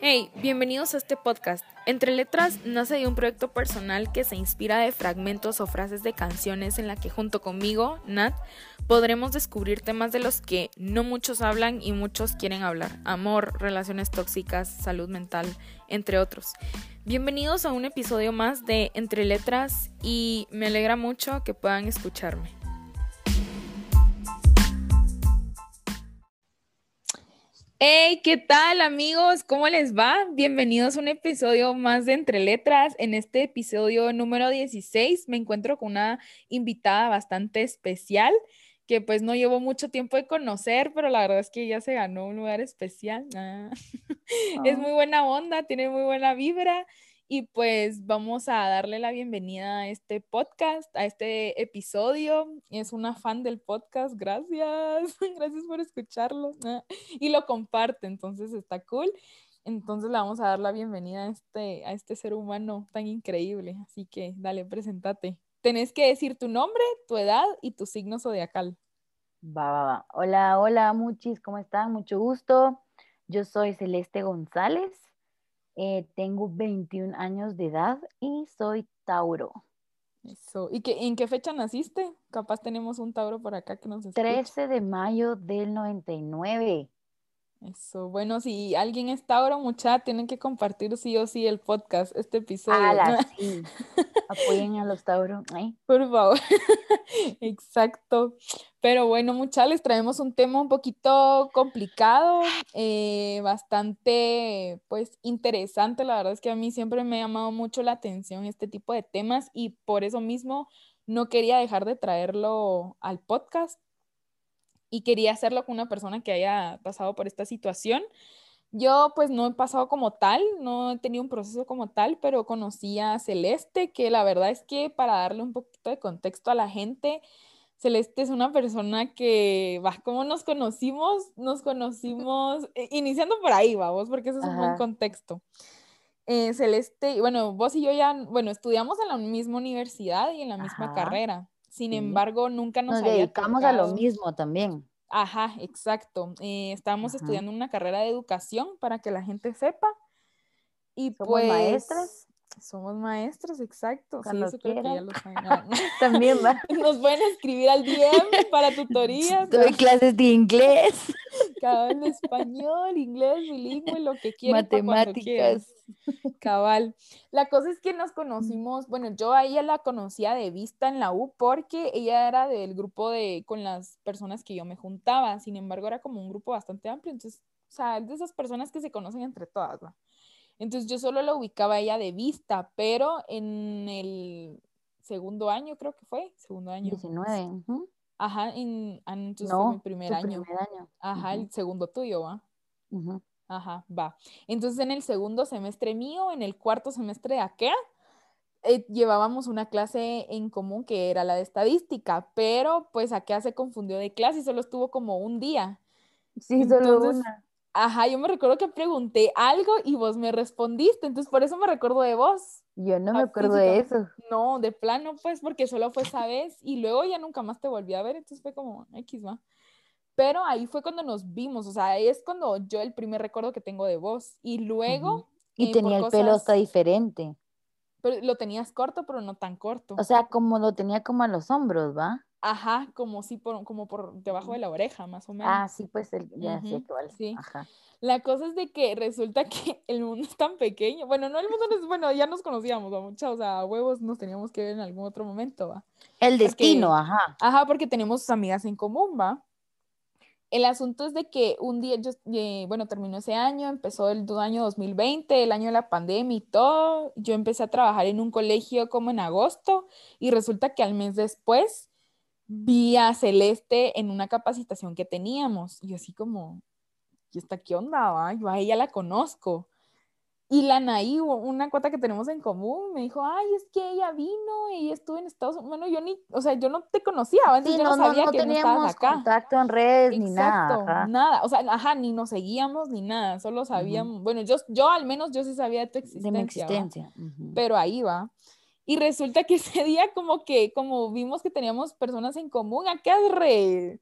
Hey, bienvenidos a este podcast. Entre Letras nace de un proyecto personal que se inspira de fragmentos o frases de canciones en la que junto conmigo, Nat, podremos descubrir temas de los que no muchos hablan y muchos quieren hablar. Amor, relaciones tóxicas, salud mental, entre otros. Bienvenidos a un episodio más de Entre Letras y me alegra mucho que puedan escucharme. Hey, ¿qué tal amigos? ¿Cómo les va? Bienvenidos a un episodio más de Entre Letras. En este episodio número 16 me encuentro con una invitada bastante especial que pues no llevo mucho tiempo de conocer, pero la verdad es que ya se ganó un lugar especial. Ah. Es muy buena onda, tiene muy buena vibra y pues vamos a darle la bienvenida a este podcast, a este episodio. Es una fan del podcast, gracias, gracias por escucharlo. Y lo comparte, entonces está cool. Entonces le vamos a dar la bienvenida a este, a este ser humano tan increíble. Así que dale, presentate. Tenés que decir tu nombre, tu edad y tu signo zodiacal. Va, va, va. Hola, hola, muchis, ¿cómo están? Mucho gusto. Yo soy Celeste González eh, tengo 21 años de edad y soy Tauro. Eso. ¿Y qué, en qué fecha naciste? Capaz tenemos un Tauro por acá que nos escucha. 13 de mayo del 99. Eso, bueno, si alguien es Tauro, mucha, tienen que compartir sí o sí el podcast, este episodio. sí. Apoyen a los Tauro. Por favor. Exacto. Pero bueno, mucha, les traemos un tema un poquito complicado, eh, bastante, pues, interesante. La verdad es que a mí siempre me ha llamado mucho la atención este tipo de temas y por eso mismo no quería dejar de traerlo al podcast y quería hacerlo con una persona que haya pasado por esta situación. Yo pues no he pasado como tal, no he tenido un proceso como tal, pero conocí a Celeste, que la verdad es que para darle un poquito de contexto a la gente, Celeste es una persona que, va, ¿cómo nos conocimos? Nos conocimos, eh, iniciando por ahí, vamos, porque ese es un buen contexto. Eh, Celeste, bueno, vos y yo ya, bueno, estudiamos en la misma universidad y en la misma carrera. Sin embargo, nunca nos, nos dedicamos a lo mismo también. Ajá, exacto. Eh, estábamos estudiando una carrera de educación para que la gente sepa. Y ¿Somos pues. maestras? Somos maestras, exacto. Cuando sí, eso creo que ya lo saben. También va. Nos pueden escribir al DM para tutorías. Doy clases de inglés. Cabal, español, inglés, bilingüe, lo que quieran. Matemáticas. Cabal. La cosa es que nos conocimos, bueno, yo a ella la conocía de vista en la U porque ella era del grupo de, con las personas que yo me juntaba. Sin embargo, era como un grupo bastante amplio. Entonces, o sea, de esas personas que se conocen entre todas, ¿no? Entonces yo solo la ubicaba ella de vista, pero en el segundo año creo que fue, segundo año. 19. Ajá, en, ah, entonces fue mi primer año. primer año. Ajá, el segundo tuyo, ¿va? Ajá, va. Entonces en el segundo semestre mío, en el cuarto semestre de aquel, eh, llevábamos una clase en común que era la de estadística, pero pues Akea se confundió de clase y solo estuvo como un día. Sí, solo una. Ajá, yo me recuerdo que pregunté algo y vos me respondiste, entonces por eso me recuerdo de vos. Yo no me acuerdo de eso. No, de plano, pues, porque solo fue esa vez y luego ya nunca más te volví a ver, entonces fue como X, va. Pero ahí fue cuando nos vimos, o sea, es cuando yo el primer recuerdo que tengo de vos. Y luego. Y tenía el pelo hasta diferente. Pero lo tenías corto, pero no tan corto. O sea, como lo tenía como a los hombros, ¿va? Ajá, como si por, como por debajo de la oreja, más o menos. Ah, sí, pues el, ya sé cuál. Sí. Ajá. La cosa es de que resulta que el mundo es tan pequeño. Bueno, no el mundo es, bueno, ya nos conocíamos, ¿va? Mucha, o sea, huevos nos teníamos que ver en algún otro momento, ¿va? El destino, ajá. Ajá, porque tenemos amigas en común, ¿va? El asunto es de que un día, yo, eh, bueno, terminó ese año, empezó el año 2020, el año de la pandemia y todo. Yo empecé a trabajar en un colegio como en agosto y resulta que al mes después vi a Celeste en una capacitación que teníamos. Y así como, ¿y esta qué onda? Va? Yo a ella la conozco. Y la Naí, una cuota que tenemos en común, me dijo, ay, es que ella vino y estuvo en Estados Unidos. Bueno, yo ni, o sea, yo no te conocía, entonces yo no, sabía que no estabas acá. contacto en redes ni nada. nada, o sea, ajá, ni nos seguíamos ni nada, solo sabíamos, bueno, yo, yo al menos yo sí sabía de tu existencia. De mi existencia. Pero ahí va. Y resulta que ese día como que, como vimos que teníamos personas en común, acá es re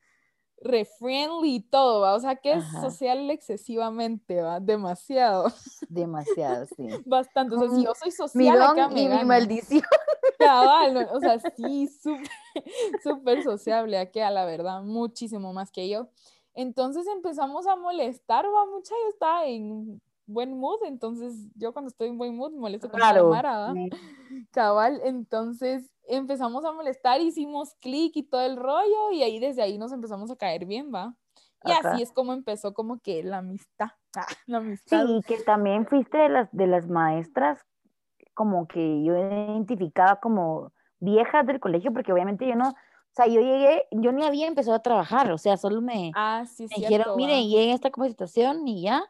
re friendly y todo, ¿va? O sea, que es social excesivamente, ¿va? Demasiado. Demasiado, sí. Bastante. O sea, si yo soy social, acá me y mi maldición. Cabal, o sea, sí, súper, súper sociable, aquí a la verdad, muchísimo más que yo. Entonces empezamos a molestar, va, mucha yo estaba en buen mood, entonces yo cuando estoy en buen mood molesto con la Mara, cabal, entonces empezamos a molestar, hicimos clic y todo el rollo y ahí desde ahí nos empezamos a caer bien, va. Y así es como empezó como que la amistad, ah, la amistad. Sí, que también fuiste de las, de las maestras como que yo identificaba como viejas del colegio, porque obviamente yo no, o sea, yo llegué, yo ni había empezado a trabajar, o sea, solo me, ah, sí, me dijeron, miren, llegué a esta capacitación y ya.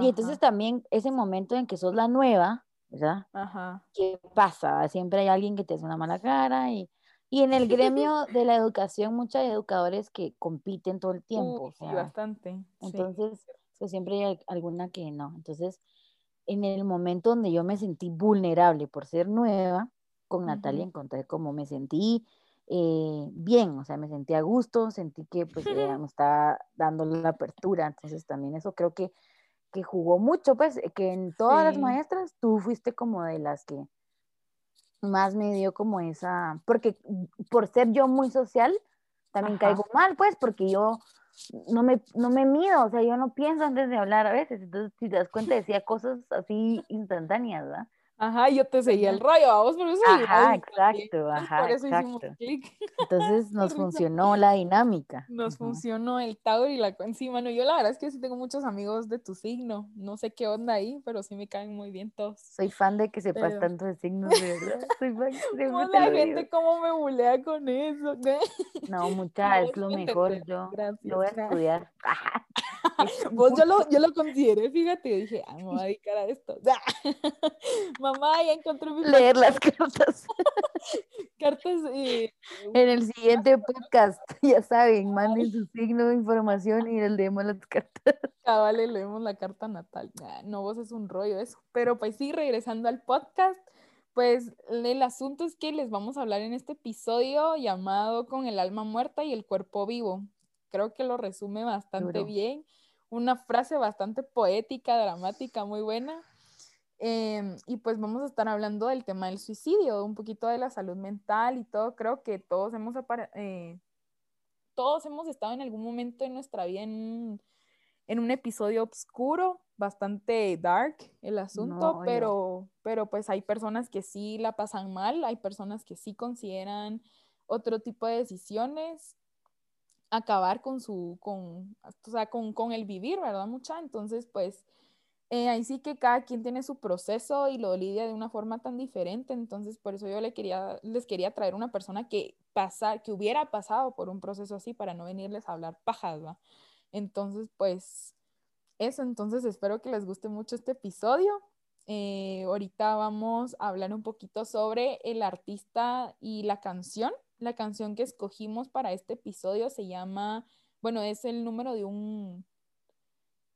Y entonces también ese momento en que sos la nueva, ¿verdad? Ajá. ¿Qué pasa? Siempre hay alguien que te hace una mala cara y, y en el gremio de la educación muchos educadores que compiten todo el tiempo. sí, bastante. Entonces, pues siempre hay alguna que no. Entonces, en el momento donde yo me sentí vulnerable por ser nueva, con Natalia encontré como me sentí eh, bien, o sea, me sentí a gusto, sentí que pues ella me estaba dando la apertura, entonces también eso creo que, que jugó mucho, pues que en todas las maestras tú fuiste como de las que más me dio como esa, porque por ser yo muy social, también caigo mal, pues, porque yo no me, no me mido, o sea, yo no pienso antes de hablar a veces, entonces si te das cuenta decía cosas así instantáneas, ¿verdad? Ajá, yo te seguía el rollo, vamos por eso. Ajá, exacto, ajá. Por eso exacto. hicimos clic. Entonces nos funcionó la dinámica. Nos funcionó el Tauro y la encima. No, yo la verdad es que sí tengo muchos amigos de tu signo. No sé qué onda ahí, pero sí me caen muy bien todos. Soy fan de que sepas tanto de signos, de verdad. Soy fan, ¿Cómo la gente cómo me bulea con eso? No, mucha, es lo mejor. Yo lo voy a estudiar. Vos yo lo, yo lo consideré, fíjate, dije, ah, me voy a dedicar a esto. Mamá, ya encontré mi... Leer las cartas. cartas... Eh, en el siguiente podcast, ya saben, manden su signo de información y leemos las cartas. Ah, vale, leemos la carta natal. no, vos es un rollo eso. Pero pues sí, regresando al podcast, pues el asunto es que les vamos a hablar en este episodio llamado Con el alma muerta y el cuerpo vivo. Creo que lo resume bastante bien una frase bastante poética, dramática, muy buena. Em, y pues vamos a estar hablando del tema del suicidio, un poquito de la salud mental y todo. Creo que todos hemos, eh, todos hemos estado en algún momento en nuestra vida en, un episodio oscuro, bastante dark el asunto, pero, pero pues hay personas que sí la pasan mal, hay personas que sí consideran otro tipo de decisiones acabar con su, con, o sea, con, con el vivir, ¿verdad? Mucha. Entonces, pues, eh, ahí sí que cada quien tiene su proceso y lo lidia de una forma tan diferente. Entonces, por eso yo le quería, les quería traer una persona que que hubiera pasado por un proceso así para no venirles a hablar pajas. Entonces, pues, eso. Entonces, espero que les guste mucho este episodio. Eh, ahorita vamos a hablar un poquito sobre el artista y la canción la canción que escogimos para este episodio se llama, bueno, es el número de un,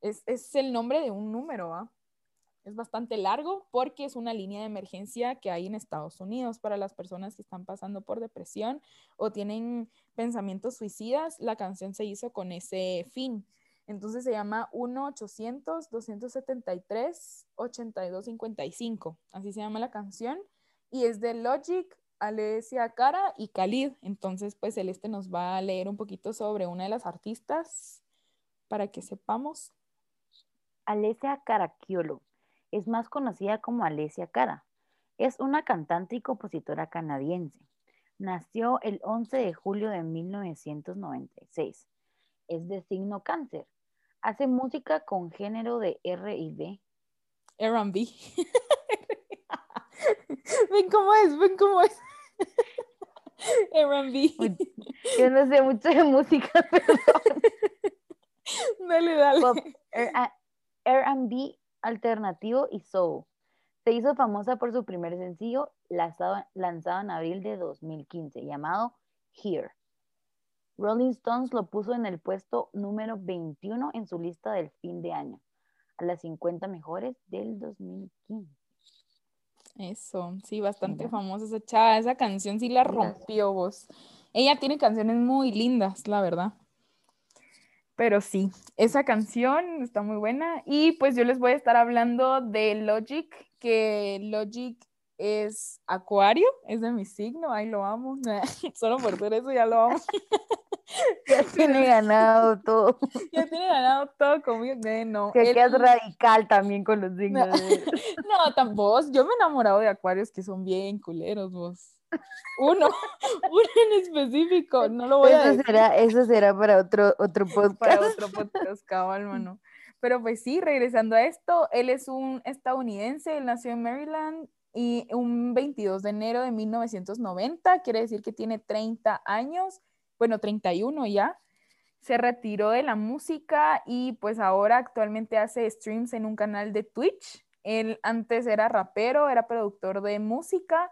es, el nombre de un número, ¿ah? Es bastante largo porque es una línea de emergencia que hay en Estados Unidos para las personas que están pasando por depresión o tienen pensamientos suicidas. La canción se hizo con ese fin. Entonces se llama 1-800-273-8255. Así se llama la canción. Y es de Logic, Alesia Cara y Khalid. Entonces, pues Celeste nos va a leer un poquito sobre una de las artistas para que sepamos. Alesia Caraquiolo es más conocida como Alesia Cara. Es una cantante y compositora canadiense. Nació el 11 de julio de 1996. Es de signo cáncer. Hace música con género de R y B. R&B. ven cómo es, ven cómo es. R&B. Yo no sé mucho de música, perdón. Dale, dale. R&B alternativo y soul. Se hizo famosa por su primer sencillo lanzado, lanzado en abril de 2015, llamado Here. Rolling Stones lo puso en el puesto número 21 en su lista del fin de año, a las 50 mejores del 2015. Eso, sí, bastante famosa esa chava. Esa canción sí la rompió vos. Ella tiene canciones muy lindas, la verdad. Pero sí, esa canción está muy buena. Y pues yo les voy a estar hablando de Logic, que Logic es Acuario, es de mi signo, ahí lo amo. Solo por ser eso ya lo amo. Ya tiene ganado todo. Ya tiene ganado todo conmigo. No, que es radical también con los signos. No, tampoco. Yo me he enamorado de acuarios que son bien culeros, vos. Uno, uno en específico, no lo voy eso a decir. Será, eso será para otro, otro podcast. Para otro podcast, cabal, mano. Pero pues sí, regresando a esto, él es un estadounidense, él nació en Maryland y un 22 de enero de 1990, quiere decir que tiene 30 años, bueno, 31 ya. Se retiró de la música y pues ahora actualmente hace streams en un canal de Twitch. Él antes era rapero, era productor de música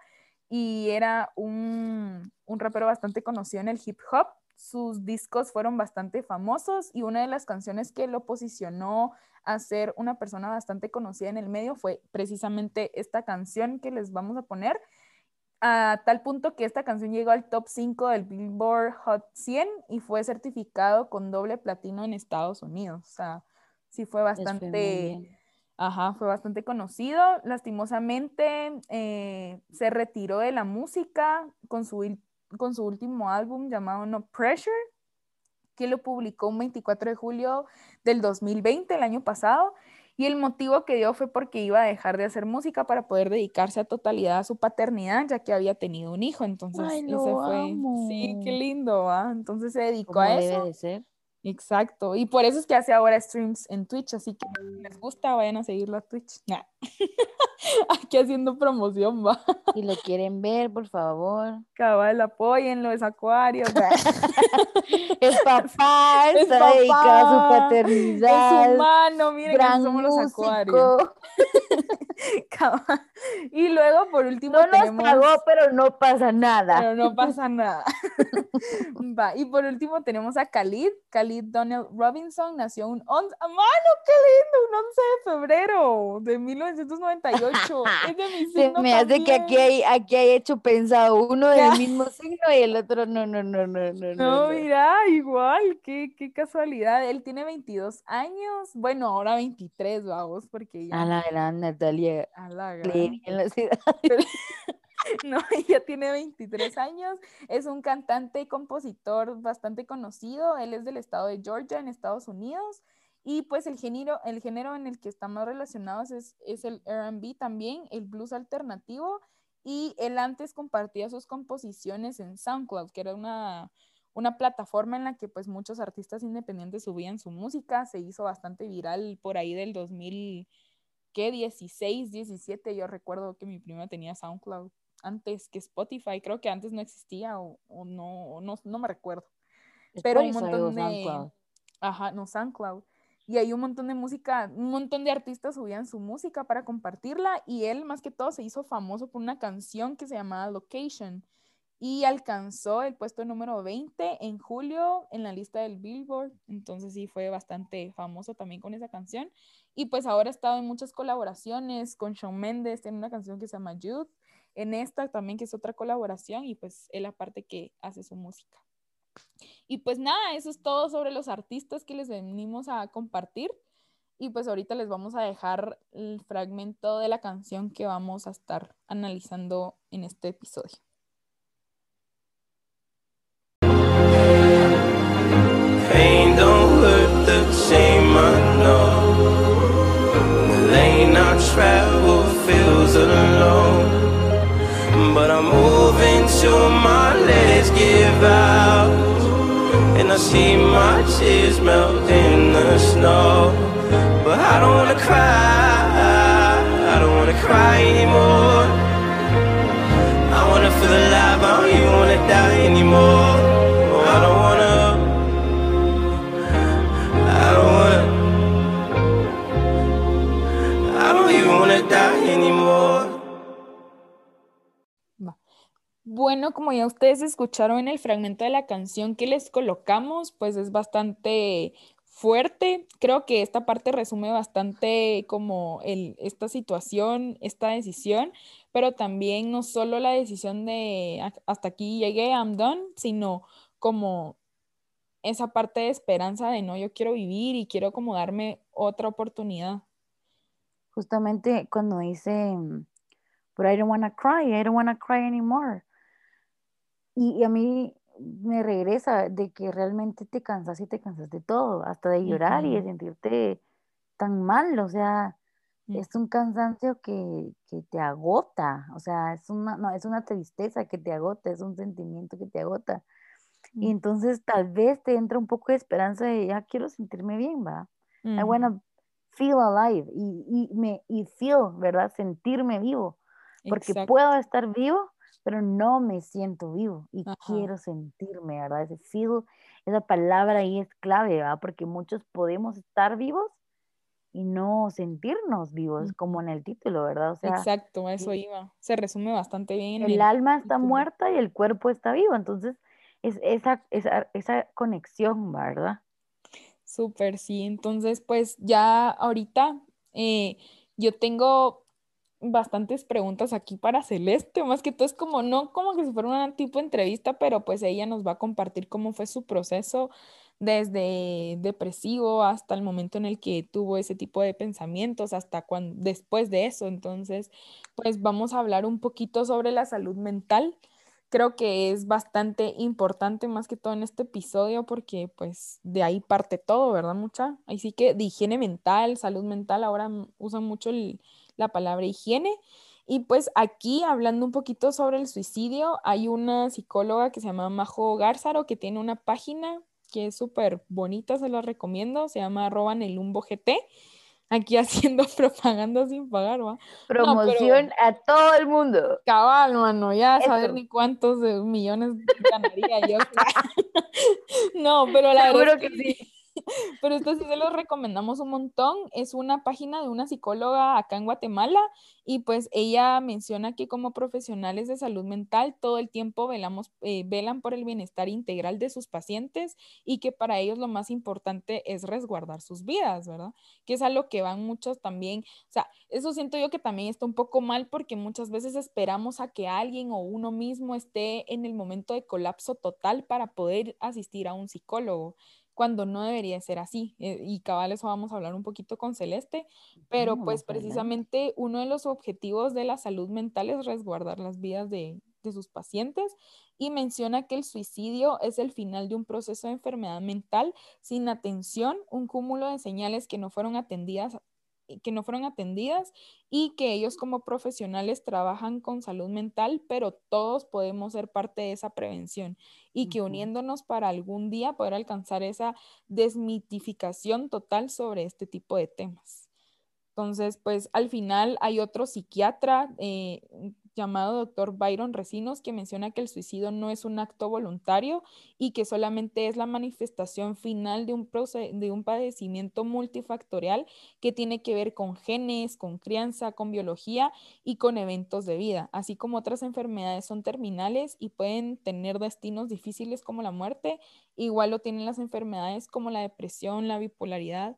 y era un, un rapero bastante conocido en el hip hop. Sus discos fueron bastante famosos y una de las canciones que lo posicionó a ser una persona bastante conocida en el medio fue precisamente esta canción que les vamos a poner, a tal punto que esta canción llegó al top 5 del Billboard Hot 100 y fue certificado con doble platino en Estados Unidos. O sea, sí fue bastante Ajá, fue bastante conocido. Lastimosamente eh, se retiró de la música con su, con su último álbum llamado No Pressure, que lo publicó un 24 de julio del 2020, el año pasado. Y el motivo que dio fue porque iba a dejar de hacer música para poder dedicarse a totalidad a su paternidad, ya que había tenido un hijo. Entonces, Ay, lo fue. Sí, qué lindo, ¿ah? Entonces se dedicó a eso. Debe de ser. Exacto, y por eso es que hace ahora streams en Twitch, así que si les gusta, vayan a seguirlo a Twitch. Aquí haciendo promoción, va. Si lo quieren ver, por favor. Cabal, apóyenlo, es acuario. es papá, es a su paternidad. Es humano, miren gran somos los acuarios. Cabal. Y luego, por último, No nos tenemos... pagó, pero no pasa nada. Pero no pasa nada. Va, y por último tenemos a Khalid. Khalid Donald Robinson nació un 11, ¡Ah, mano, qué lindo! Un 11 de febrero de 1998. Es de mi Se signo me hace que aquí hay, aquí hay hecho pensado uno del mismo signo y el otro no, no, no, no, no, no. No, mira, igual, qué, qué casualidad. Él tiene 22 años, bueno, ahora 23, vamos, porque ya A la gran Natalia a la gran. En la ciudad. No, ella tiene 23 años, es un cantante y compositor bastante conocido, él es del estado de Georgia, en Estados Unidos, y pues el género, el género en el que está más relacionados es, es el RB también, el blues alternativo, y él antes compartía sus composiciones en SoundCloud, que era una, una plataforma en la que pues muchos artistas independientes subían su música, se hizo bastante viral por ahí del 2000, ¿qué? 16, 17, yo recuerdo que mi prima tenía SoundCloud antes que Spotify, creo que antes no existía o, o no, no, no me recuerdo. Pero un montón de... Ajá, no, SoundCloud. Y hay un montón de música, un montón de artistas subían su música para compartirla y él más que todo se hizo famoso por una canción que se llamaba Location y alcanzó el puesto número 20 en julio en la lista del Billboard. Entonces sí fue bastante famoso también con esa canción. Y pues ahora ha estado en muchas colaboraciones con Shawn Mendes, tiene una canción que se llama Youth, en esta también que es otra colaboración y pues él aparte que hace su música. Y pues nada, eso es todo sobre los artistas que les venimos a compartir. Y pues ahorita les vamos a dejar el fragmento de la canción que vamos a estar analizando en este episodio. Pain don't hurt the same, I know. The lane travel feels alone. But I'm moving till my legs give out. See my tears melt in the snow. But I don't wanna cry, I don't wanna cry anymore. I wanna feel alive, I don't even wanna die anymore. Bueno, como ya ustedes escucharon en el fragmento de la canción que les colocamos, pues es bastante fuerte. Creo que esta parte resume bastante como el, esta situación, esta decisión, pero también no solo la decisión de "Ah, hasta aquí llegué, I'm done, sino como esa parte de esperanza de no, yo quiero vivir y quiero como darme otra oportunidad. Justamente cuando dice, but I don't want to cry, I don't want to cry anymore. Y, a mí me regresa de que realmente te cansas y te cansas de todo, hasta de llorar y de sentirte tan mal, o sea, mm. es un cansancio que, que, te agota, o sea, es una, no, es una tristeza que te agota, es un sentimiento que te agota. Y entonces tal vez te entra un poco de esperanza de, ya quiero sentirme bien, va. I wanna feel alive y, y, me, y feel, ¿verdad? Sentirme vivo. Porque puedo estar vivo, pero no me siento vivo y quiero sentirme, ¿verdad? Ese feel, esa palabra ahí es clave, ¿verdad? Porque muchos podemos estar vivos y no sentirnos vivos, como en el título, ¿verdad? O sea, Exacto, eso iba. Se resume bastante bien. El, el alma está muerta y el cuerpo está vivo, entonces es esa, esa, esa conexión, ¿verdad? Súper, sí. Entonces, pues ya ahorita eh, yo tengo bastantes preguntas aquí para Celeste, más que todo es como, no como que si fuera una tipo de entrevista, pero pues ella nos va a compartir cómo fue su proceso desde depresivo hasta el momento en el que tuvo ese tipo de pensamientos, hasta cuando, después de eso. Entonces, pues vamos a hablar un poquito sobre la salud mental creo que es bastante importante más que todo en este episodio porque pues de ahí parte todo, ¿verdad? Mucha. Así que de higiene mental, salud mental, ahora usan mucho la palabra higiene. Y pues aquí hablando un poquito sobre el suicidio, hay una psicóloga que se llama Majo Gárzaro que tiene una página que es súper bonita, se la recomiendo, se llama arroba GT aquí haciendo propaganda sin pagar, ¿va? Promoción a todo el mundo. Cabal, mano, ya saber ni cuántos millones ganaría yo. no, pero la verdad que sí. Pero esto sí se lo recomendamos un montón. Es una página de una psicóloga acá en Guatemala y pues ella menciona que como profesionales de salud mental todo el tiempo velamos, eh, velan por el bienestar integral de sus pacientes y que para ellos lo más importante es resguardar sus vidas, ¿verdad? Que es a lo que van muchos también. O sea, eso siento yo que también está un poco mal porque muchas veces esperamos a que alguien o uno mismo esté en el momento de colapso total para poder asistir a un psicólogo cuando no debería ser así. Eh, y cabal, eso vamos a hablar un poquito con Celeste, pero pues precisamente uno de los objetivos de la salud mental es resguardar las vidas de, de sus pacientes y menciona que el suicidio es el final de un proceso de enfermedad mental sin atención, un cúmulo de señales que no fueron atendidas que no fueron atendidas y que ellos como profesionales trabajan con salud mental, pero todos podemos ser parte de esa prevención y que uniéndonos para algún día poder alcanzar esa desmitificación total sobre este tipo de temas. Entonces, pues al final hay otro psiquiatra, eh, llamado doctor Byron Recinos, que menciona que el suicidio no es un acto voluntario y que solamente es la manifestación final de un, de un padecimiento multifactorial que tiene que ver con genes, con crianza, con biología y con eventos de vida, así como otras enfermedades son terminales y pueden tener destinos difíciles como la muerte, igual lo tienen las enfermedades como la depresión, la bipolaridad,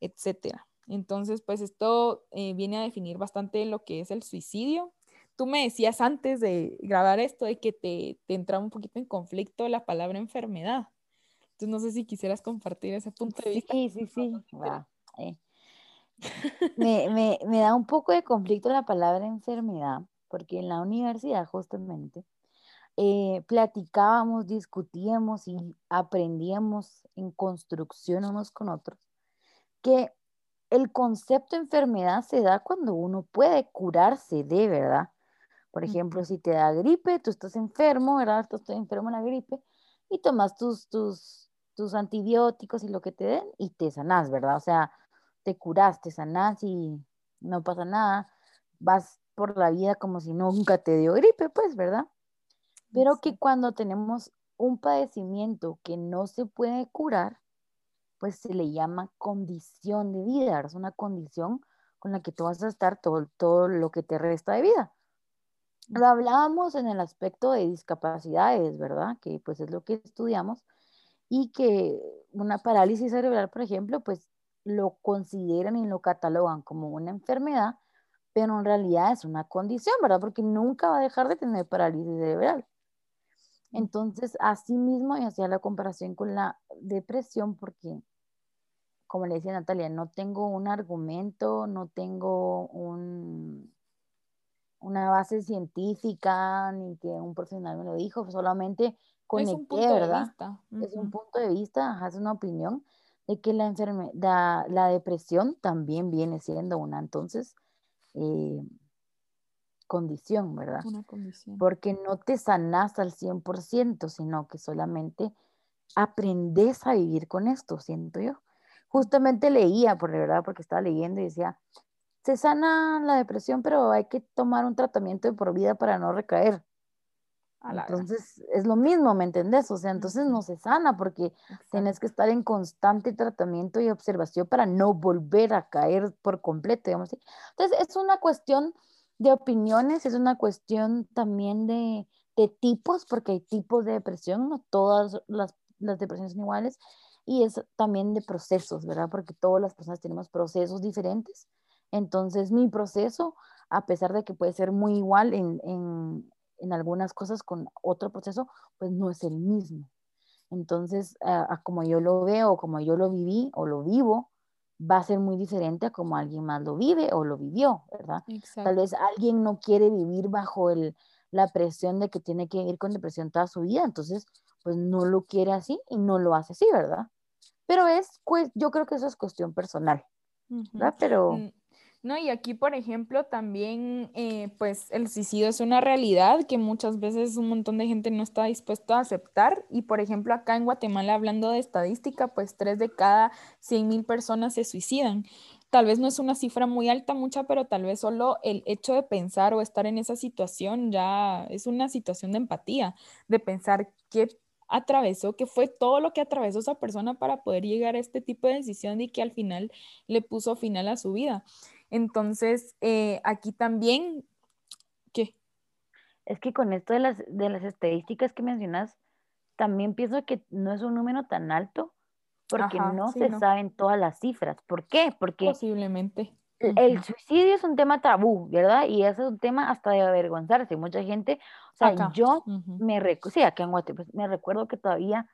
etcétera. Entonces, pues esto eh, viene a definir bastante lo que es el suicidio tú me decías antes de grabar esto de que te, te entraba un poquito en conflicto la palabra enfermedad. Entonces no sé si quisieras compartir ese punto de vista. Sí, sí, sí. Eh. me, me, me, da un poco de conflicto la palabra enfermedad, porque en la universidad justamente eh, platicábamos, discutíamos y aprendíamos en construcción unos con otros que el concepto enfermedad se da cuando uno puede curarse de verdad. Por ejemplo, si te da gripe, tú estás enfermo, ¿verdad? Tú estás enfermo en la gripe y tomas tus, tus, tus antibióticos y lo que te den y te sanás, ¿verdad? O sea, te curas, te sanás y no pasa nada. Vas por la vida como si nunca te dio gripe, pues, ¿verdad? Pero que cuando tenemos un padecimiento que no se puede curar, pues se le llama condición de vida, es una condición con la que tú vas a estar todo, todo lo que te resta de vida. Lo hablábamos en el aspecto de discapacidades, ¿verdad? Que pues es lo que estudiamos y que una parálisis cerebral, por ejemplo, pues lo consideran y lo catalogan como una enfermedad, pero en realidad es una condición, ¿verdad? Porque nunca va a dejar de tener parálisis cerebral. Entonces, así mismo y hacía la comparación con la depresión porque, como le decía Natalia, no tengo un argumento, no tengo un, una base científica, ni que un profesional me lo dijo, solamente conecté, ¿verdad? Es un punto de vista, es una opinión de que la enfermedad, la depresión también viene siendo una entonces eh, condición, ¿verdad? Una condición. Porque no te sanas al 100%, sino que solamente aprendes a vivir con esto, siento yo. Justamente leía, por verdad, porque estaba leyendo y decía, se sana la depresión, pero hay que tomar un tratamiento de por vida para no recaer. Entonces es lo mismo, ¿me entendés? O sea, entonces no se sana porque tienes que estar en constante tratamiento y observación para no volver a caer por completo, digamos así. Entonces es una cuestión de opiniones, es una cuestión también de, de tipos, porque hay tipos de depresión, no todas las, las depresiones son iguales, y es también de procesos, ¿verdad? Porque todas las personas tenemos procesos diferentes. Entonces mi proceso, a pesar de que puede ser muy igual en, en en algunas cosas con otro proceso, pues no es el mismo. Entonces, a, como yo lo veo, como yo lo viví o lo vivo, va a ser muy diferente a como alguien más lo vive o lo vivió, ¿verdad? Tal vez alguien no quiere vivir bajo el, la presión de que tiene que vivir con depresión toda su vida, entonces, pues no lo quiere así y no lo hace así, ¿verdad? Pero es, pues, yo creo que eso es cuestión personal, ¿verdad? Pero... No, y aquí, por ejemplo, también, eh, pues el suicidio es una realidad que muchas veces un montón de gente no está dispuesto a aceptar. Y, por ejemplo, acá en Guatemala, hablando de estadística, pues tres de cada 100 mil personas se suicidan. Tal vez no es una cifra muy alta, mucha, pero tal vez solo el hecho de pensar o estar en esa situación ya es una situación de empatía, de pensar qué atravesó, qué fue todo lo que atravesó esa persona para poder llegar a este tipo de decisión y que al final le puso final a su vida. Entonces, eh, aquí también, ¿qué? Es que con esto de las, de las estadísticas que mencionas, también pienso que no es un número tan alto porque no se saben todas las cifras. ¿Por qué? Porque posiblemente el, suicidio es un tema tabú, ¿verdad? Y ese es un tema hasta de avergonzarse. Mucha gente, o sea, yo me recuerdo, sí, acá en Guatemala, pues, me recuerdo que todavía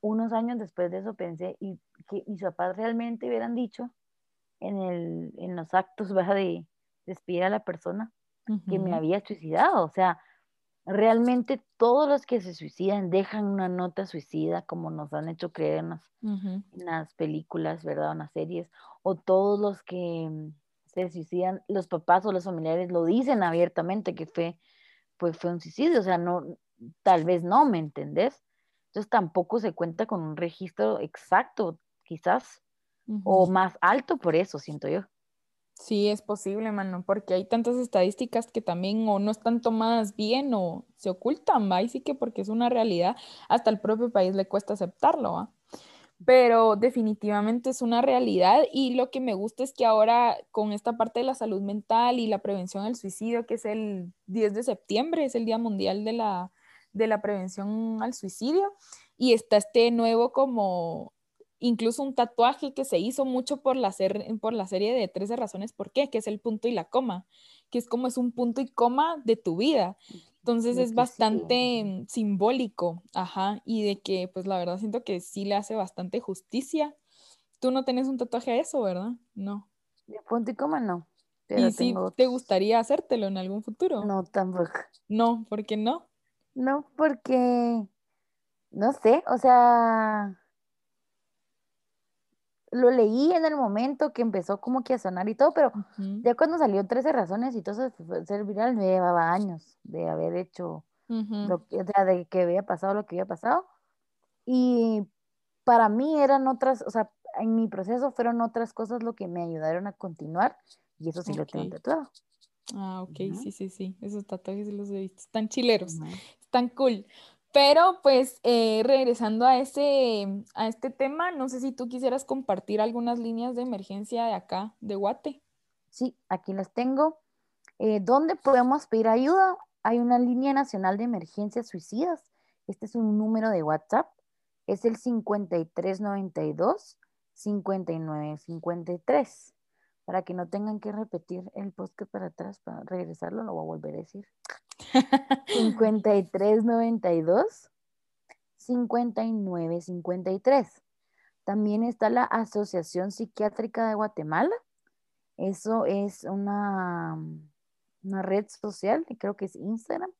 unos años después de eso pensé y que mis papás realmente hubieran dicho en, el, en los actos de despedir a la persona que me había suicidado. O sea, realmente todos los que se suicidan dejan una nota suicida, como nos han hecho creer en las, películas, ¿verdad? En las series, o todos los que mm, se suicidan, los papás o los familiares lo dicen abiertamente que fue, pues fue un suicidio, o sea, no, tal vez no, ¿me entendés? Entonces tampoco se cuenta con un registro exacto, quizás o más alto por eso, siento yo. Sí, es posible, mano, porque hay tantas estadísticas que también o no están tomadas bien o se ocultan, ¿va? Y sí que porque es una realidad, hasta el propio país le cuesta aceptarlo, ¿va? Pero definitivamente es una realidad y lo que me gusta es que ahora con esta parte de la salud mental y la prevención del suicidio, que es el 10 de septiembre, es el Día Mundial de la, de la Prevención al Suicidio, y está este nuevo como incluso un tatuaje que se hizo mucho por la, por la serie de 13 razones por qué, que es el punto y la coma, que es como es un punto y coma de tu vida. Entonces es bastante simbólico, ajá, y de que pues la verdad siento que sí le hace bastante justicia. Tú no tenés un tatuaje a eso, ¿verdad? No. De punto y coma no. ¿Y si te gustaría hacértelo en algún futuro? No, tampoco. No, ¿por qué no? No, porque, no sé, o sea, lo leí en el momento que empezó como que a sonar y todo, pero ya cuando salió 13 razones y todo eso, ser viral me llevaba años de haber hecho, lo que, o sea, de que había pasado lo que había pasado. Y para mí eran otras, o sea, en mi proceso fueron otras cosas lo que me ayudaron a continuar y eso sí lo tengo tatuado. Ah, ok, sí, sí, sí, esos tatuajes los he visto, están chileros, están cool. Pero pues eh, regresando a, ese, a este tema, no sé si tú quisieras compartir algunas líneas de emergencia de acá, de Guate. Sí, aquí las tengo. Eh, ¿Dónde podemos pedir ayuda? Hay una línea nacional de emergencias suicidas. Este es un número de WhatsApp. Es el 5392 5953. Para que no tengan que repetir el podcast para atrás, para regresarlo, lo voy a volver a decir. 5392 5953. También está la Asociación Psiquiátrica de Guatemala. Eso es una, una red social, creo que es Instagram,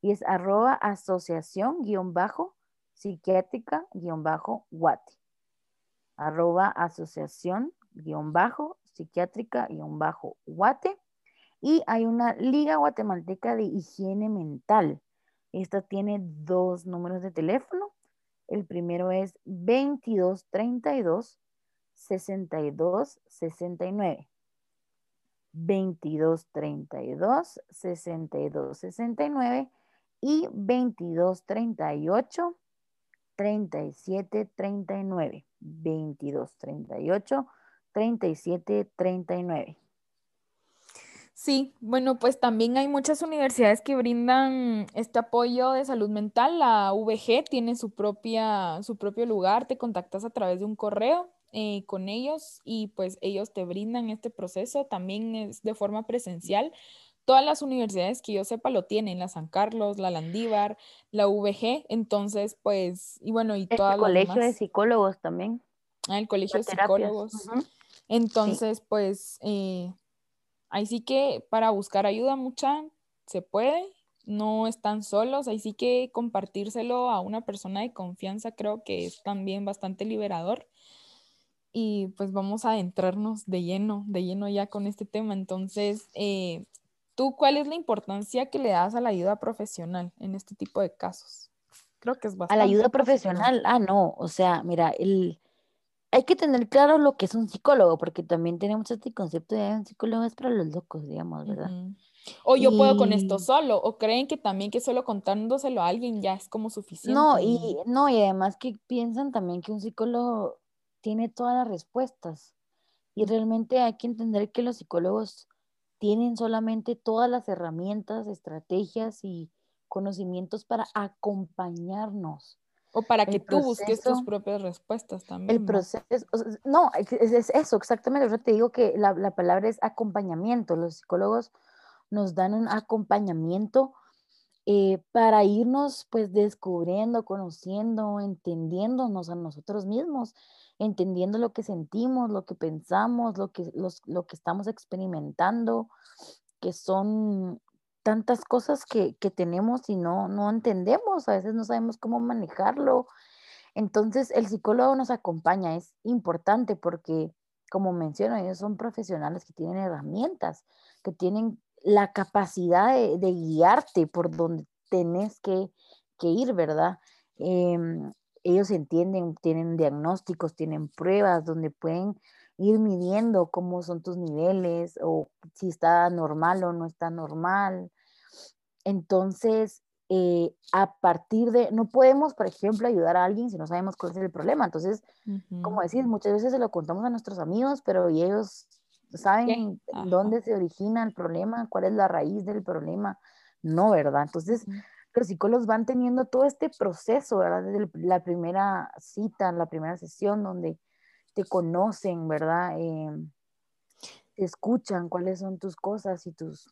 y es arroba asociación guion bajo psiquiátrica guion bajo guate. Arroba asociación guion bajo psiquiátrica guion bajo guate. Y hay una Liga Guatemalteca de Higiene Mental. Esta tiene dos números de teléfono. El primero es 2232 6269. 2232 6269 y 2238 3739. 2238 3739. Sí, bueno, pues también hay muchas universidades que brindan este apoyo de salud mental. La VG tiene su propia, su propio lugar, te contactas a través de un correo eh, con ellos y pues ellos te brindan este proceso. También es de forma presencial. Todas las universidades que yo sepa lo tienen, la San Carlos, la Landívar, la VG, entonces pues, y bueno, y el todas colegio de psicólogos también. Ah, el colegio de psicólogos. Entonces, pues, eh, Ahí sí que para buscar ayuda mucha se puede, no están solos, ahí sí que compartírselo a una persona de confianza creo que es también bastante liberador. Y pues vamos a adentrarnos de lleno, de lleno ya con este tema. Entonces, eh, ¿tú cuál es la importancia que le das a la ayuda profesional en este tipo de casos? Creo que es bastante. A la ayuda profesional, ah, no, o sea, mira, el, hay que tener claro lo que es un psicólogo, porque también tenemos este concepto de un psicólogo es para los locos, digamos, ¿verdad? O yo puedo con esto solo, o creen que también que solo contándoselo a alguien ya es como suficiente. No, y no, y además que piensan también que un psicólogo tiene todas las respuestas. Y realmente hay que entender que los psicólogos tienen solamente todas las herramientas, estrategias y conocimientos para acompañarnos o para que tú busques tus propias respuestas también. El proceso, no, es, eso, exactamente. Yo te digo que la, la, palabra es acompañamiento. Los psicólogos nos dan un acompañamiento eh, para irnos pues descubriendo, conociendo, entendiéndonos a nosotros mismos, entendiendo lo que sentimos, lo que pensamos, lo que, los, lo que estamos experimentando, que son tantas cosas que, tenemos y no, no entendemos, a veces no sabemos cómo manejarlo. Entonces, el psicólogo nos acompaña, es importante porque, como menciono, ellos son profesionales que tienen herramientas, que tienen la capacidad de, guiarte por donde tenés que, ir, ¿verdad? Em, ellos entienden, tienen diagnósticos, tienen pruebas donde pueden ir midiendo cómo son tus niveles o si está normal o no está normal. Entonces, eh, a partir de, no podemos, por ejemplo, ayudar a alguien si no sabemos cuál es el problema. Entonces, como decís, muchas veces se lo contamos a nuestros amigos, pero ellos saben dónde se origina el problema, cuál es la raíz del problema. No, ¿verdad? Entonces, los psicólogos van teniendo todo este proceso, ¿verdad? Desde la primera cita, la primera sesión, donde te conocen, ¿verdad? Em, te escuchan cuáles son tus cosas y tus...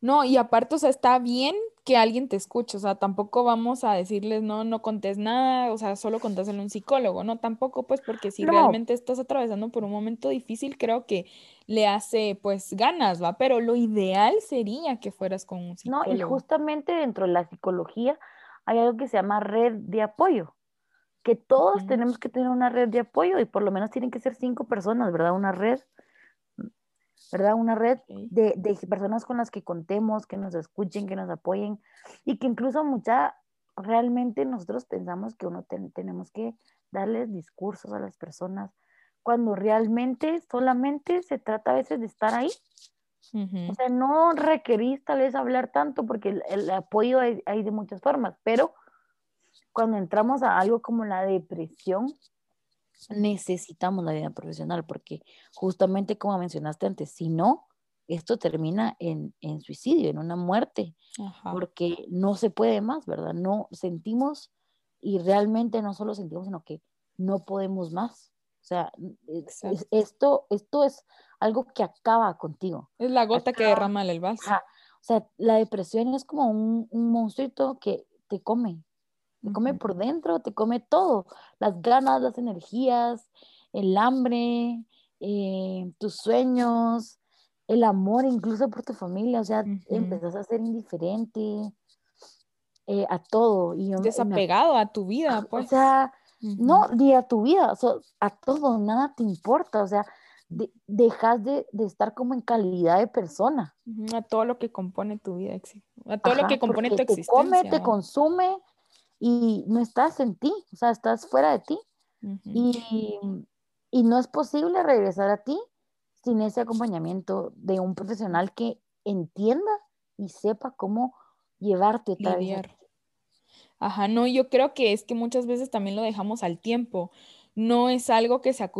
No, y aparte, o sea, está bien que alguien te escuche, o sea, tampoco vamos a decirles, no, no contes nada, o sea, solo contáselo a un psicólogo, no, tampoco, pues, porque si realmente estás atravesando por un momento difícil, creo que le hace, pues, ganas, ¿va? Pero lo ideal sería que fueras con un psicólogo. No, y justamente dentro de la psicología hay algo que se llama red de apoyo, que todos tenemos que tener una red de apoyo y por lo menos tienen que ser cinco personas, ¿verdad? Una red ¿verdad? Una red de, personas con las que contemos, que nos escuchen, que nos apoyen y que incluso mucha, realmente nosotros pensamos que uno tenemos que darles discursos a las personas cuando realmente solamente se trata a veces de estar ahí. O sea, no requerís tal vez hablar tanto porque el, apoyo hay, hay de muchas formas, pero cuando entramos a algo como la depresión, necesitamos la vida profesional porque justamente como mencionaste antes, si no, esto termina en, suicidio, en una muerte, porque no se puede más, ¿verdad? No sentimos y realmente no solo sentimos, sino que no podemos más. O sea, esto, esto es algo que acaba contigo. Es la gota que derrama el vaso. O sea, la depresión es como un, un monstruito que te come, te come por dentro, te come todo, las ganas, las energías, el hambre, eh, tus sueños, el amor incluso por tu familia, o sea, empezás a ser indiferente eh, a todo. Y Desapegado a tu vida, O pues. sea, no, ni a tu vida, a todo, nada te importa, o sea, dejas de, estar como en calidad de persona. A todo lo que compone tu vida, a todo lo que compone tu existencia. Te come, te consume y no estás en ti, o sea, estás fuera de ti. y, y no es posible regresar a ti sin ese acompañamiento de un profesional que entienda y sepa cómo llevarte otra vez. Ajá, no, yo creo que es que muchas veces también lo dejamos al tiempo. No es algo que se,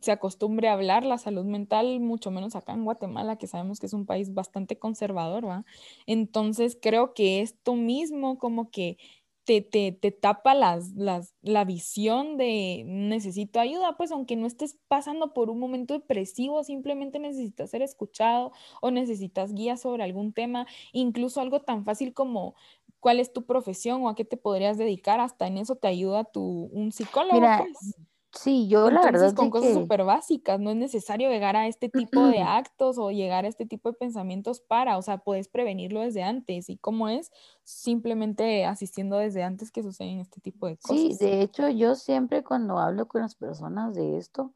se acostumbre a hablar la salud mental, mucho menos acá en Guatemala, que sabemos que es un país bastante conservador, ¿va? Entonces creo que esto mismo como que te, te, te tapa las, las, la visión de necesito ayuda, pues aunque no estés pasando por un momento depresivo, simplemente necesitas ser escuchado o necesitas guía sobre algún tema, incluso algo tan fácil como cuál es tu profesión o a qué te podrías dedicar, hasta en eso te ayuda tu, un psicólogo. pues. Sí, yo la verdad. Con cosas súper básicas, no es necesario llegar a este tipo de actos o llegar a este tipo de pensamientos para, o sea, puedes prevenirlo desde antes. ¿Y cómo es? Simplemente asistiendo desde antes que suceden este tipo de cosas. Sí, de hecho, yo siempre cuando hablo con las personas de esto,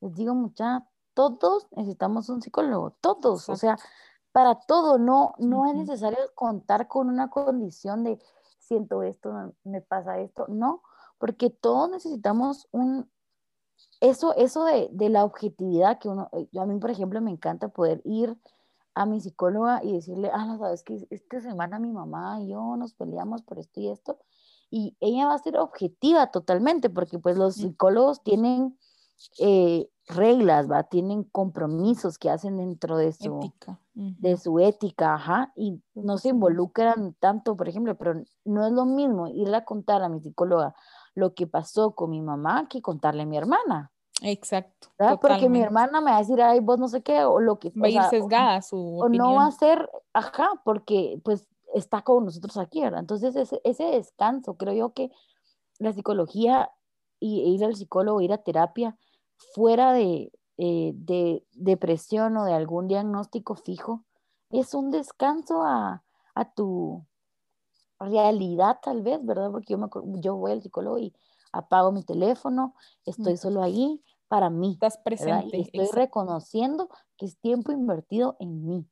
les digo mucha, todos necesitamos un psicólogo, todos, o sea, para todo, no, no es necesario contar con una condición de siento esto, me pasa esto, no, porque todos necesitamos un, eso, eso de, la objetividad que uno, eh, yo a mí, por ejemplo, me encanta poder ir a mi psicóloga y decirle, ah, no, sabes que esta semana mi mamá y yo nos peleamos por esto y esto, y ella va a ser objetiva totalmente, porque pues los psicólogos tienen eh, reglas, ¿va? Tienen compromisos que hacen dentro de su ética, de su ética ajá, y no se involucran tanto, por ejemplo, pero no es lo mismo ir a contar a mi psicóloga lo que pasó con mi mamá que contarle a mi hermana. Exacto. Porque mi hermana me va a decir, ay, vos no sé qué, o lo que Va a ir sesgada su O no va a ser, ajá, porque pues está con nosotros aquí, ¿verdad? Entonces ese, ese descanso, creo yo que la psicología y e ir al psicólogo, ir a terapia, fuera de, eh, de depresión o de algún diagnóstico fijo, es un descanso a, a tu, realidad tal vez, ¿verdad? Porque yo, me, yo voy al psicólogo y apago mi teléfono, estoy solo ahí para mí. Estás presente. estoy reconociendo que es tiempo invertido en mí.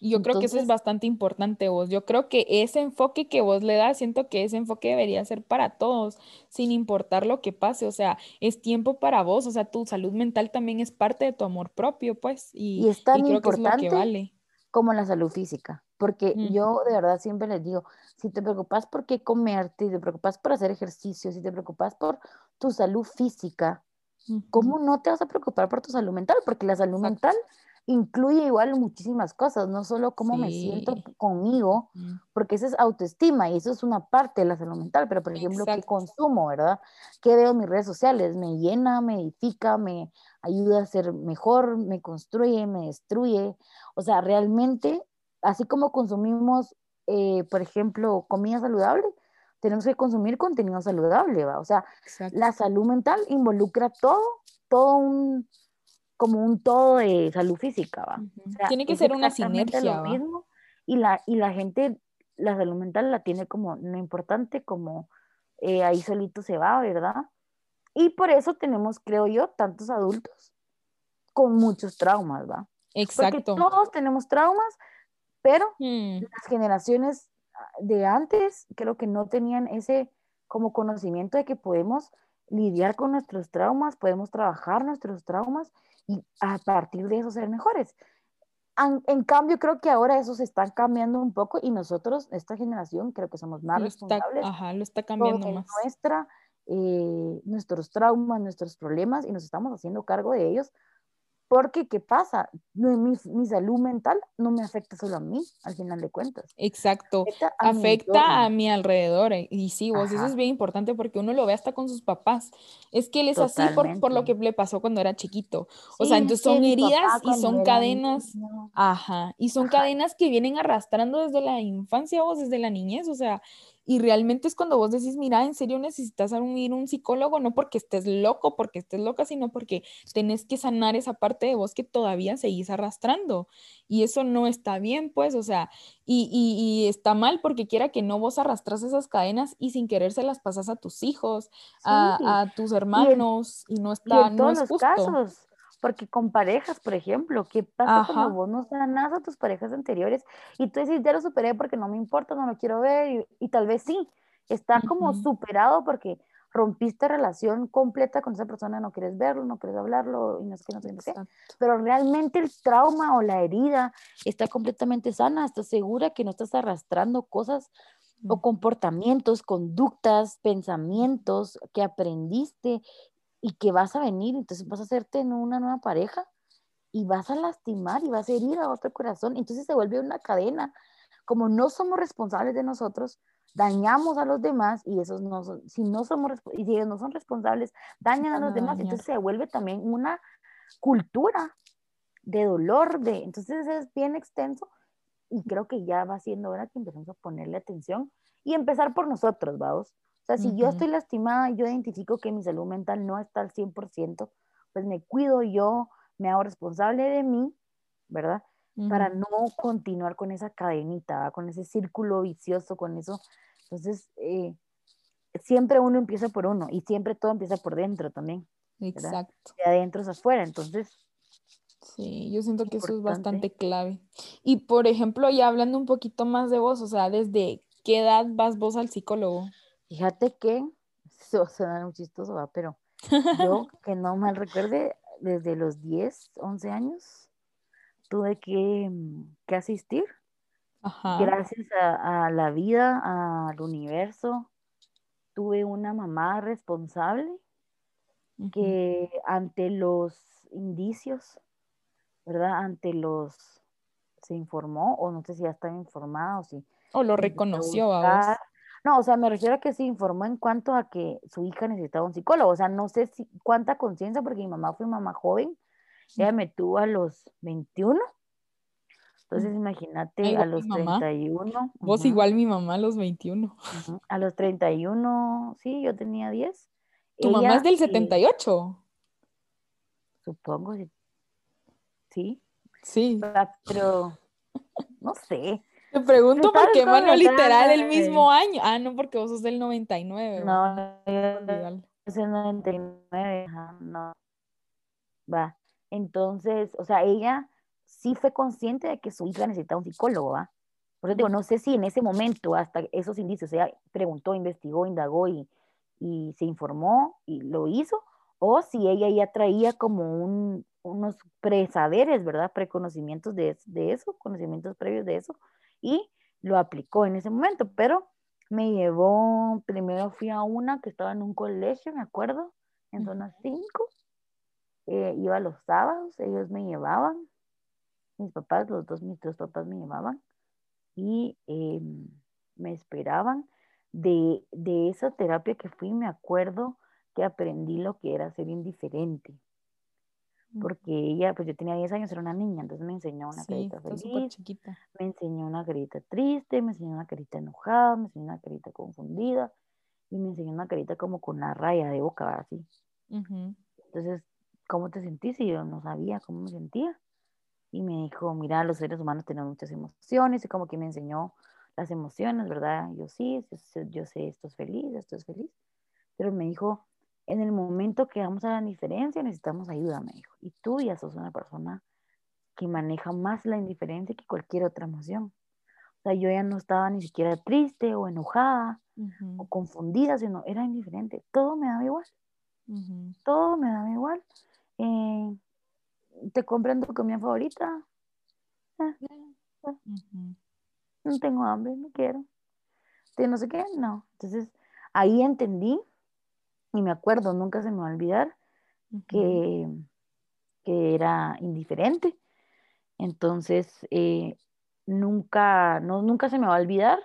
Y yo creo que eso es bastante importante vos. Yo creo que ese enfoque que vos le das, siento que ese enfoque debería ser para todos, sin importar lo que pase. O sea, es tiempo para vos. O sea, tu salud mental también es parte de tu amor propio, pues. Y, es tan importante vale. como la salud física. Porque yo de verdad siempre les digo, si te preocupas por qué comerte, si te preocupas por hacer ejercicio, si te preocupas por tu salud física, ¿cómo no te vas a preocupar por tu salud mental? Porque la salud mental incluye igual muchísimas cosas, no solo cómo me siento conmigo, porque eso es autoestima y eso es una parte de la salud mental, pero por ejemplo, ¿qué consumo, verdad? ¿Qué veo en mis redes sociales? ¿Me llena, me edifica, me ayuda a ser mejor, me construye, me destruye? O sea, realmente, así como consumimos eh, por ejemplo, comida saludable, tenemos que consumir contenido saludable, ¿va? O sea, la salud mental involucra todo, todo un, como un todo de salud física, ¿va? tiene que ser una sinergia, lo mismo, y la, y la gente, la salud mental la tiene como no importante, como eh, ahí solito se va, ¿verdad? Y por eso tenemos, creo yo, tantos adultos con muchos traumas, ¿va? Exacto. Porque todos tenemos traumas, pero mm. las generaciones ah, de antes creo que no tenían ese como conocimiento de que podemos lidiar con nuestros traumas, podemos trabajar nuestros traumas y a partir de eso ser mejores. En, cambio, creo que ahora eso se está cambiando un poco y nosotros, esta generación, creo que somos más responsables. ajá, lo está cambiando más. Nuestra, eh, nuestros traumas, nuestros problemas y nos estamos haciendo cargo de ellos porque, ¿qué pasa? Mi, mi, salud mental no me afecta solo a mí, al final de cuentas. Exacto. Afecta, a, mi, alrededor. Eh, y sí, vos, eso es bien importante porque uno lo ve hasta con sus papás. Es que él es así por, por, lo que le pasó cuando era chiquito. O sea, entonces son heridas y son cadenas. Ajá. Y son cadenas que vienen arrastrando desde la infancia o desde la niñez. O sea, Y realmente es cuando vos decís, mira, en serio necesitas ir a un psicólogo, no porque estés loco, porque estés loca, sino porque tenés que sanar esa parte de vos que todavía seguís arrastrando. Y eso no está bien, pues, o sea, y, y, está mal porque quiera que no vos arrastras esas cadenas y sin querer se las pasas a tus hijos, a, a, tus hermanos, y, no está, en no todos los casos porque con parejas, por ejemplo, ¿qué pasa cuando vos no sanas a tus parejas anteriores y tú decís, ya lo superé porque no me importa, no lo quiero ver y, tal vez sí, está como superado porque rompiste relación completa con esa persona, no quieres verlo, no quieres hablarlo y no sé qué, no sé qué. Pero realmente el trauma o la herida está completamente sana, estás segura que no estás arrastrando cosas o comportamientos, conductas, pensamientos que aprendiste y que vas a venir, entonces vas a hacerte en una nueva pareja y vas a lastimar y vas a herir a otro corazón, entonces se vuelve una cadena. Como no somos responsables de nosotros, dañamos a los demás y esos no son, si no somos y si ellos no son responsables, dañan a los demás, entonces se vuelve también una cultura de dolor, de entonces es bien extenso y creo que ya va siendo hora que empecemos a ponerle atención y empezar por nosotros, vamos. O sea, si yo estoy lastimada y yo identifico que mi salud mental no está al 100%, pues me cuido yo, me hago responsable de mí, ¿verdad? Para no continuar con esa cadenita, con ese círculo vicioso, con eso. Entonces, eh, siempre uno empieza por uno y siempre todo empieza por dentro también. Exacto. De adentro hacia afuera. Entonces, Sí, yo siento que eso es bastante clave. Y por ejemplo, ya hablando un poquito más de vos, o sea, ¿desde qué edad vas vos al psicólogo? Fíjate que, eso suena muy chistoso, ¿va? pero yo, que no mal recuerde, desde los 10, 11 años, tuve que, mm, que asistir. Gracias a, la vida, al universo, tuve una mamá responsable que ante los indicios, ¿verdad? Ante los, se informó, o no sé si ya estaba informada o si... O lo reconoció a vos. No, o sea, me refiero a que se informó en cuanto a que su hija necesitaba un psicólogo. O sea, no sé si, cuánta conciencia, porque mi mamá fue mamá joven. Ella me tuvo a los 21. Entonces, imagínate, a los 31. Vos igual mi mamá a los 21. A los 31, sí, yo tenía 10. ¿Tu mamá es del 78? supongo, sí. Sí. Pero, no sé. Te pregunto por qué mano literal el mismo año. Ah, no, porque vos sos del 99. No, yo soy del 99, no. Va. Entonces, o sea, ella sí fue consciente de que su hija necesitaba un psicólogo, ¿va? Por eso digo, no sé si en ese momento, hasta esos indicios, ella preguntó, investigó, indagó y, y se informó y lo hizo, o si ella ya traía como un, unos presaberes, ¿verdad? Preconocimientos de, de eso, conocimientos previos de eso, y lo aplicó en ese momento, pero me llevó, primero fui a una que estaba en un colegio, me acuerdo, en zona 5, eh, iba los sábados, ellos me llevaban, mis papás, los dos, mis dos papás me llevaban y em, me esperaban. De, de esa terapia que fui, me acuerdo que aprendí lo que era ser indiferente porque ella, pues yo tenía 10 años, era una niña, entonces me enseñó una carita feliz, chiquita. me enseñó una carita triste, me enseñó una carita enojada, me enseñó una carita confundida y me enseñó una carita como con una raya de boca, así. Entonces, ¿cómo te sentís? Y yo no sabía cómo me sentía. Y me dijo, mira, los seres humanos tenemos muchas emociones y como que me enseñó las emociones, ¿verdad? Yo sí, yo sé, esto es feliz, esto es feliz. Pero me dijo, en el momento que vamos a la diferencia necesitamos ayuda, me dijo. Y tú ya sos una persona que maneja más la indiferencia que cualquier otra emoción. O sea, yo ya no estaba ni siquiera triste o enojada o confundida, sino era indiferente. Todo me daba igual. Todo me daba igual. Eh, ¿Te comprendo tu comida favorita? Eh, eh. No tengo hambre, no quiero. ¿De no sé qué? No. Entonces, ahí entendí y me acuerdo, nunca se me va a olvidar que, que, era indiferente. Entonces, eh, nunca, no, nunca se me va a olvidar.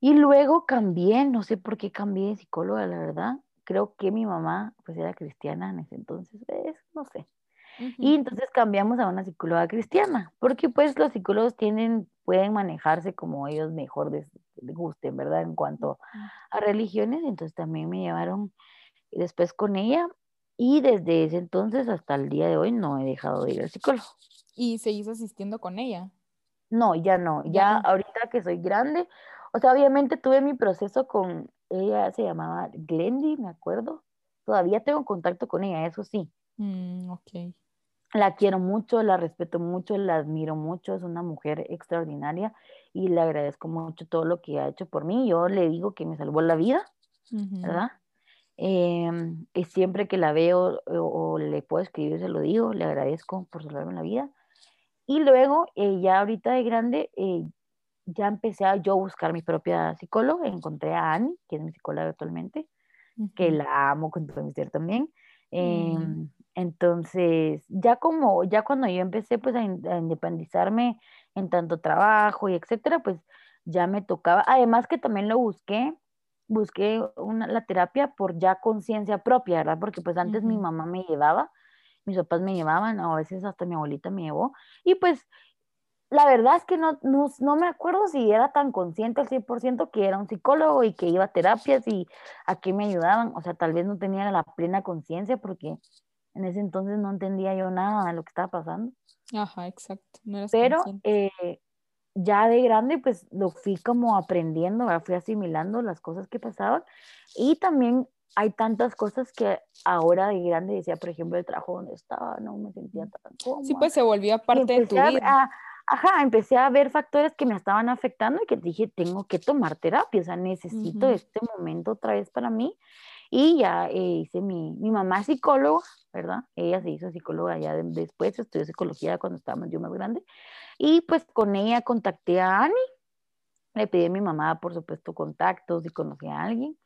Y luego cambié, no sé por qué cambié de psicóloga, la verdad. Creo que mi mamá, pues era cristiana en ese entonces, no sé. Y entonces cambiamos a una psicóloga cristiana, porque pues los psicólogos tienen, pueden manejarse como ellos mejor gusten, ¿verdad? En cuanto a religiones, entonces también me llevaron después con ella y desde ese entonces hasta el día de hoy no he dejado de ir al psicólogo. ¿Y seguís asistiendo con ella? No, ya no, Ya ahorita que soy grande, o sea, obviamente tuve mi proceso con ella, se llamaba Glendy, me acuerdo. Todavía tengo contacto con ella, eso sí. Mm, ok. La quiero mucho, la respeto mucho, la admiro mucho, es una mujer extraordinaria y le agradezco mucho todo lo que ha hecho por mí. Yo le digo que me salvó la vida. ¿verdad? Em, y siempre que la veo o, o le puedo escribir, se lo digo, le agradezco por salvarme la vida. Y luego, eh, ya ahorita de grande, eh, ya empecé a yo buscar mi propia psicóloga, encontré a Annie, que es mi psicóloga actualmente, que la amo con todo mi ser también. Entonces, ya como, ya cuando yo empecé pues a, in- a independizarme en tanto trabajo y etcétera, pues ya me tocaba, además que también lo busqué, busqué una, la terapia por ya conciencia propia, ¿verdad? Porque pues antes mi mamá me llevaba, mis papás me llevaban, o a veces hasta mi abuelita me llevó, y pues la verdad es que no, no, no me acuerdo si era tan consciente al 100% que era un psicólogo y que iba a terapias y a qué me ayudaban. O sea, tal vez no tenía la plena conciencia porque en ese entonces no entendía yo nada de lo que estaba pasando. Ajá, exacto. No eras Pero eh, ya de grande, pues lo fui como aprendiendo, ¿verdad? fui asimilando las cosas que pasaban. Y también hay tantas cosas que ahora de grande decía, por ejemplo, el trabajo donde estaba, no me sentía tan cómoda. Sí, pues se volvió Y parte de tu a, vida. a- ajá, empecé a ver factores que me estaban afectando y que dije, tengo que tomar terapia, o sea, necesito Ujú. este momento otra vez para mí. Y ya eh, hice mi, mi mamá es psicóloga, ¿verdad? Ella se hizo psicóloga ya de- después, estudió psicología cuando estábamos yo más grande. Y pues con ella contacté a Ani, le pedí a mi mamá, por supuesto, contactos y conocí a alguien.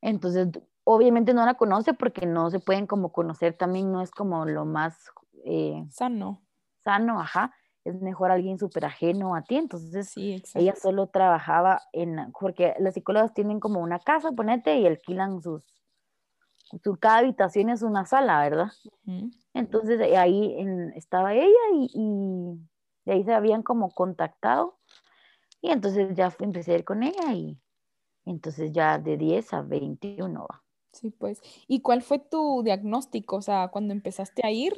Entonces, obviamente no la conoce porque no se pueden como conocer, también no es como lo más eh, Sano. sano, ajá, es mejor alguien súper ajeno a ti, entonces Sí, ella solo trabajaba en, porque las psicólogas tienen como una casa, ponete, y alquilan sus, su, cada habitación es una sala, ¿verdad? Entonces ahí en- estaba ella y, y de ahí se habían como contactado y entonces ya fui- empecé a ir con ella y entonces ya de 10 a 21 va. Sí, pues. ¿Y cuál fue tu diagnóstico? O sea, cuando empezaste a ir,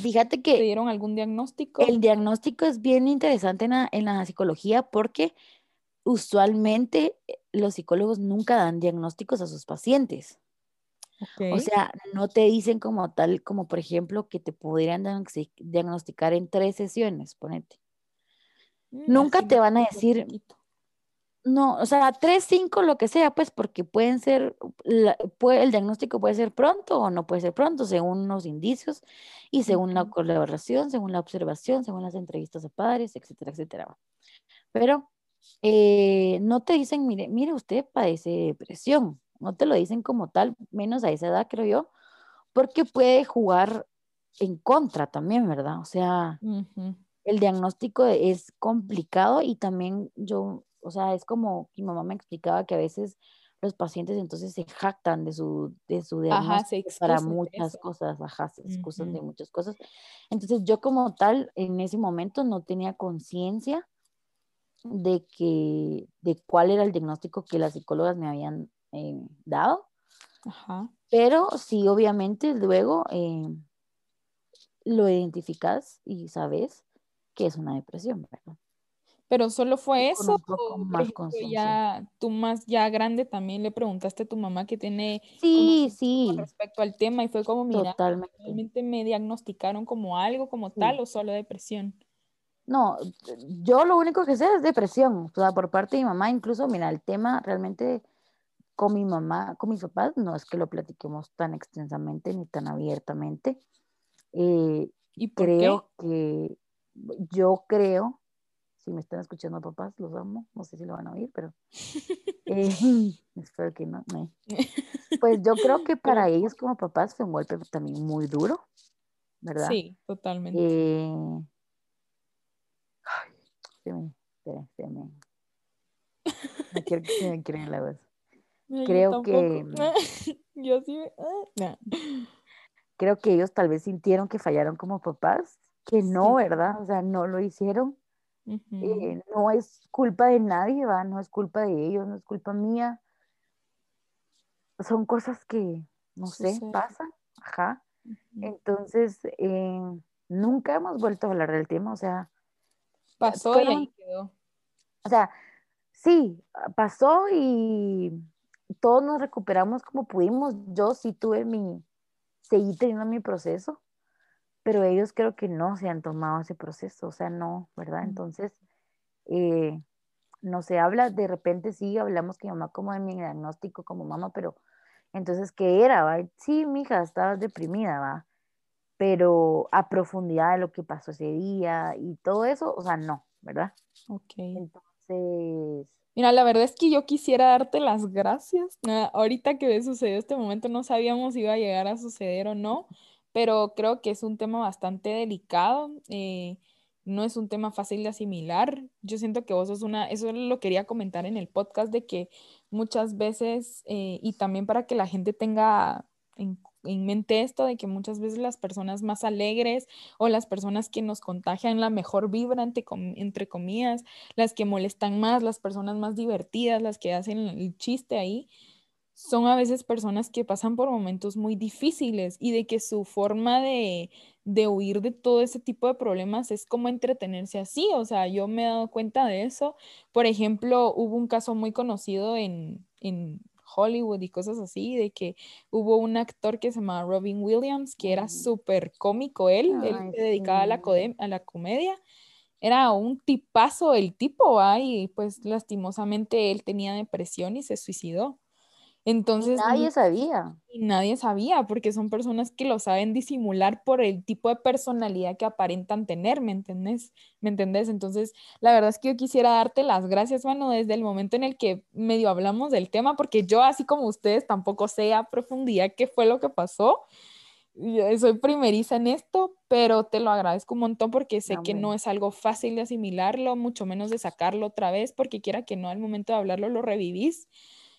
Fíjate ¿te que dieron algún diagnóstico? el diagnóstico es bien interesante en la, en la psicología porque usualmente eh, los psicólogos nunca dan diagnósticos a sus pacientes. O sea, no te dicen como tal, como por ejemplo, que te pudieran diagnosti- diagnosticar en tres sesiones, ponete. Mm, Nunca te van a decir, poquito. No, o sea, tres, cinco, lo que sea, pues porque pueden ser, la- puede- el diagnóstico puede ser pronto o no puede ser pronto, según los indicios y según la colaboración, según la observación, según las entrevistas a padres, etcétera, etcétera. Pero eh, no te dicen, mire, mire, usted padece depresión, no te lo dicen como tal, menos a esa edad, creo yo, porque puede jugar en contra también, ¿verdad? O sea, el diagnóstico es complicado y también yo, o sea, es como mi mamá me explicaba que a veces los pacientes entonces se jactan de su, de su diagnóstico para muchas cosas, ajá, se excusan de muchas cosas. Entonces yo como tal, en ese momento no tenía conciencia de que, de cuál era el diagnóstico que las psicólogas me habían eh, dado, Ajá. pero sí, obviamente, luego eh, lo identificas y sabes que es una depresión, ¿verdad? Pero solo fue eso, o más ejemplo, ya tú más ya grande también le preguntaste a tu mamá que tiene Sí, conocimiento con sí, respecto al tema y fue como, mira, totalmente. realmente me diagnosticaron como algo como Sí. tal o solo depresión. No, yo lo único que sé es depresión, o sea, por parte de mi mamá, incluso, mira, el tema realmente con mi mamá, con mis papás, no es que lo platiquemos tan extensamente ni tan abiertamente. Eh, ¿Y por qué? creo que, yo creo, si me están escuchando papás, los amo, no sé si lo van a oír, pero eh, espero que no. no. Pues yo creo que para ellos como papás fue un golpe también muy duro, ¿verdad? sí, totalmente. Eh, ay, se me, se me, no quiero que se me la voz. No, Creo que, Yo sí me... ah, no. creo que ellos tal vez sintieron que fallaron como papás, que no, Sí. ¿verdad? O sea, no lo hicieron Eh, no es culpa de nadie, ¿va? No es culpa de ellos, no es culpa mía. Son cosas que, no sé, pasan, ajá. Entonces, eh, nunca hemos vuelto a hablar del tema, o sea. Pasó y ahí quedó. O sea, sí, pasó y todos nos recuperamos como pudimos. Yo sí tuve mi, seguí teniendo mi proceso, pero ellos creo que no se han tomado ese proceso, o sea, no, ¿verdad? Entonces, eh, no se habla, de repente sí hablamos que mamá como de mi diagnóstico como mamá, pero entonces, ¿qué era? Va? Sí, mija, estabas deprimida, va, pero a profundidad de lo que pasó ese día y todo eso, o sea, no, ¿verdad? Ok. Entonces... Mira, la verdad es que yo quisiera darte las gracias. ahorita que sucedió este momento, no sabíamos si iba a llegar a suceder o no, pero creo que es un tema bastante delicado. Eh, no es un tema fácil de asimilar. Yo siento que vos sos una, eso lo quería comentar en el podcast, de que muchas veces, eh, y también para que la gente tenga en, mente esto, de que muchas veces las personas más alegres o las personas que nos contagian la mejor vibra, entre, entre comillas, las que molestan más, las personas más divertidas, las que hacen el chiste ahí, son a veces personas que pasan por momentos muy difíciles y de que su forma de, huir de todo ese tipo de problemas es como entretenerse así. O sea, yo me he dado cuenta de eso. Por ejemplo, hubo un caso muy conocido en, Hollywood y cosas así, de que hubo un actor que se llamaba Robin Williams, que era súper cómico él, él se dedicaba a la, a la comedia. Era un tipazo el tipo, y pues lastimosamente él tenía depresión y se suicidó. Entonces... nadie sabía. Y nadie sabía, porque son personas que lo saben disimular por el tipo de personalidad que aparentan tener, ¿me entendés? ¿Me entendés? Entonces, la verdad es que yo quisiera darte las gracias, mano, desde el momento en el que medio hablamos del tema, porque yo, así como ustedes, tampoco sé a profundidad qué fue lo que pasó. Soy primeriza en esto, pero te lo agradezco un montón porque sé que no es algo fácil de asimilarlo, mucho menos de sacarlo otra vez, porque quiera que no, al momento de hablarlo lo revivís.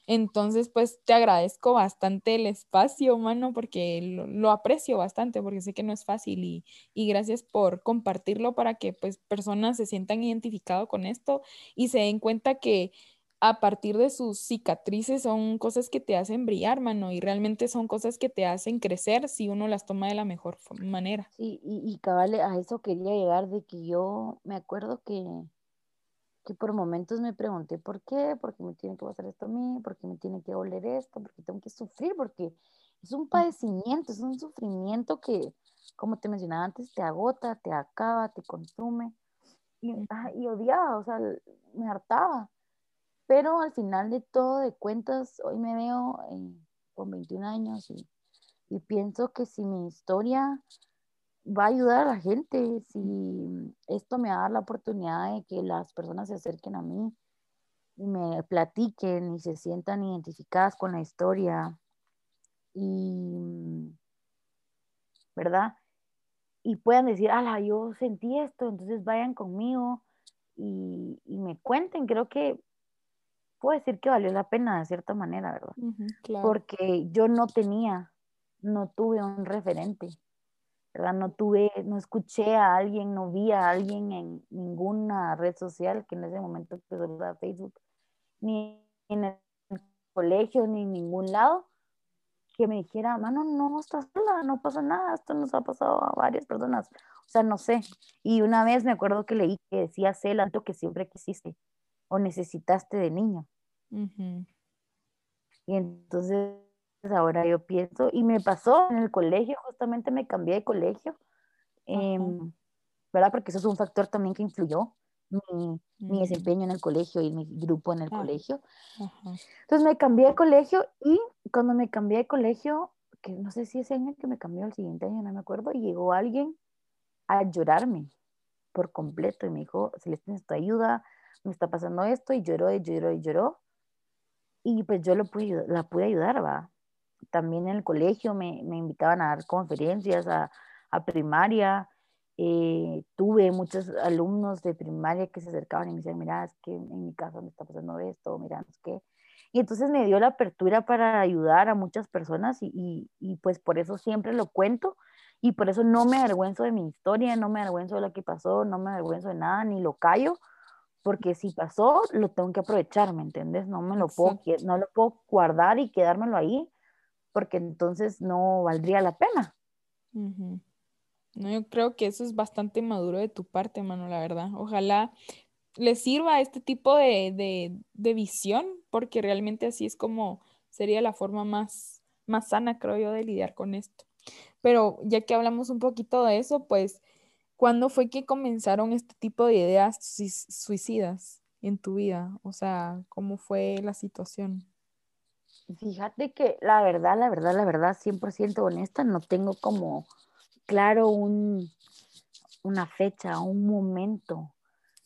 Entonces, pues te agradezco bastante el espacio, mano, porque lo, aprecio bastante, porque sé que no es fácil y, y, gracias por compartirlo para que pues personas se sientan identificados con esto y se den cuenta que a partir de sus cicatrices son cosas que te hacen brillar, mano, y realmente son cosas que te hacen crecer si uno las toma de la mejor manera. Sí, y, y cabal, a eso quería llegar de que yo me acuerdo que que por momentos me pregunté por qué, por qué me tiene que pasar esto a mí, por qué me tiene que oler esto, por qué tengo que sufrir, porque es un padecimiento, es un sufrimiento que, como te mencionaba antes, te agota, te acaba, te consume. Y, ah, y odiaba, o sea, me hartaba. Pero al final de todo, de cuentas, hoy me veo con 21 años y, y pienso que si mi historia va a ayudar a la gente si esto me da la oportunidad de que las personas se acerquen a mí y me platiquen y se sientan identificadas con la historia y verdad y puedan decir ala yo sentí esto entonces vayan conmigo y, me cuenten creo que puedo decir que valió la pena de cierta manera verdad porque yo no tenía no tuve un referente no tuve, no escuché a alguien, no vi a alguien en ninguna red social que en ese momento empezó a Facebook, ni en el colegio, ni en ningún lado, que me dijera, mano, no estás sola, no pasa nada, esto nos ha pasado a varias personas. O sea, no sé. Y una vez me acuerdo que leí que decía, sé el que siempre quisiste o necesitaste de niño. Y entonces ahora yo pienso, y me pasó en el colegio, justamente me cambié de colegio, em, ¿verdad? Porque eso es un factor también que influyó mi, mi, desempeño en el colegio y mi grupo en el colegio. Entonces me cambié de colegio y cuando me cambié de colegio, que no sé si ese año que me cambió, el siguiente año, no me acuerdo, llegó alguien a llorarme por completo y me dijo, Celeste, necesito ayuda, me está pasando esto, y lloró, y lloró, y lloró. Y pues yo lo pude, la pude ayudar, va también en el colegio me, me invitaban a dar conferencias a, a primaria. Eh, tuve muchos alumnos de primaria que se acercaban y me decían, mira, es que en mi casa me está pasando esto, mira, sé qué. Y entonces me dio la apertura para ayudar a muchas personas y, y, y, pues por eso siempre lo cuento. y por eso no me avergüenzo de mi historia, no me avergüenzo de lo que pasó, no me avergüenzo de nada, ni lo callo, porque si pasó, lo tengo que aprovechar, ¿me entiendes? No me lo puedo, no lo puedo guardar y quedármelo ahí, porque entonces no valdría la pena. No, yo creo que eso es bastante maduro de tu parte, mano, la verdad. Ojalá le sirva este tipo de, visión, porque realmente así es como sería la forma más, más sana, creo yo, de lidiar con esto. Pero ya que hablamos un poquito de eso, pues, ¿cuándo fue que comenzaron este tipo de ideas suicidas en tu vida? O sea, ¿cómo fue la situación? Fíjate que la verdad, la verdad, la verdad, 100% honesta, no tengo como claro un, una fecha, un momento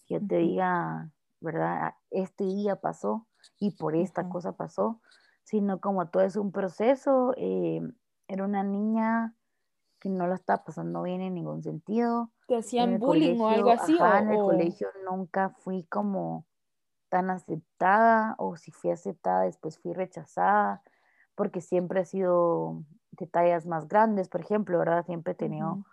que yo te diga, ¿verdad? Este día pasó y por esta cosa pasó, sino como todo es un proceso. Eh, era una niña que no la estaba pasando bien en ningún sentido. ¿Te hacían bullying o algo así? en el colegio nunca fui como tan aceptada o si fui aceptada después fui rechazada porque siempre he sido de tallas más grandes, por ejemplo, ¿verdad? Siempre he tenido...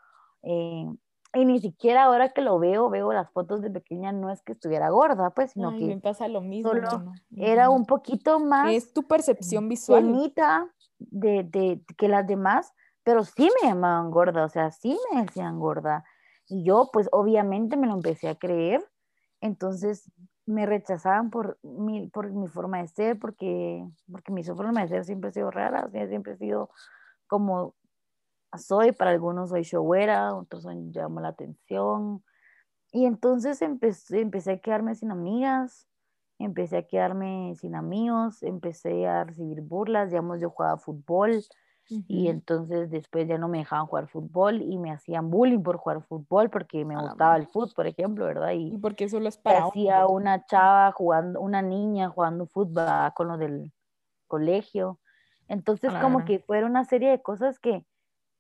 Eh, y ni siquiera ahora que lo veo, veo las fotos de pequeña, no es que estuviera gorda, pues, sino que... me pasa lo mismo. Solo era un poquito más... Es tu percepción visual. Bonita de, de, que las demás, pero sí me llamaban gorda, o sea, sí me decían gorda. Y yo, pues, obviamente me lo empecé a creer. Entonces, me rechazaban por mi, por mi forma de ser, porque, porque mi forma de ser siempre ha sido rara, siempre ha sido como soy, para algunos soy showera, otros son, llamo la atención. Y entonces empecé, empecé a quedarme sin amigas, empecé a quedarme sin amigos, empecé a recibir burlas, digamos, yo jugaba fútbol y entonces después ya no me dejaban jugar fútbol y me hacían bullying por jugar fútbol porque me ah, gustaba el fútbol, por ejemplo, ¿verdad? Y, porque eso lo es para hacía una chava jugando, una niña jugando fútbol con lo del colegio. Entonces como que fuera una serie de cosas que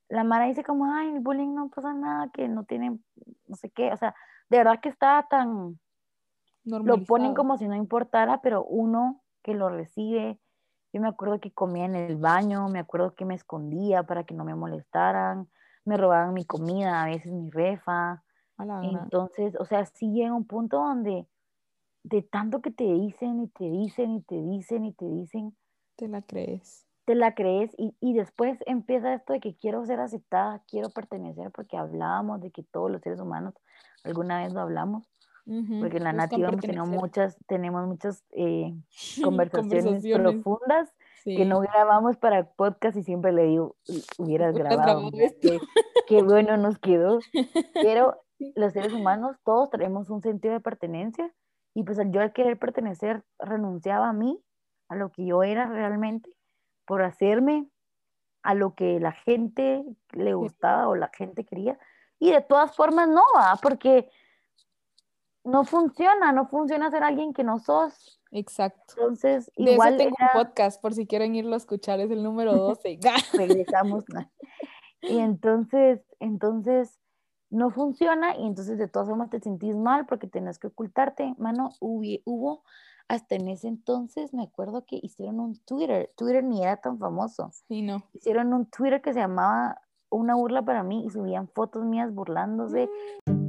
la Mara dice como, ay, el bullying no pasa nada, que no tienen, no sé qué, o sea, de verdad que está tan, lo ponen como si no importara, pero uno que lo recibe, yo me acuerdo que comía en el baño, me acuerdo que me escondía para que no me molestaran, me robaban mi comida, a veces mi refa, entonces, o sea, sí llega un punto donde de tanto que te dicen y te dicen y te dicen y te dicen, te la crees. te la crees y, y, después empieza esto de que quiero ser aceptada, quiero pertenecer, porque hablábamos de que todos los seres humanos, alguna vez lo hablamos, porque en la nativa hemos tenido muchas, tenemos muchas eh, conversaciones, profundas que no grabamos para podcast y siempre le digo, hubieras grabado, qué, qué bueno nos quedó, pero los seres humanos todos tenemos un sentido de pertenencia y pues yo al querer pertenecer renunciaba a mí, a lo que yo era realmente por hacerme a lo que la gente le gustaba o la gente quería. Y de todas formas no va, porque no funciona, no funciona ser alguien que no sos. Exacto. Entonces, igual tengo un podcast por si quieren irlo a escuchar, es el número 12. Regresamos. Y entonces, entonces no funciona y entonces de todas formas te sentís mal porque tenés que ocultarte. Mano, hubo hasta en ese entonces me acuerdo que hicieron un Twitter, Twitter ni era tan famoso. Sí, no. Hicieron un Twitter que se llamaba Una burla para mí y subían fotos mías burlándose. Mm.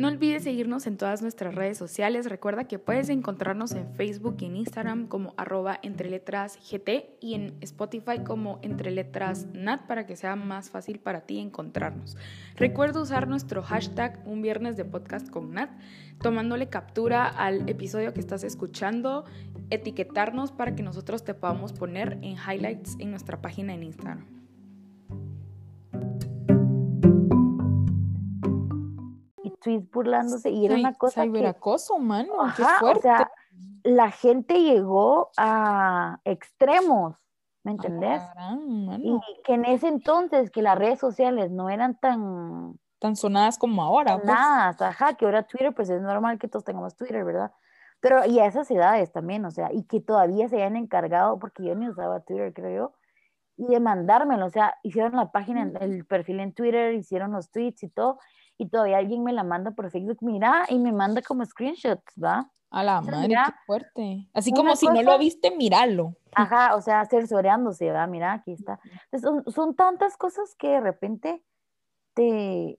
No olvides seguirnos en todas nuestras redes sociales. Recuerda que puedes encontrarnos en Facebook y en Instagram como arroba entre letras GT y en Spotify como entre letras NAT para que sea más fácil para ti encontrarnos. Recuerda usar nuestro hashtag un viernes de podcast con Nat, tomándole captura al episodio que estás escuchando, etiquetarnos para que nosotros te podamos poner en highlights en nuestra página en Instagram. Tweets burlándose y era una cosa ciberacoso, que, mano, qué fuerte. O sea, la gente llegó a extremos, ¿me entendés? y que en ese entonces que las redes sociales no eran tan tan sonadas como ahora. Pues. Nada, ajá, que ahora Twitter, pues es normal que todos tengamos Twitter, ¿verdad? Pero y a esas edades también, o sea, y que todavía se hayan encargado, porque yo ni usaba Twitter, creo yo, y de mandármelo, o sea, hicieron la página, el perfil en Twitter, hicieron los tweets y todo, y todavía alguien me la manda por Facebook, mira, y me manda como screenshots, ¿va? A la O sea, madre, mira, qué fuerte. Así como si no lo viste, míralo. Ajá, o sea, cercioreándose, ¿verdad? Mira, aquí está. Entonces, son, son tantas cosas que de repente te,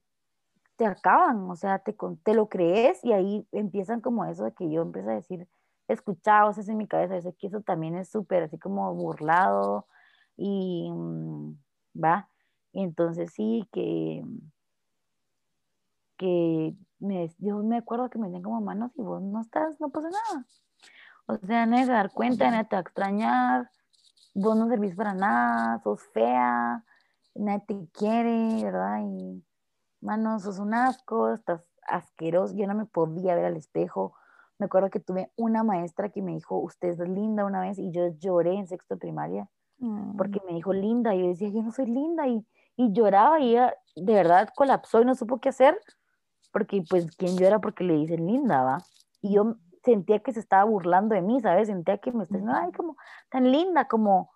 te acaban, o sea, te, te lo crees y ahí empiezan como eso de que yo empiezo a decir, escuchado, o sea, es en mi cabeza, eso que eso también es súper así como burlado y mm, va, y entonces sí que que me, yo me acuerdo que me decían como manos y vos no estás, no pasa nada. O sea, nadie se dar cuenta, nadie te va a extrañar, vos no servís para nada, sos fea, nadie te quiere, ¿verdad? Y, mano, sos un asco, estás asqueroso, yo no me podía ver al espejo. Me acuerdo que tuve una maestra que me dijo, usted es linda una vez, y yo lloré en sexto de primaria, porque me dijo linda, y yo decía, yo no soy linda, y, y lloraba, y ella de verdad colapsó y no supo qué hacer, porque pues quien llora porque le dicen linda, ¿va? Y yo sentía que se estaba burlando de mí, ¿sabes? Sentía que me estaba diciendo, ay, como tan linda, como,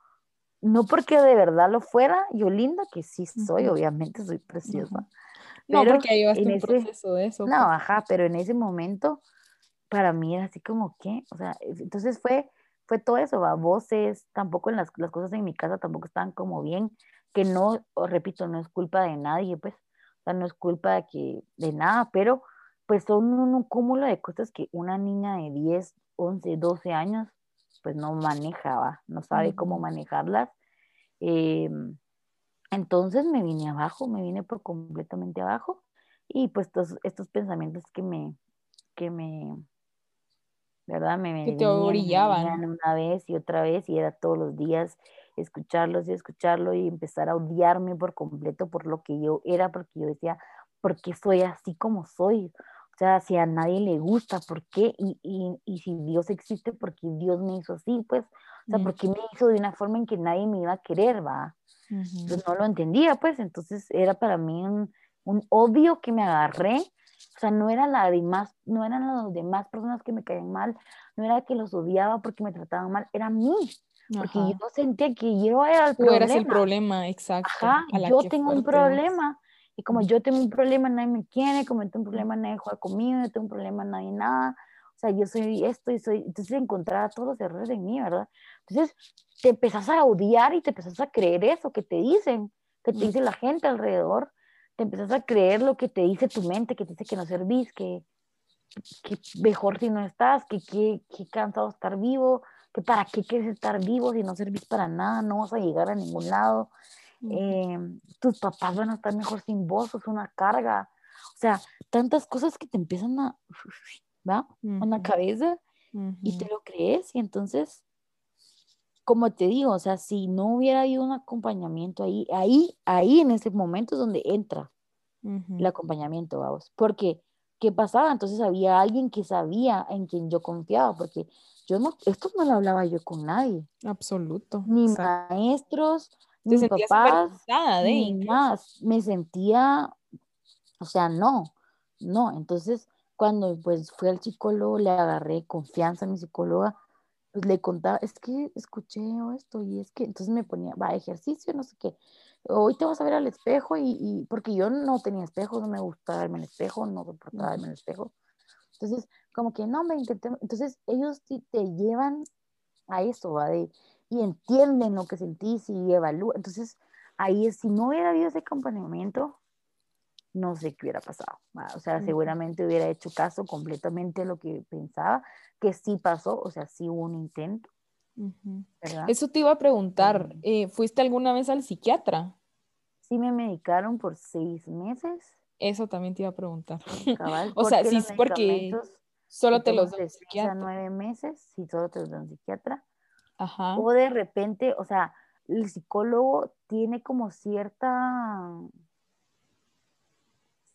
no porque de verdad lo fuera, yo linda, que sí soy, obviamente soy preciosa. No, porque llevaste en un ese- proceso de eso. No, pues. ajá, pero en ese momento, para mí era así como, ¿qué? O sea, es- entonces fue, fue todo eso, ¿va? Voces, tampoco en las, las cosas en mi casa tampoco estaban como bien, que no, repito, no es culpa de nadie, pues, sea, no es culpa de que, de nada, pero pues son un, un cúmulo de cosas que una niña de 10, 11, 12 años, pues no manejaba, no sabe cómo manejarlas. Eh, entonces me vine abajo, me vine por completamente abajo y pues estos, estos pensamientos que me, que me, ¿verdad? Me Que te me una vez y otra vez y era todos los días escucharlos y escucharlo y empezar a odiarme por completo por lo que yo era, porque yo decía, ¿por qué soy así como soy? O sea, si a nadie le gusta, ¿por qué? Y, y, y si Dios existe, ¿por qué Dios me hizo así? Pues, o sea, ¿por qué me hizo de una forma en que nadie me iba a querer, va? Pues no lo entendía, pues, entonces era para mí un, un odio que me agarré, o sea, no era la demás, no eran las demás personas que me caían mal, no era que los odiaba porque me trataban mal, era mí, porque Ajá. yo sentía que yo era el Tú problema. eras el problema, exacto. Ajá, yo tengo un problema, y como yo tengo un problema, nadie me quiere, como yo tengo un problema, nadie juega conmigo, yo tengo un problema, nadie nada, o sea, yo soy esto y soy, entonces encontraba todos los errores en mí, ¿verdad? Entonces te empezás a odiar y te empezás a creer eso que te dicen, que te Mm. dice la gente alrededor, te empezás a creer lo que te dice tu mente, que te dice que no servís, que, que mejor si no estás, que qué cansado estar vivo, que para qué quieres estar vivo si no servís para nada, no vas a llegar a ningún lado, eh, tus papás van a estar mejor sin vos, sos una carga, o sea, tantas cosas que te empiezan a, ¿va? En la cabeza y te lo crees y entonces, como te digo, o sea, si no hubiera habido un acompañamiento ahí, ahí, ahí en ese momento es donde entra el acompañamiento, vamos, porque ¿qué pasaba? Entonces había alguien que sabía en quien yo confiaba, porque yo no, esto no lo hablaba yo con nadie, Absoluto. ni exacto. maestros, ni papás, de ni incluso. más, me sentía, o sea, no, no, entonces cuando pues fui al psicólogo, le agarré confianza a mi psicóloga, pues le contaba, es que escuché esto y es que, entonces me ponía, va, ejercicio, no sé qué, hoy te vas a ver al espejo y, y porque yo no tenía espejo, no me gustaba verme el espejo, no soportaba verme el espejo, entonces como que no, me intenté, entonces ellos sí te llevan a eso, ¿va? De, y entienden lo que sentís y evalúan, entonces ahí es, si no hubiera habido ese acompañamiento, no sé qué hubiera pasado. O sea, seguramente hubiera hecho caso completamente a lo que pensaba, que sí pasó, o sea, sí hubo un intento. Eso te iba a preguntar. Mm. eh, ¿fuiste alguna vez al psiquiatra? Sí me medicaron por seis meses, Eso también te iba a preguntar. cabal, O sea, sí, porque solo te los da un psiquiatra. nueve meses, si solo te los da un psiquiatra, Ajá. o de repente, o sea, el psicólogo tiene como cierta,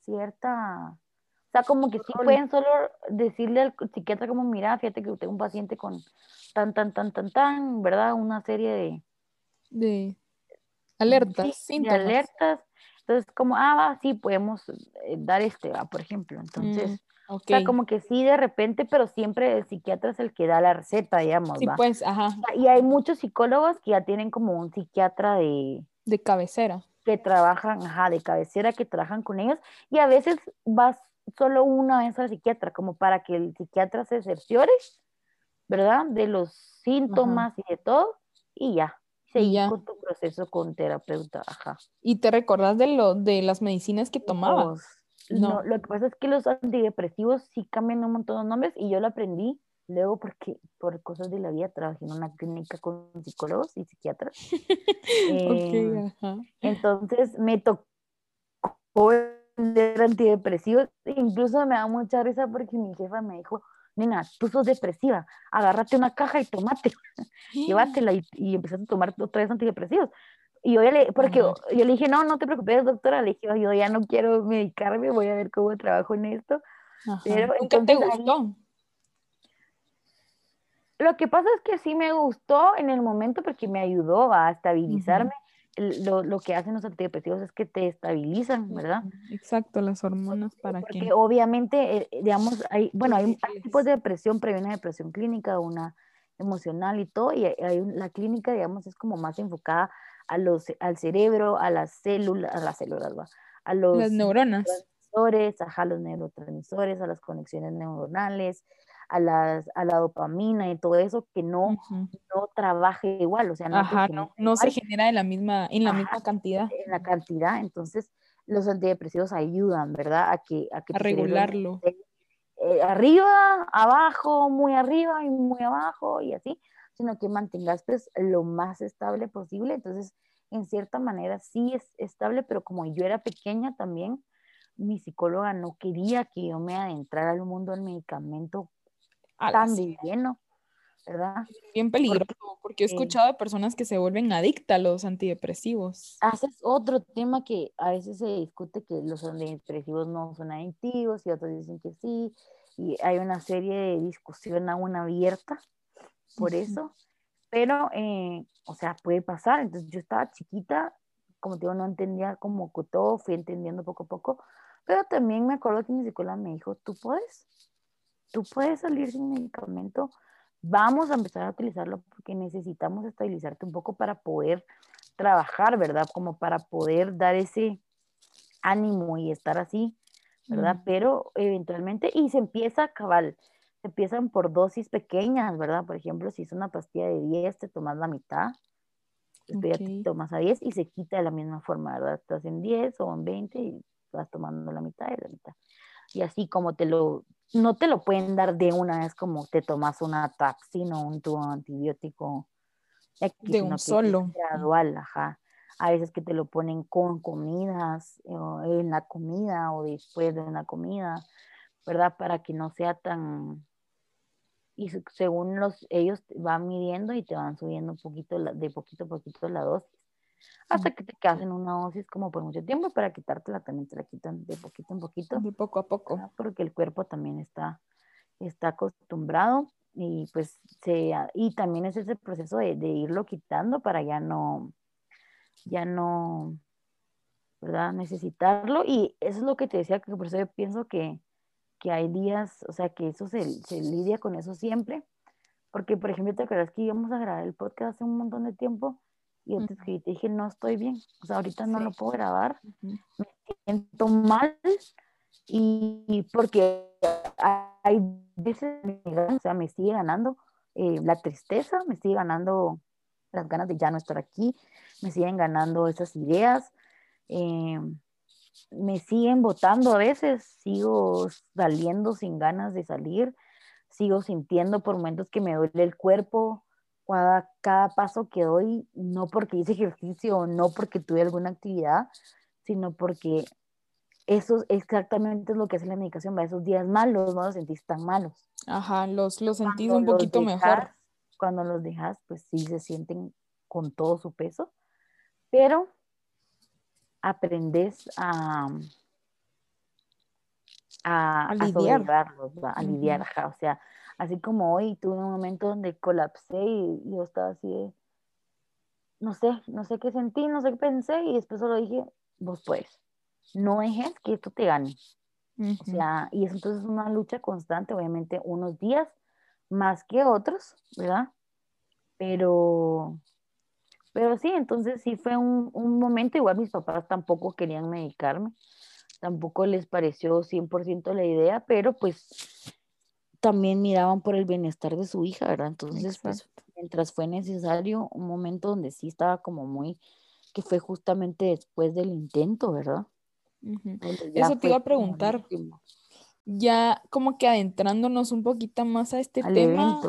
cierta, o sea, como que sí pueden solo decirle al psiquiatra como, mira, fíjate que tengo un paciente con tan, tan, tan, tan, tan, ¿verdad? Una serie de, De alertas, sí, de alertas. Entonces, como, ah, va, sí, podemos eh, dar este, va, por ejemplo. Entonces, Mm, o sea, como que sí de repente, pero siempre el psiquiatra es el que da la receta, digamos, Sí, va. pues, ajá, Y hay muchos psicólogos que ya tienen como un psiquiatra de, de cabecera. Que trabajan, ajá, de cabecera, que trabajan con ellos, y a veces vas solo una vez al psiquiatra, como para que el psiquiatra se cerciore, ¿verdad? De los síntomas y de todo, y ya. Seguí ya. con tu proceso con terapeuta, ajá. ¿Y te recordás de, lo, de las medicinas que tomabas? No. no, lo que pasa es que los antidepresivos sí cambian un montón de nombres y yo lo aprendí luego porque por cosas de la vida trabajé en una clínica con psicólogos y psiquiatras. Eh, Ok, ajá. entonces me tocó vender antidepresivos. Incluso me da mucha risa porque mi jefa me dijo, nena, tú sos depresiva, agárrate una caja y tomate, llévatela y, y empezaste a tomar otra vez antidepresivos. Y yo le, porque Ajá. yo le dije, no, no te preocupes, doctora, le dije, yo ya no quiero medicarme, voy a ver cómo trabajo en esto. Ajá. pero ¿Nunca te entonces ahí- gustó? Lo que pasa es que sí me gustó en el momento porque me ayudó a estabilizarme. El- Lo, lo que hacen los antidepresivos es que te estabilizan, ¿verdad? Exacto, las hormonas para Porque que... obviamente, eh, digamos, hay, bueno, hay, hay tipos de depresión, pero hay una depresión clínica, una emocional y todo, y hay- la clínica, digamos, es como más enfocada a los, al cerebro, a las células, a las células, ¿va? a los Las neuronas. neurotransmisores, ajá, los neurotransmisores, a las conexiones neuronales, a, las, a la dopamina y todo eso que no, Ujú. no trabaje igual, o sea, no Ajá, no, no se genera de la misma, en la Ajá. misma cantidad. en la cantidad, entonces los antidepresivos ayudan, ¿verdad? A que, a que A regularlo. esté, eh, arriba, abajo, muy arriba y muy abajo y así, sino que mantengas pues lo más estable posible. Entonces, en cierta manera sí es estable, pero como yo era pequeña también, mi psicóloga no quería que yo me adentrara al mundo del medicamento tan lleno, ¿verdad? bien peligroso, porque he eh, escuchado de personas que se vuelven adictas a los antidepresivos. Haces otro tema que a veces se discute que los antidepresivos no son adictivos y otros dicen que sí, y hay una serie de discusión aún abierta por eso, pero, eh, o sea, puede pasar. Entonces yo estaba chiquita, como te digo, no entendía como todo, fui entendiendo poco a poco, pero también me acuerdo que mi psicóloga me dijo, tú puedes, tú puedes salir sin medicamento, vamos a empezar a utilizarlo porque necesitamos estabilizarte un poco para poder trabajar, ¿verdad? Como para poder dar ese ánimo y estar así, ¿verdad? Pero eventualmente, y se empieza cabal, se empiezan por dosis pequeñas, ¿verdad? Por ejemplo, si es una pastilla de 10, te tomas la mitad, después ya te tomas a 10 y se quita de la misma forma, ¿verdad? Estás en 10 o en 20 y vas tomando la mitad y la mitad. Y así como te lo, no te lo pueden dar de una vez como te tomas una taxina o un tubo antibiótico X, De un solo. gradual, ajá. A veces que te lo ponen con comidas, en la comida o después de una comida, ¿verdad? Para que no sea tan... Y se- según los, ellos van midiendo y te van subiendo un poquito, de poquito a poquito la dosis. Hasta que te quedas en una dosis como por mucho tiempo para quitártela también te la quitan de poquito en poquito. De poco a poco. ¿verdad? porque el cuerpo también está, está acostumbrado y pues se, y también es ese proceso de, de irlo quitando para ya no, ya no, ¿verdad? Necesitarlo y eso es lo que te decía, que por eso yo pienso que, que hay días, o sea, que eso se, se lidia con eso siempre, porque por ejemplo, ¿te acuerdas que íbamos a grabar el podcast hace un montón de tiempo? Y yo te escribí, te dije, no estoy bien, o sea, ahorita no Sí. lo puedo grabar, me siento mal y porque hay veces, o sea, me sigue ganando eh, la tristeza, me sigue ganando las ganas de ya no estar aquí, me siguen ganando esas ideas, eh, me siguen votando a veces, sigo saliendo sin ganas de salir, sigo sintiendo por momentos que me duele el cuerpo, cada, cada paso que doy, no porque hice ejercicio o no porque tuve alguna actividad, sino porque eso exactamente es lo que hace la medicación, va esos días malos, no los sentís tan malos. Ajá, los, los sentís Cuando un poquito mejor. Cuando los dejas, pues sí se sienten con todo su peso, pero aprendes a, a, A a lidiar. a o sea, así como hoy tuve un momento donde colapsé y yo estaba así de, no sé, no sé qué sentí, no sé qué pensé y después solo dije, vos puedes, no dejes que esto te gane. O Ujú. sea, y es entonces una lucha constante, obviamente unos días más que otros, ¿verdad? Pero, pero sí, entonces sí fue un, un momento, igual mis papás tampoco querían medicarme, tampoco les pareció 100% la idea, pero pues también miraban por el bienestar de su hija, ¿verdad? Entonces, pues, mientras fue necesario, un momento donde sí estaba como muy, que fue justamente después del intento, ¿verdad? Eso te iba a preguntar. Ya como que adentrándonos un poquito más a este tema.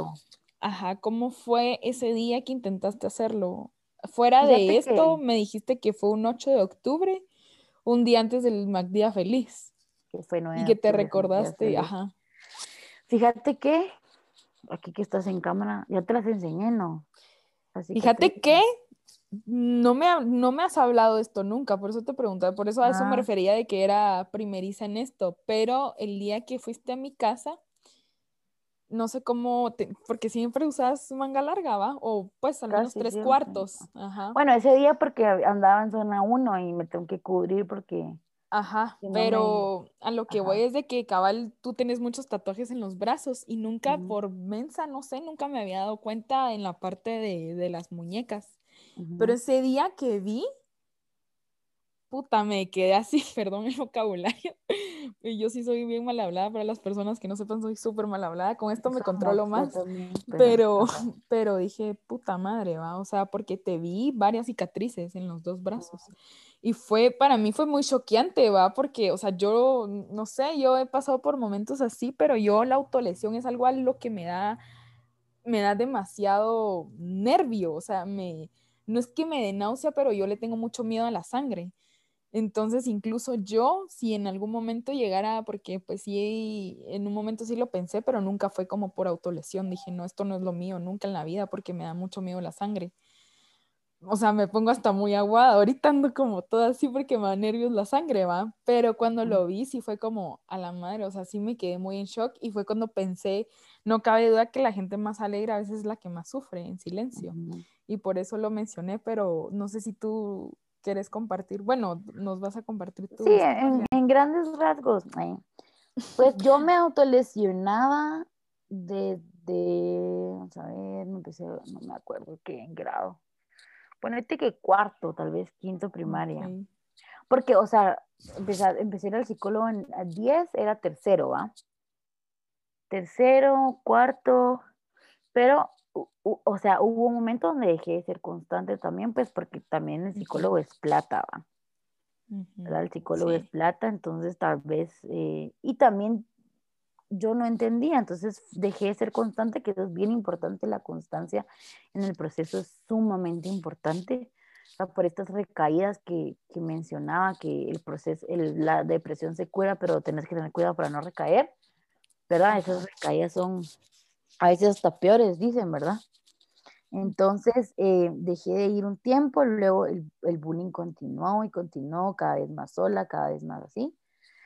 Ajá, ¿cómo fue ese día que intentaste hacerlo? Fuera de esto, me dijiste que fue un 8 de octubre, un día antes del Día Feliz. Que fue Y que te recordaste, ajá. Fíjate que, aquí que estás en cámara, ya te las enseñé, ¿no? Fíjate que, no me, no me has hablado de esto nunca, por eso te preguntaba, por eso a eso me ah. refería de que era primeriza en esto, pero el día que fuiste a mi casa, no sé cómo, porque siempre usas manga larga, ¿va? O pues al menos tres cuartos. Ajá. Bueno, ese día porque andaba en zona uno y me tengo que cubrir porque... Ajá, pero a lo que voy es de que cabal, tú tienes muchos tatuajes en los brazos y nunca por mensa, no sé, nunca me había dado cuenta en la parte de, de las muñecas. Pero ese día que vi, puta, me quedé así, perdón el vocabulario. Yo sí soy bien mal hablada, para las personas que no sepan, soy súper mal hablada. Con esto me controlo más. pero, pero dije, puta madre, va, o sea, porque te vi varias cicatrices en los dos brazos. Y fue, para mí fue muy choqueante, va, porque, o sea, yo, no sé, yo he pasado por momentos así, pero yo la autolesión es algo a lo que me da, me da demasiado nervio, o sea, me, no es que me dé náusea, pero yo le tengo mucho miedo a la sangre. Entonces, incluso yo, si en algún momento llegara, porque pues sí, en un momento sí lo pensé, pero nunca fue como por autolesión. Dije, no, esto no es lo mío, nunca en la vida, porque me da mucho miedo la sangre. O sea, me pongo hasta muy aguada. Ahorita ando como toda así porque me da nervios la sangre, ¿va? Pero cuando lo vi, sí fue como a la madre. O sea, sí me quedé muy en shock y fue cuando pensé, no cabe duda que la gente más alegre a veces es la que más sufre en silencio y por eso lo mencioné, pero no sé si tú quieres compartir, bueno, nos vas a compartir tú. Sí, en, grandes rasgos, eh, pues yo me autolesionaba desde, vamos a ver, no, empecé, no me acuerdo qué en grado. Ponete que cuarto, tal vez quinto primaria. Porque, o sea, empecé, empecé el psicólogo en, a 10, era tercero, ¿va? Tercero, cuarto, pero o sea, hubo un momento donde dejé de ser constante también, pues porque también el psicólogo es plata, ¿va? El psicólogo es plata, entonces tal vez, eh, y también yo no entendía, entonces dejé de ser constante, que es bien importante, la constancia en el proceso es sumamente importante, por estas recaídas que, que, mencionaba, que el proceso, la depresión se cura, pero tenés que tener cuidado para no recaer, ¿verdad? Esas recaídas son a veces hasta peores, dicen, ¿verdad? Entonces eh, dejé de ir un tiempo, luego el, bullying continuó y continuó cada vez más sola, cada vez más así.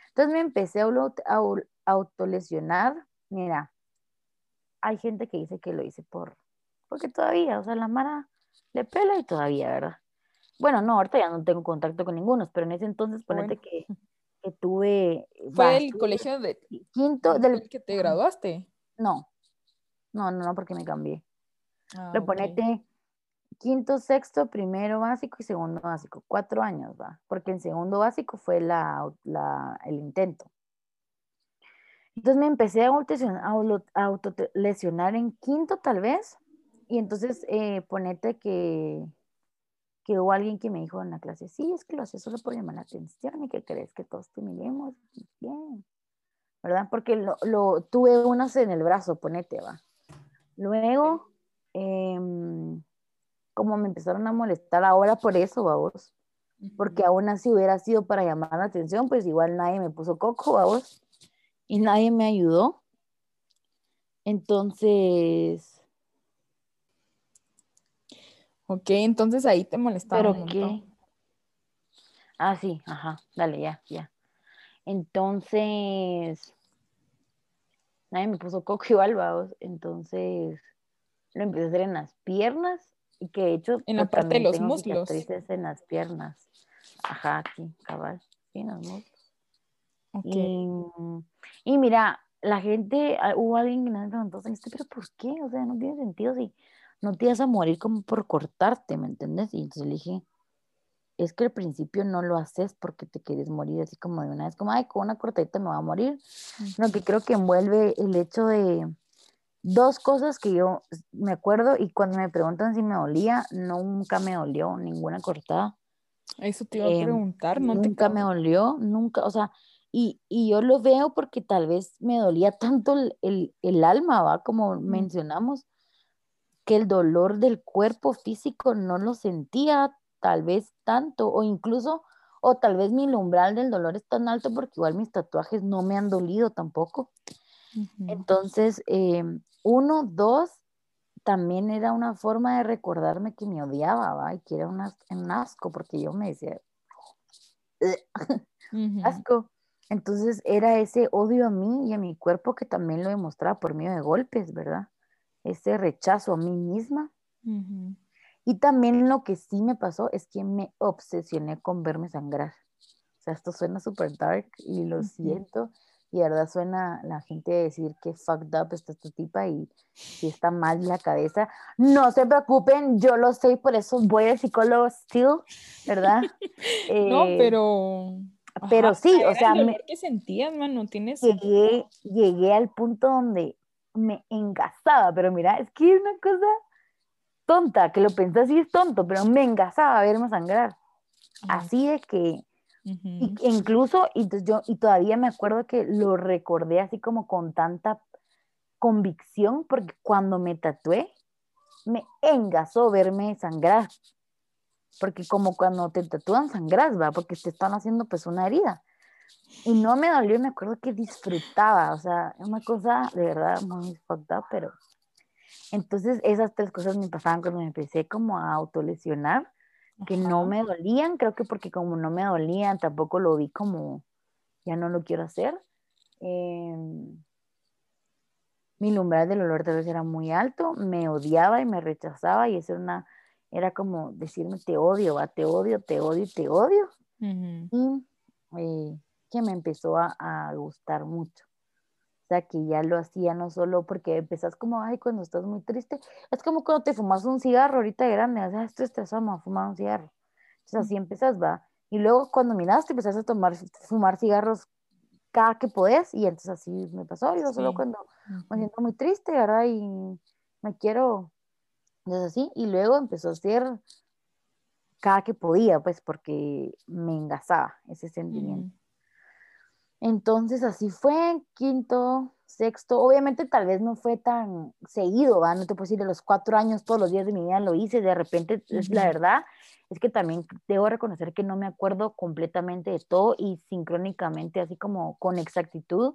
Entonces me empecé a, a, autolesionar. Mira, hay gente que dice que lo hice por, porque todavía, o sea, la Mara le pela y todavía, ¿verdad? Bueno, no, ahorita ya no tengo contacto con ninguno, pero en ese entonces ponete que, que, tuve... ¿Fue el colegio de quinto del que te graduaste? No, no, no, no, porque me cambié. Ah, ponete quinto, sexto, primero básico y segundo básico. Cuatro años, va. Porque en segundo básico fue la, el intento. Entonces me empecé a autolesionar en quinto tal vez. Y entonces eh, ponete que, que hubo alguien que me dijo en la clase, sí, es que lo haces solo por llamar la atención y que crees que todos te miremos. Bien. ¿Verdad? Porque lo, lo tuve unas en el brazo, ponete, va. Luego, em, como me empezaron a molestar ahora por eso, vos, porque aún así hubiera sido para llamar la atención, pues igual nadie me puso coco, vos, y nadie me ayudó. Entonces... Ok, entonces ahí te molestaba. ¿Pero qué? Ah, sí, ajá, dale, ya, ya. Entonces, nadie me puso coco igual, vamos. Entonces lo empecé a hacer en las piernas y que de hecho. En la parte de los muslos. en las piernas. Ajá, aquí, cabal. Sí, en los muslos. Y, y, mira, la gente, ah, hubo alguien que me preguntó, pero ¿por qué? O sea, no tiene sentido si no te vas a morir como por cortarte, ¿me entiendes? Y entonces le dije, es que al principio no lo haces porque te quieres morir así como de una vez, como, ay, con una cortadita me va a morir, sino que creo que envuelve el hecho de dos cosas que yo me acuerdo y cuando me preguntan si me dolía, nunca me dolió ninguna cortada. Eso te iba a Em, preguntar, ¿no? te nunca me causó? dolió, nunca, o sea, y, y yo lo veo porque tal vez me dolía tanto el, el, el alma, ¿va? Como mencionamos, que el dolor del cuerpo físico no lo sentía tal vez tanto, o incluso, o tal vez mi umbral del dolor es tan alto porque igual mis tatuajes no me han dolido tampoco. Entonces, eh, uno, dos, también era una forma de recordarme que me odiaba, ¿va? Y que era un, as- un asco, porque yo me decía, asco. Entonces era ese odio a mí y a mi cuerpo que también lo demostraba por medio de golpes, ¿verdad? Ese rechazo a mí misma. Y también lo que sí me pasó es que me obsesioné con verme sangrar. O sea, esto suena súper dark y lo Ujú. siento. Y de verdad suena la gente decir que fucked up está esta tipa y si está mal la cabeza. No se preocupen, yo lo sé y por eso voy al psicólogo still, ¿verdad? No, Eh, pero ajá, sí, o sea, el me- que sentías, mano, tienes. llegué, llegué al punto donde me engasaba, pero mira, es que es una cosa tonta, que lo pensás y es tonto, pero me engasaba verme sangrar. Así de que, Ujú. y, incluso, y, yo, y todavía me acuerdo que lo recordé así como con tanta convicción, porque cuando me tatué, me engasó verme sangrar. Porque como cuando te tatúan sangras, va, porque te están haciendo pues una herida. Y no me dolió, me acuerdo que disfrutaba, o sea, es una cosa de verdad muy fucked up, pero... Entonces esas tres cosas me pasaban cuando me empecé como a autolesionar, que no me dolían, creo que porque como no me dolían, tampoco lo vi como, ya no lo quiero hacer. Em, mi umbral del olor tal vez era muy alto, me odiaba y me rechazaba y eso era una, era como decirme te odio, va, te odio, te odio, y te odio Ujú. y eh, que me empezó a, a gustar mucho. O sea, que ya lo hacía no solo porque empezás como, ay, cuando estás muy triste, es como cuando te fumas un cigarro ahorita de grande, o sea, estoy estresado, me voy a fumar un cigarro. Entonces así empezás, va. Y luego cuando miraste, empezás a tomar, fumar cigarros cada que podés y entonces así me pasó. Yo solo Sí. cuando me siento muy triste, ¿verdad? Y me quiero, entonces así. Y luego empezó a ser cada que podía, pues porque me engasaba ese sentimiento. Entonces así fue, quinto, sexto, obviamente tal vez no fue tan seguido, ¿va? No te puedo decir de los cuatro años, todos los días de mi vida lo hice, de repente, es la verdad, es que también debo reconocer que no me acuerdo completamente de todo y sincrónicamente, así como con exactitud,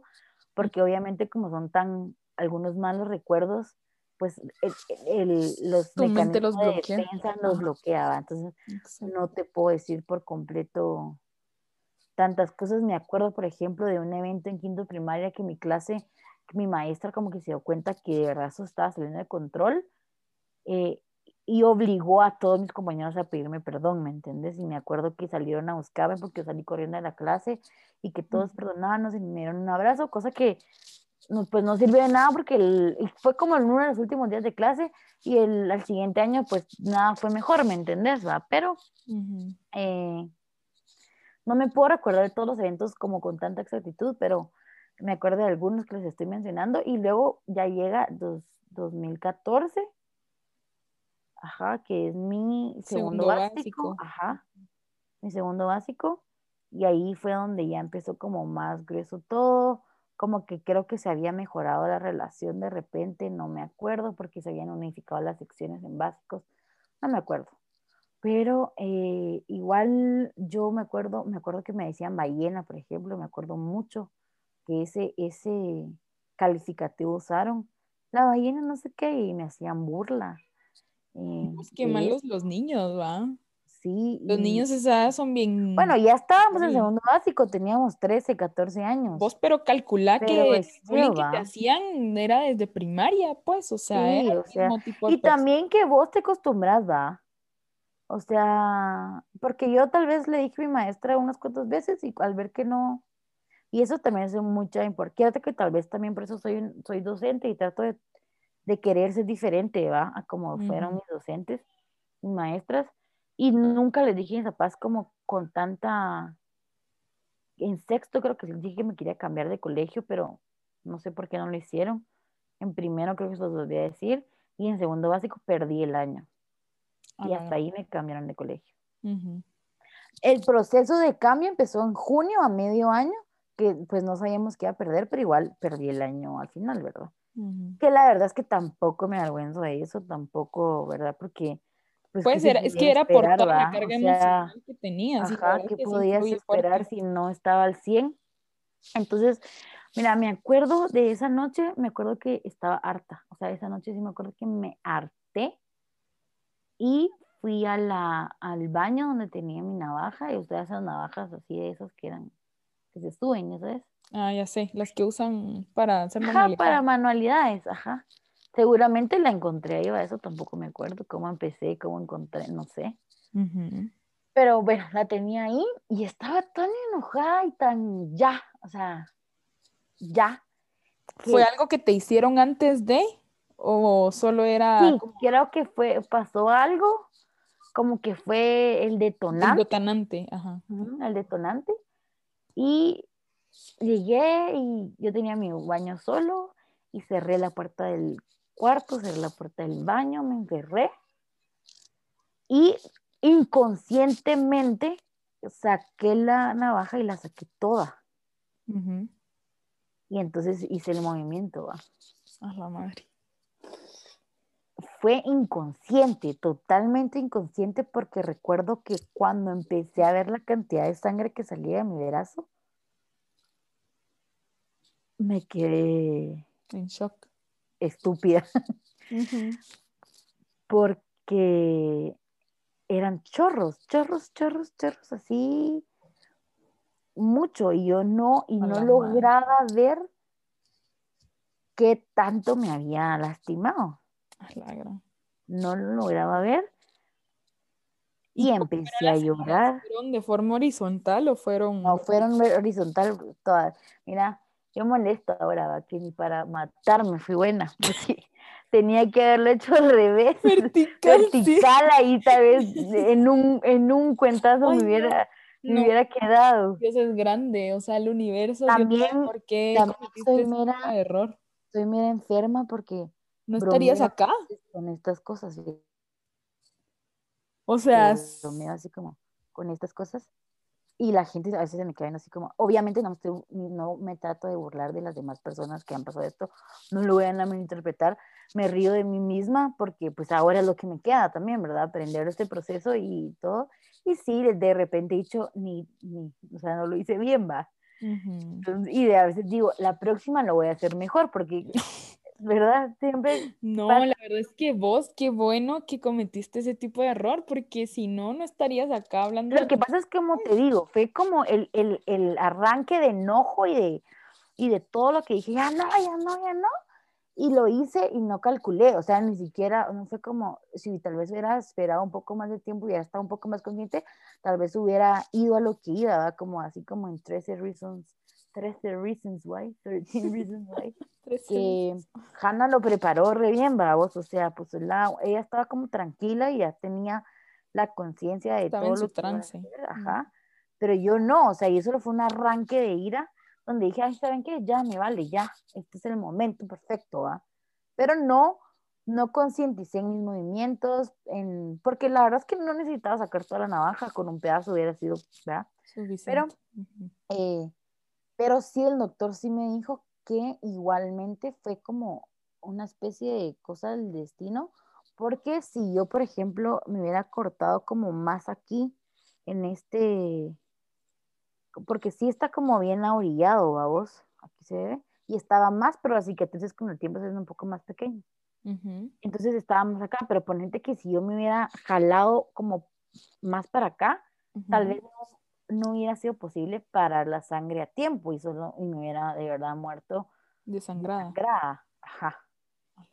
porque obviamente como son tan algunos malos recuerdos, pues el- el- los Tu los mecanismos de bloquea. defensa los bloqueaba, entonces Exacto. no te puedo decir por completo tantas cosas. Me acuerdo, por ejemplo, de un evento en quinto primaria que mi clase, que mi maestra como que se dio cuenta que de verdad eso estaba saliendo de control eh, y obligó a todos mis compañeros a pedirme perdón, ¿me entiendes? Y me acuerdo que salieron a buscarme porque yo salí corriendo de la clase y que todos perdonaban y me dieron un abrazo, cosa que no, pues no sirvió de nada porque el- fue como en uno de los últimos días de clase y el, al siguiente año pues nada fue mejor, ¿me entendés? Va? Pero Ujú. eh, no me puedo recordar de todos los eventos como con tanta exactitud, pero me acuerdo de algunos que les estoy mencionando y luego ya llega dos, 2014, ajá, que es mi segundo, Segundo básico, básico. ajá, mi segundo básico y ahí fue donde ya empezó como más grueso todo, como que creo que se había mejorado la relación de repente, no me acuerdo porque se habían unificado las secciones en básicos, no me acuerdo. Pero eh, igual yo me acuerdo, me acuerdo que me decían ballena, por ejemplo, me acuerdo mucho que ese, ese calificativo usaron. La ballena no sé qué, y me hacían burla. eh, Pues malos los niños, ¿va? Sí. Los y- niños esa edad son bien. Bueno, ya estábamos en segundo básico, teníamos 13, 14 años. Vos, pero calculá Pero que el bullying que te hacían era desde primaria, pues, o sea, Sí, era o sea, tipo y también que vos te acostumbras, va. O sea, porque yo tal vez le dije a mi maestra unas cuantas veces y al ver que no, y eso también es mucha importancia, que tal vez también por eso soy, un- soy docente y trato de, de querer ser diferente, ¿va? A como fueron mis docentes, mis maestras, Y nunca les dije a mis papás como con tanta... En sexto creo que les dije que me quería cambiar de colegio, pero no sé por qué no lo hicieron. En primero creo que se los volví a decir. Y en segundo básico perdí el año. A Y hasta ahí me cambiaron de colegio. El proceso de cambio empezó en junio a medio año, que pues no sabíamos que iba a perder, pero igual perdí el año al final, ¿verdad? Que la verdad es que tampoco me avergüenzo de eso, tampoco, ¿verdad? Porque... Pues, Puede ¿qué se ser, es que era por toda la carga O sea, emocional que tenías. Ajá, ¿qué que podías esperar fuerte. si no estaba al 100? Entonces, mira, me acuerdo de esa noche, me acuerdo que estaba harta. O sea, esa noche sí me acuerdo que me harté y fui a la, al baño donde tenía mi navaja y ustedes esas navajas así de esas que eran, que se suben, ¿ya sabes? Ah, ya sé, las que usan para hacer Ajá, manualidades. para manualidades, ajá. Seguramente la encontré ahí, eso tampoco me acuerdo cómo empecé, cómo encontré, no sé. Pero bueno, la tenía ahí y estaba tan enojada y tan ya, o sea, ya. ¿Fue algo que te hicieron antes de? ¿O solo era sí, como creo que fue, pasó algo, como que fue el el detonante, detonante? Ajá. el detonante. Y llegué y yo tenía mi baño solo y cerré la puerta del cuarto, cerré la puerta del baño, me encerré y inconscientemente saqué la navaja y la saqué toda. Y entonces hice el movimiento. ¿va? A la madre. Fue inconsciente, totalmente inconsciente, porque recuerdo que cuando empecé a ver la cantidad de sangre que salía de mi brazo, me quedé En shock. Estúpida, porque eran chorros, chorros, chorros, chorros, así mucho, y yo no, y no madre. lograba ver qué tanto me había lastimado. No lo lograba ver ¿Y y empecé a llorar. ¿Fueron de forma horizontal o fueron No, fueron horizontal todas. Mira, yo molesto ahora, que ni para matarme fui buena. porque tenía que haberlo hecho al revés. vertical? sí. Vertical ahí tal vez en un, en un cuentazo Ay, me no, hubiera, me no. hubiera quedado. Dios es grande, o sea, el universo También- por qué también cometiste soy ese mera- error. Soy mera enferma porque No estarías acá. con estas cosas. O sea, bromeo así como con estas cosas y la gente a veces se me queda así como, obviamente no, me estoy- no me trato de burlar de las demás personas que han pasado esto, no lo vayan a malinterpretar, me río de mí misma porque pues ahora es lo que me queda también, ¿verdad? Aprender este proceso y todo. Y sí, de, repente he dicho, ni, ni, o sea, no lo hice bien, va. Entonces, y de a veces digo, la próxima lo voy a hacer mejor porque, ¿verdad? Siempre No, pasa- la verdad es que vos, qué bueno que cometiste ese tipo de error, porque si no, no estarías acá hablando Lo que pasa es que, como te digo, fue como el, el, el arranque de enojo y de, y de todo lo que dije, ya no, ya no, ya no. Y lo hice y no calculé, o sea, ni siquiera, no fue como, si tal vez hubiera esperado un poco más de tiempo y hubiera estado un poco más consciente, tal vez hubiera ido a lo que iba, ¿verdad? como así como en 13 reasons, 13 reasons why, 13 reasons why, que Hannah lo preparó re bien, vamos, o sea, pues la, ella estaba como tranquila y ya tenía la conciencia de Estaba todo en su lo que trance. hacer, ajá, pero yo no, o sea, y eso fue un arranque de ira donde dije, ay, ¿saben qué? Ya me vale, ya, este es el momento perfecto, ¿va? Pero no, no concienticé en mis movimientos, en, porque la verdad es que no necesitaba sacar toda la navaja, con un pedazo hubiera sido, ¿verdad? suficiente. Ujú. Eh, pero sí, el doctor sí me dijo que igualmente fue como una especie de cosa del destino, porque si yo, por ejemplo, me hubiera cortado como más aquí, en este, porque sí está como bien ahorillado, vamos, aquí se ve, y estaba más, pero las cicatrices con el tiempo se ven un poco más pequeñas. Ujú. Entonces estábamos acá, pero ponente que si yo me hubiera jalado como más para acá, tal vez no, no hubiera sido posible parar la sangre a tiempo y solo y me hubiera de verdad muerto Desangrada. desangrada, ajá.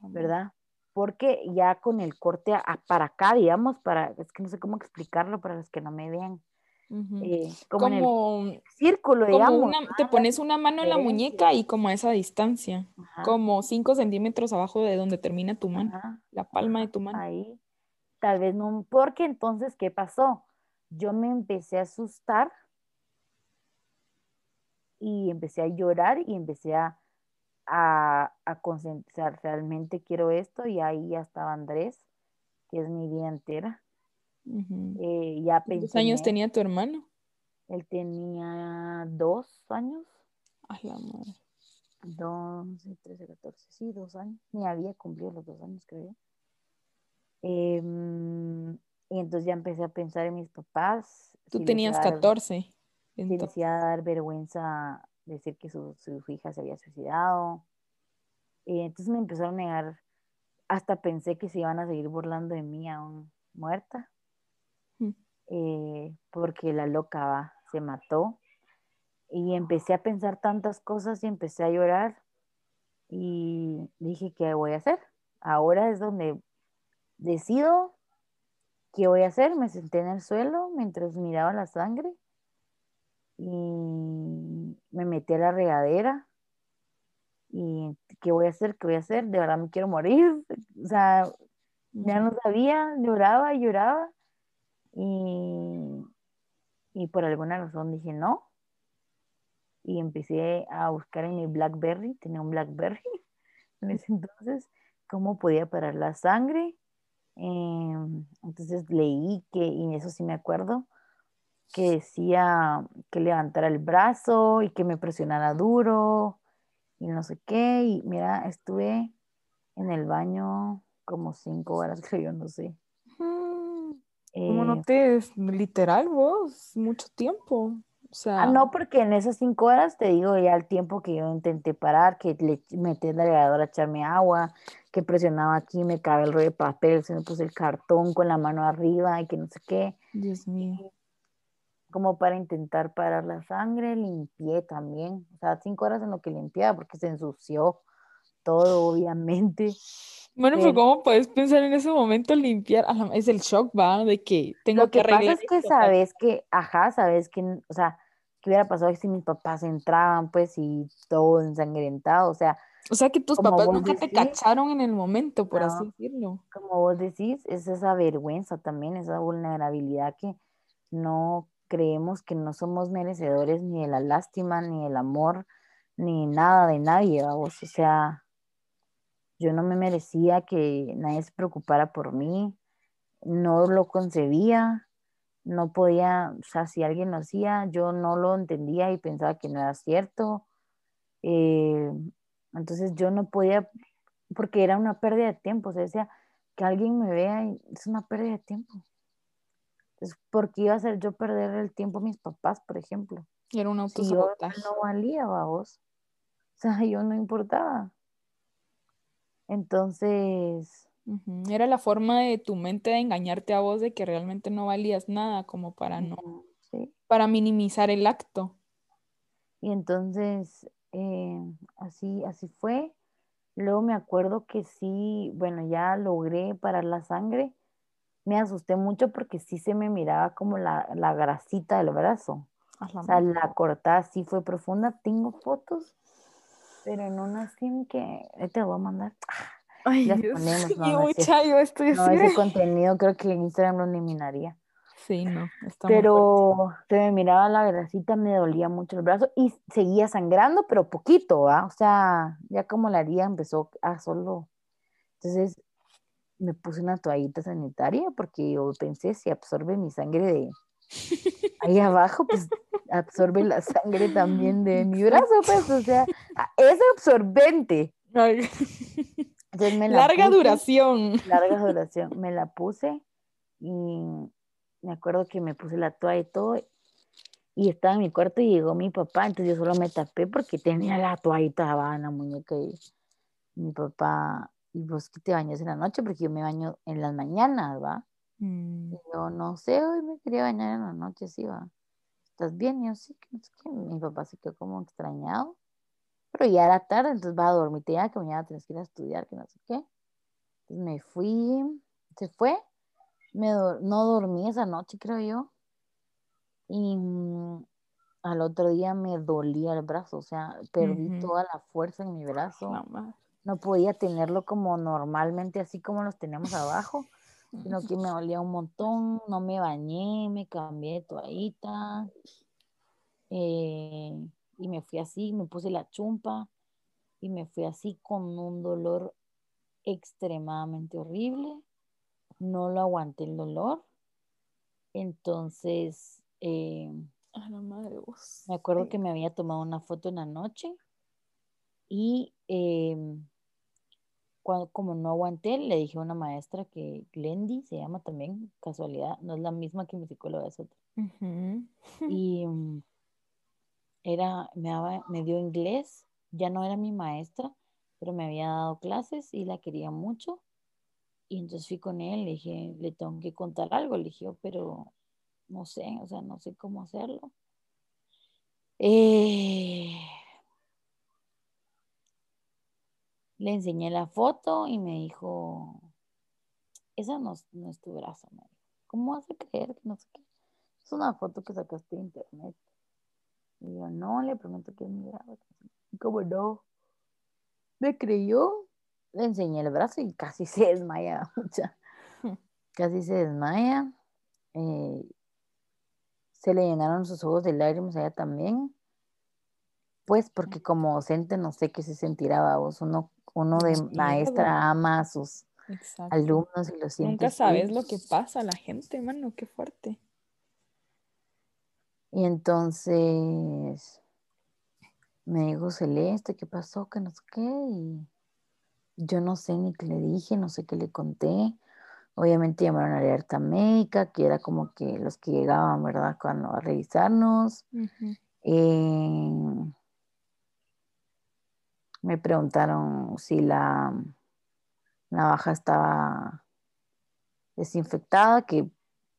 ¿verdad? Porque ya con el corte a- a- para acá, digamos, para, es que no sé cómo explicarlo para los que no me vean, Ujú. eh, como, en el Como, círculo, como digamos, una, te pones una mano en la muñeca y como a esa distancia, ajá, como 5 centímetros abajo de donde termina tu mano, ajá, la palma de tu mano. ahí. tal vez no, porque entonces, ¿qué pasó? Yo me empecé a asustar y empecé a llorar y empecé a, a, a concentrar, realmente quiero esto y ahí ya estaba Andrés, que es mi vida entera. Eh, ya ¿Cuántos años tenía tu hermano? Él tenía dos años. Ay, la madre. Dos, trece, catorce, sí, dos años. Ni había cumplido los dos años, creo. Em, y entonces ya empecé a pensar en mis papás. Tú tenías catorce. Si decía dar vergüenza decir que su, su, hija se había suicidado. Y entonces me empezaron a negar, hasta pensé que se iban a seguir burlando de mí aún muerta, mm. eh, porque la loca se mató. Y empecé a pensar tantas cosas y empecé a llorar y dije, ¿qué voy a hacer? Ahora es donde decido qué voy a hacer. Me senté en el suelo mientras miraba la sangre y me metí a la regadera y qué voy a hacer, qué voy a hacer, de verdad me quiero morir, o sea, ya no sabía, lloraba lloraba y, y por alguna razón dije no y empecé a buscar en mi Blackberry, tenía un Blackberry en ese entonces, cómo podía parar la sangre. Em, entonces leí que, y eso sí me acuerdo, que decía que levantara el brazo y que me presionara duro y no sé qué. Y mira, estuve en el baño como cinco horas, creo yo, no sé. ¿Cómo no eh, te, literal vos, mucho tiempo? O sea... Ah, no, porque en esas cinco horas te digo ya el tiempo que yo intenté parar, que le metí en la a echarme agua, que presionaba aquí, me cabe el rollo de papel, se me puse el cartón con la mano arriba y que no sé qué. Dios mío como para intentar parar la sangre, limpié también, o sea, cinco horas en lo que limpiaba porque se ensució todo, obviamente. Bueno, pero, ¿cómo puedes pensar en ese momento limpiar? Es el shock, ¿va? De que tengo lo que, que pasa es que sabes que, ajá, sabes que, o sea, ¿qué hubiera pasado si mis papás entraban, pues, y todo ensangrentado? O sea, o sea, que tus papás nunca te cacharon en el momento, por así decirlo. Como vos decís, es esa vergüenza también, esa vulnerabilidad que no creemos que no somos merecedores ni de la lástima, ni del amor, ni nada de nadie, vamos. O sea, yo no me merecía que nadie se preocupara por mí, no lo concebía, no podía, o sea, si alguien lo hacía, yo no lo entendía y pensaba que no era cierto. Eh, entonces yo no podía, porque era una pérdida de tiempo, o sea, decía que alguien me vea y es una pérdida de tiempo. Entonces, ¿por qué iba a ser yo perder el tiempo a mis papás, por ejemplo? Era un Si yo no valía, vos. O sea, yo no importaba. Entonces... Era la forma de tu mente de engañarte a vos de que realmente no valías nada, como para no... Para minimizar el acto. Y entonces, eh, así, así fue. Luego me acuerdo que sí, bueno, ya logré parar la sangre me asusté mucho porque sí se me miraba como la, la grasita del brazo. o sea, la cortada sí fue profunda. Tengo fotos, pero no así que... Te voy a mandar. Ay, Las ponemos, no, yo estoy no, ese contenido creo que Instagram lo eliminaría. Sí, no. pero se me miraba la grasita, me dolía mucho el brazo y seguía sangrando, pero poquito, ¿va? O sea, ya como la haría empezó a solo. Entonces, me puse una toallita sanitaria porque yo pensé, si absorbe mi sangre de ahí abajo, pues absorbe la sangre también de mi brazo, pues, o sea, es absorbente. larga duración. Larga duración. Me la puse y me acuerdo que me puse la toalla y todo y estaba en mi cuarto y llegó mi papá, entonces yo solo me tapé porque tenía la toallita abajo en la muñeca y mi papá ¿y vos que te bañas en la noche? Porque yo me baño en las mañanas, ¿va? Mm. Y yo, no sé, hoy me quería bañar en la noche, sí, ¿va? ¿Estás bien? Y yo, sí, que no sé qué. Mi papá se quedó como extrañado. Pero ya era tarde, entonces va a dormir, ya que mañana tienes que ir a estudiar, que no sé qué. Entonces me fui, se fue, me no dormí esa noche, creo yo. Y mm, al otro día me dolía el brazo, o sea, perdí toda la fuerza en mi brazo no podía tenerlo como normalmente, así como los tenemos abajo. Sino que me dolía un montón, no me bañé, me cambié de toallita, eh, y me fui así, me puse la chumpa, y me fui así con un dolor extremadamente horrible, no lo aguanté el dolor, entonces... Eh, a la madre vos. Me acuerdo que me había tomado una foto en la noche y em, cuando, como no aguanté, le dije a una maestra que Glendy se llama también, casualidad, no es la misma que mi psicóloga, es otra. Y mm, era, me, daba, me dio inglés, ya no era mi maestra, pero me había dado clases y la quería mucho. Y entonces fui con él, le dije, le tengo que contar algo, le dije, pero no sé, o sea, no sé cómo hacerlo. Eh, le enseñé la foto y me dijo, esa no, es tu brazo, me ¿Cómo vas a creer que no sé qué? Es una foto que sacaste de internet. Y yo, no, le prometo que es mi brazo. ¿Cómo no? Me creyó. Le enseñé el brazo y casi se desmaya, casi se desmaya. Eh, se le llenaron sus ojos de lágrimas a ella también. Pues porque como docente no sé qué se sentirá vos, uno, uno de maestra ama a sus alumnos y lo siente. Nunca sabes lo que pasa a la gente, mano, qué fuerte. Y entonces me dijo Celeste, ¿qué pasó? Que no sé qué. Y yo no sé ni qué le dije, no sé qué le conté. Obviamente llamaron a alerta médica, que era como que los que llegaban, ¿verdad? Cuando a revisarnos. Eh, me preguntaron si la navaja estaba desinfectada, que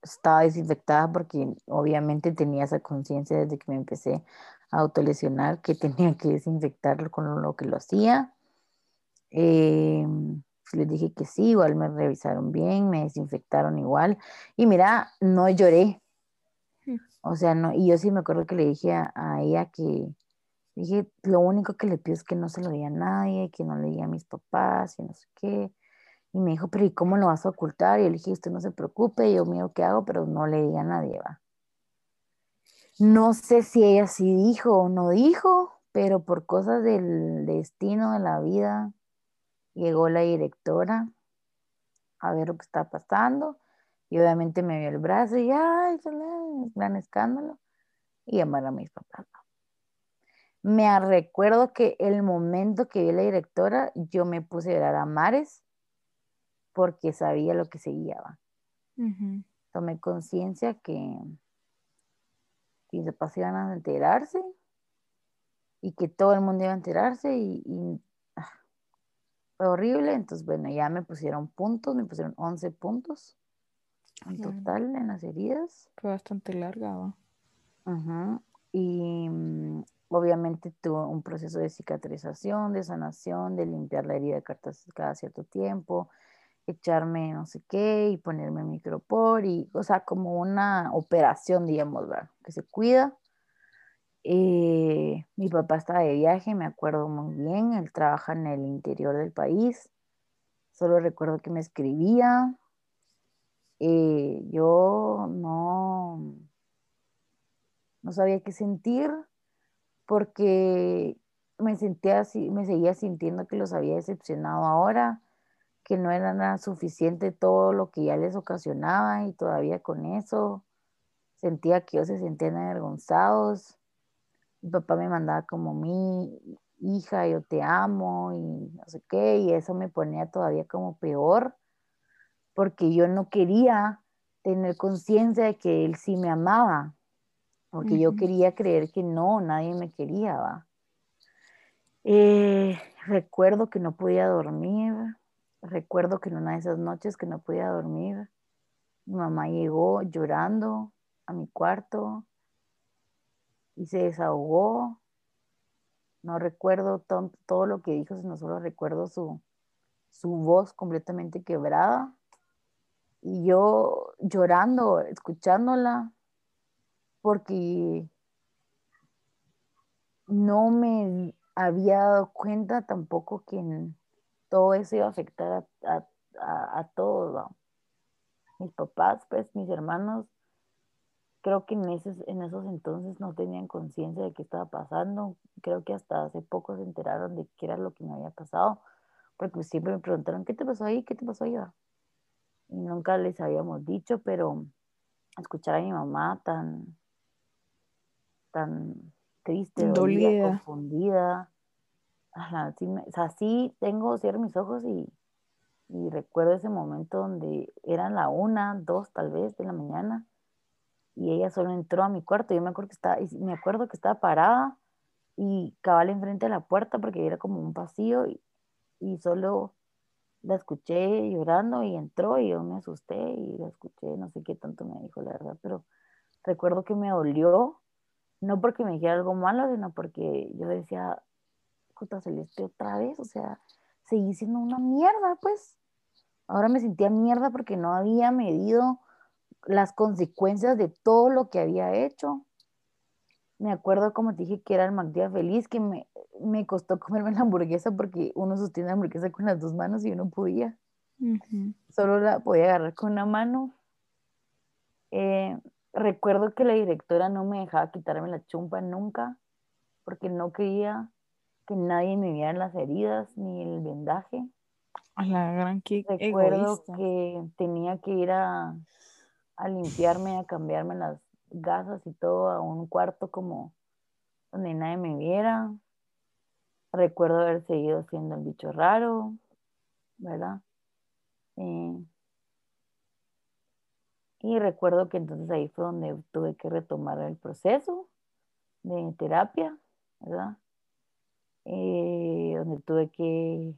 estaba desinfectada porque obviamente tenía esa conciencia desde que me empecé a autolesionar que tenía que desinfectarlo con lo que lo hacía. Eh, les dije que sí, igual me revisaron bien, me desinfectaron igual. Y mira, no lloré. Mm. O sea, no, y yo sí me acuerdo que le dije a, ella que, dije, lo único que le pido es que no se lo diga a nadie, que no le diga a mis papás y no sé qué. Y me dijo, pero ¿y cómo lo vas a ocultar? Y yo le dije, usted no se preocupe, yo mío qué hago, pero no le diga a nadie, va. No sé si ella sí dijo o no dijo, pero por cosas del destino de la vida, Llegó la directora a ver lo que está pasando y obviamente me vio el brazo y ¡ay! Gran escándalo y llamaron a mis papás. Me recuerdo que el momento que vi a la directora, yo me puse a llorar a mares porque sabía lo que seguía. Tomé conciencia que, mis papás iban a enterarse y que todo el mundo iba a enterarse y fue horrible, entonces bueno, ya me pusieron puntos, me pusieron 11 puntos en total en las heridas. Fue bastante larga. Y mm, obviamente tuve un proceso de cicatrización, de sanación, de limpiar la herida cada cierto tiempo, echarme no sé qué y ponerme micropor y, o sea, como una operación, digamos, ¿verdad? Que se cuida eh, mi papá estaba de viaje, me acuerdo muy bien, él trabaja en el interior del país. Solo recuerdo que me escribía. Eh, yo no, no sabía qué sentir porque me sentía así, me seguía sintiendo que los había decepcionado ahora, que no era nada suficiente todo lo que ya les ocasionaba y todavía con eso sentía que ellos se sentían avergonzados. Mi papá me mandaba como mi hija, yo te amo y no sé qué, y eso me ponía todavía como peor, porque yo no quería tener conciencia de que él sí me amaba, porque yo quería creer que no, nadie me quería, ¿va? Eh, recuerdo que no podía dormir, recuerdo que en una de esas noches que no podía dormir, mi mamá llegó llorando a mi cuarto y se desahogó. No recuerdo todo lo que dijo, sino solo recuerdo su, su voz completamente quebrada. Y yo llorando, escuchándola, porque no me había dado cuenta tampoco que todo eso iba a afectar a, a, todos. mis papás, pues mis hermanos, creo que en esos, en esos entonces no tenían conciencia de qué estaba pasando. Creo que hasta hace poco se enteraron de qué era lo que me había pasado, porque siempre me preguntaron, ¿qué te pasó ahí? ¿Qué te pasó ahí? Y nunca les habíamos dicho, pero escuchar a mi mamá tan, tan triste, dolida, confundida. o sea, sí tengo, cierro mis ojos y, y recuerdo ese momento donde eran la una, dos tal vez de la mañana y ella solo entró a mi cuarto. Yo me acuerdo que estaba, me acuerdo que estaba parada y cabal enfrente de la puerta porque era como un pasillo y, y solo la escuché llorando y entró y yo me asusté y la escuché, no sé qué tanto me dijo la verdad, pero recuerdo que me dolió, no porque me dijera algo malo, sino porque yo decía, puta celeste otra vez, o sea, seguí siendo una mierda, pues. Ahora me sentía mierda porque no había medido las consecuencias de todo lo que había hecho. Me acuerdo, como te dije, que era el McDía feliz, que me, me costó comerme la hamburguesa porque uno sostiene la hamburguesa con las dos manos y yo no podía. Solo la podía agarrar con una mano. Eh, recuerdo que la directora no me dejaba quitarme la chumpa nunca porque no quería que nadie me viera las heridas ni el vendaje. A la gran que Recuerdo que tenía que ir a, a limpiarme, a cambiarme las gasas y todo a un cuarto como donde nadie me viera. Recuerdo haber seguido siendo el bicho raro, ¿verdad? Eh, y recuerdo que entonces ahí fue donde tuve que retomar el proceso de terapia, ¿verdad? Eh, donde tuve que,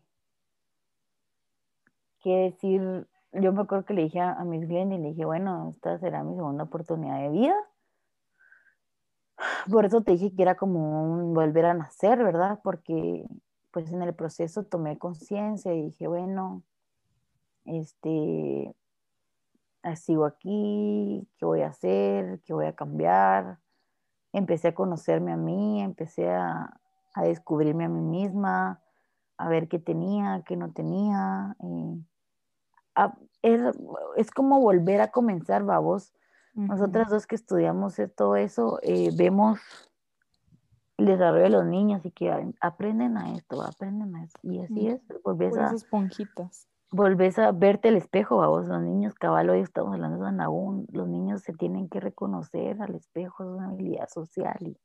que decir yo me acuerdo que le dije a, Miss Glenn y le dije, bueno, esta será mi segunda oportunidad de vida. Por eso te dije que era como un volver a nacer, ¿verdad? Porque pues en el proceso tomé conciencia y dije, bueno, este, sigo aquí, ¿qué voy a hacer? ¿Qué voy a cambiar? Empecé a conocerme a mí, empecé a, a descubrirme a mí misma, a ver qué tenía, qué no tenía. Eh, es, como volver a comenzar, vamos. Nosotras dos que estudiamos todo eso, eh, vemos el desarrollo de los niños y que aprenden a esto, aprenden a esto. Y así es, volvés a... esponjitas. Volvés a verte el espejo, vamos. Los niños, cabal, hoy estamos hablando de aún, los niños se tienen que reconocer al espejo, es una habilidad social. Y,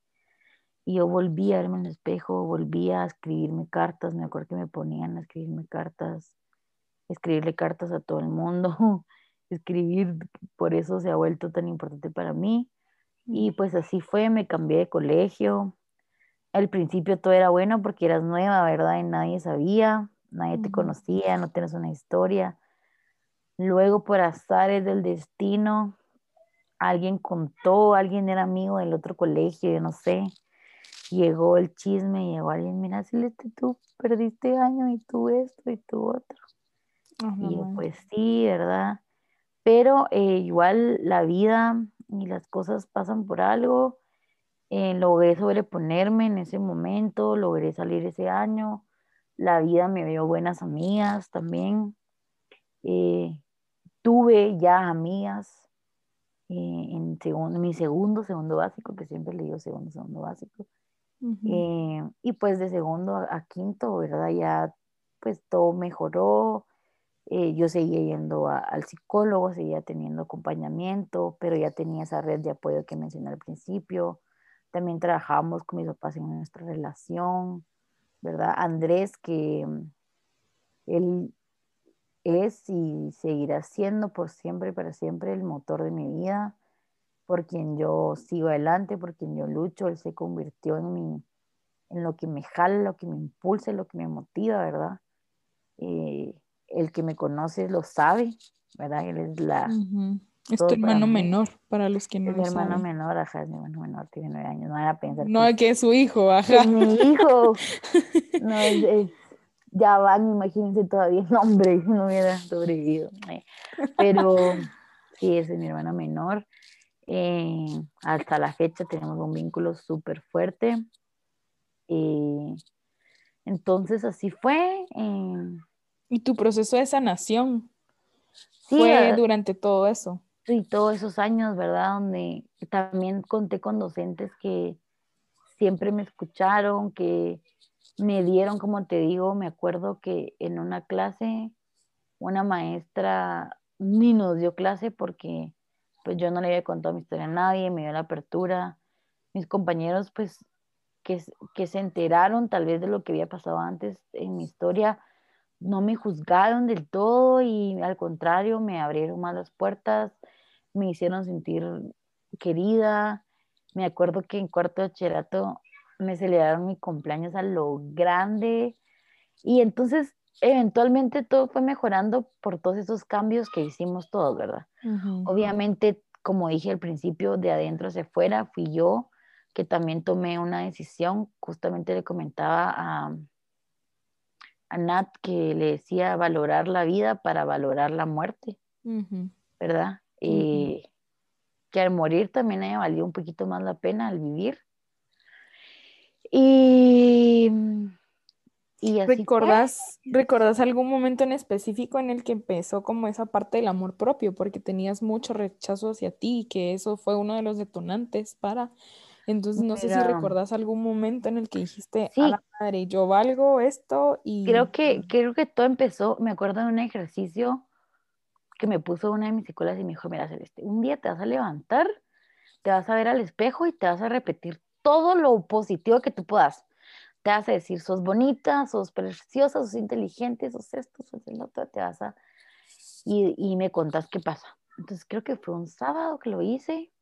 y yo volví a verme en el espejo, volví a escribirme cartas, me acuerdo que me ponían a escribirme cartas escribirle cartas a todo el mundo, escribir, por eso se ha vuelto tan importante para mí. Y pues así fue, me cambié de colegio. Al principio todo era bueno porque eras nueva, ¿verdad? Y nadie sabía, nadie te conocía, no tienes una historia. Luego por azares del destino, alguien contó, alguien era amigo del otro colegio, yo no sé. Llegó el chisme, llegó alguien, mira, Celeste, tú perdiste año y tú esto y tú otro y pues sí, ¿verdad? Pero eh, igual la vida y las cosas pasan por algo. Eh, logré sobreponerme en ese momento, logré salir ese año. La vida me dio buenas amigas también. Eh, tuve ya amigas en segundo, mi segundo, segundo básico, que siempre le digo segundo, segundo básico. y pues de segundo a, quinto, ¿verdad? Ya pues todo mejoró, eh, yo seguía yendo al psicólogo, seguía teniendo acompañamiento, pero ya tenía esa red de apoyo que mencioné al principio. También trabajamos con mis papás en nuestra relación, ¿verdad? Andrés, que mm, él es y seguirá siendo por siempre y para siempre el motor de mi vida, por quien yo sigo adelante, por quien yo lucho, él se convirtió en, mi, en lo que me jala, lo que me impulsa, lo que me motiva, ¿verdad? Eh, el que me conoce lo sabe, ¿verdad? Él es la... Es tu hermano menor, para los que no es lo mi hermano menor, ajá, es mi hermano menor, tiene nueve años, no van a pensar. No, que, es su hijo, ajá. Es mi hijo. No, es, ya van, imagínense todavía el nombre, no hubiera sobrevivido. Eh. Pero sí, ese es mi hermano menor. Eh, hasta la fecha tenemos un vínculo súper fuerte. Eh, entonces así fue. ¿Y tu proceso de sanación? fue durante todo eso. Sí, todos esos años, ¿verdad? Donde también conté con docentes que siempre me escucharon, que me dieron, como te digo, me acuerdo que en una clase una maestra ni nos dio clase porque pues yo no le había contado mi historia a nadie, me dio la apertura. Mis compañeros pues que, que se enteraron tal vez de lo que había pasado antes en mi historia, no me juzgaron del todo y al contrario me abrieron más las puertas, me hicieron sentir querida. Me acuerdo que en cuarto de bachillerato me celebraron mi cumpleaños a lo grande y entonces eventualmente todo fue mejorando por todos esos cambios que hicimos todos, ¿verdad? Obviamente, como dije al principio, de adentro hacia afuera, fui yo que también tomé una decisión, justamente le comentaba a, a Nat que le decía valorar la vida para valorar la muerte, ¿verdad? Y que al morir también haya valido un poquito más la pena al vivir. Y, y así ¿Recordás, ¿Recordás algún momento en específico en el que empezó como esa parte del amor propio? Porque tenías mucho rechazo hacia ti y que eso fue uno de los detonantes para entonces, no sé si recordás algún momento en el que dijiste, a la madre, yo valgo esto y... Creo que, creo que todo empezó, me acuerdo de un ejercicio que me puso una de mis psicólogas y me dijo, mira, Celeste, un día te vas a levantar, te vas a ver al espejo y te vas a repetir todo lo positivo que tú puedas. Te vas a decir, sos bonita, sos preciosa, sos inteligente, sos esto, sos el otro, te vas a... Y, y me contás qué pasa. Entonces creo que fue un sábado que lo hice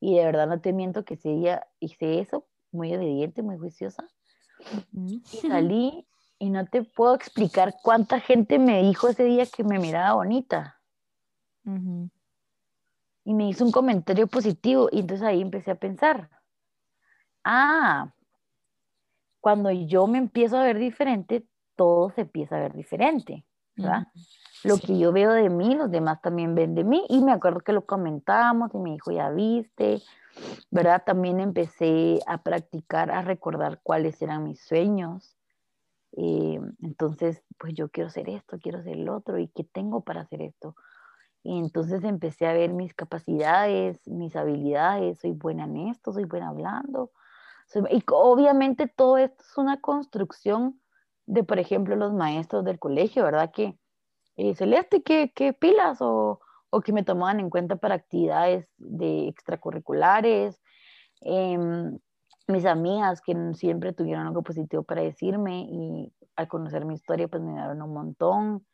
y de verdad no te miento que ese día hice eso, muy obediente, muy juiciosa. Y salí y no te puedo explicar cuánta gente me dijo ese día que me miraba bonita. Y me hizo un comentario positivo y entonces ahí empecé a pensar, ah, cuando yo me empiezo a ver diferente, todo se empieza a ver diferente, ¿verdad? Lo que yo veo de mí, los demás también ven de mí. Y me acuerdo que lo comentábamos y me dijo, ya viste, ¿verdad? También empecé a practicar, a recordar cuáles eran mis sueños. Eh, entonces, pues yo quiero hacer esto, quiero hacer el otro y qué tengo para hacer esto. Y entonces empecé a ver mis capacidades, mis habilidades, soy buena en esto, soy buena hablando. y obviamente todo esto es una construcción de, por ejemplo, los maestros del colegio, ¿verdad? Que eh, Celeste, ¿qué, ¿qué, pilas? O, o, que me tomaban en cuenta para actividades de extracurriculares. Em, mis amigas que siempre tuvieron algo positivo para decirme y al conocer mi historia pues me dieron un montón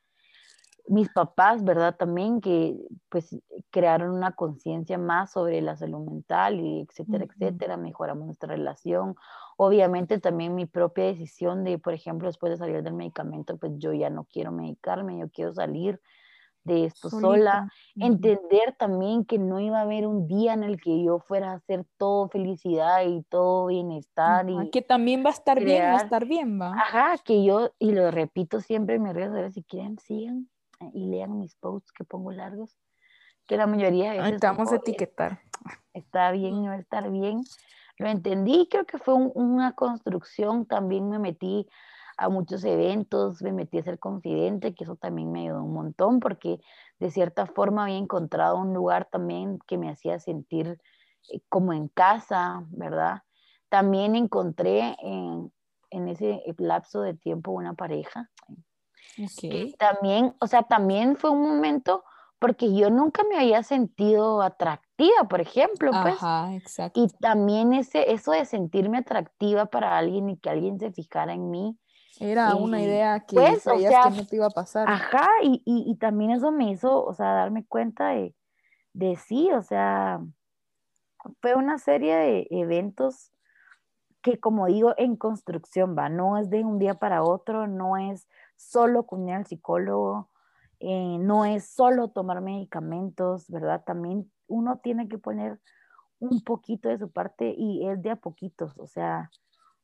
mis papás, ¿verdad? También que pues crearon una conciencia más sobre la salud mental y etcétera, etcétera, mejoramos nuestra relación. Obviamente también mi propia decisión de, por ejemplo, después de salir del medicamento, pues yo ya no quiero medicarme, yo quiero salir de esto sola. Entender también que no iba a haber un día en el que yo fuera a hacer todo felicidad y todo bienestar. y que también va a estar bien, va a estar bien, va. Ajá, que yo, y lo repito siempre en mis redes sociales, si quieren, sigan y lean mis posts que pongo largos, que la mayoría de veces... vamos a etiquetar. Está bien, no estar bien. Lo entendí, creo que fue una construcción, también me metí a muchos eventos, me metí a ser confidente, que eso también me ayudó un montón, porque de cierta forma había encontrado un lugar también que me hacía sentir eh, como en casa, ¿verdad? También encontré en, en ese lapso de tiempo una pareja, también, o sea, también fue un momento porque yo nunca me había sentido atractiva, por ejemplo, pues. Ajá, exacto. Y también ese, eso de sentirme atractiva para alguien y que alguien se fijara en mí. Era una idea que pues, que no te iba a pasar. Ajá, y, y, y, también eso me hizo, o sea, darme cuenta de, de sí, o sea, fue una serie de eventos que, como digo, en construcción va, no es de un día para otro, no es solo con al psicólogo, eh, no es solo tomar medicamentos, ¿verdad? También uno tiene que poner un poquito de su parte y es de a poquitos, o sea,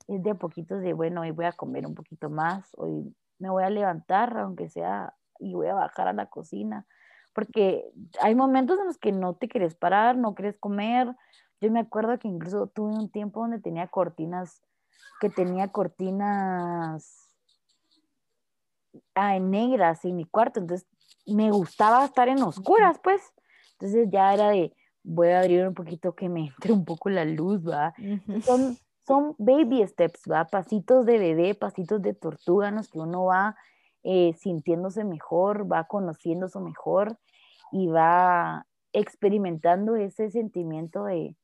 es de a poquitos de, bueno, hoy voy a comer un poquito más, hoy me voy a levantar, aunque sea, y voy a bajar a la cocina, porque hay momentos en los que no te quieres parar, no quieres comer. Yo me acuerdo que incluso tuve un tiempo donde tenía cortinas, que tenía cortinas ah, en negras en mi cuarto, entonces me gustaba estar en oscuras, pues. Entonces ya era de, voy a abrir un poquito que me entre un poco la luz, ¿va? Son, son baby steps, ¿va? Pasitos de bebé, pasitos de tortuga en los que uno va eh, sintiéndose mejor, va conociéndose mejor y va experimentando ese sentimiento de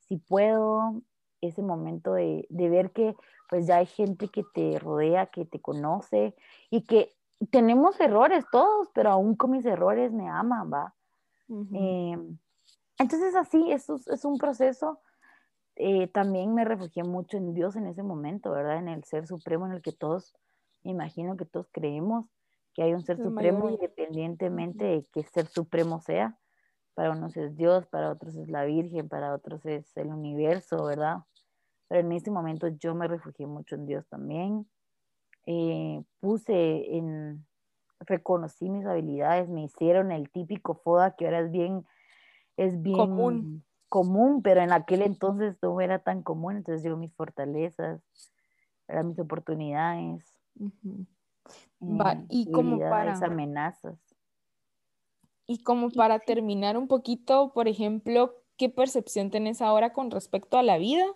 si puedo, ese momento de, de ver que pues ya hay gente que te rodea, que te conoce y que tenemos errores todos, pero aún con mis errores me aman, ¿va? Entonces así, eso es un proceso. Eh, también me refugié mucho en Dios en ese momento, ¿verdad? En el ser supremo en el que todos, me imagino que todos creemos que hay un ser supremo independientemente de qué ser supremo sea. Para unos es Dios, para otros es la Virgen, para otros es el universo, ¿verdad? Pero en ese momento yo me refugié mucho en Dios también. Eh, puse en, reconocí mis habilidades, me hicieron el típico FODA que ahora es bien es bien común. Común, pero en aquel entonces no era tan común, entonces yo mis fortalezas, eran mis oportunidades. Eh, y como para amenazas. Y como para terminar un poquito, por ejemplo, ¿qué percepción tenés ahora con respecto a la vida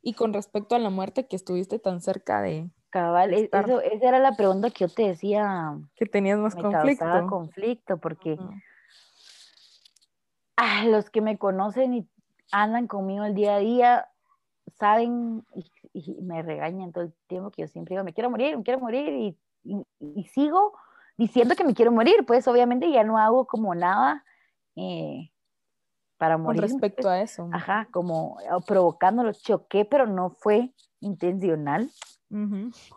y con respecto a la muerte que estuviste tan cerca de? Cabal, e, eso, esa era la pregunta que yo te decía. Que tenías más conflicto. conflicto porque ah, los que me conocen y andan conmigo el día a día saben y, me regañan todo el tiempo que yo siempre digo, me quiero morir, me quiero morir y, sigo diciendo que me quiero morir, pues obviamente ya no hago como nada eh, para morir. Con respecto a eso. Ajá, como provocándolo, choqué, pero no fue intencional.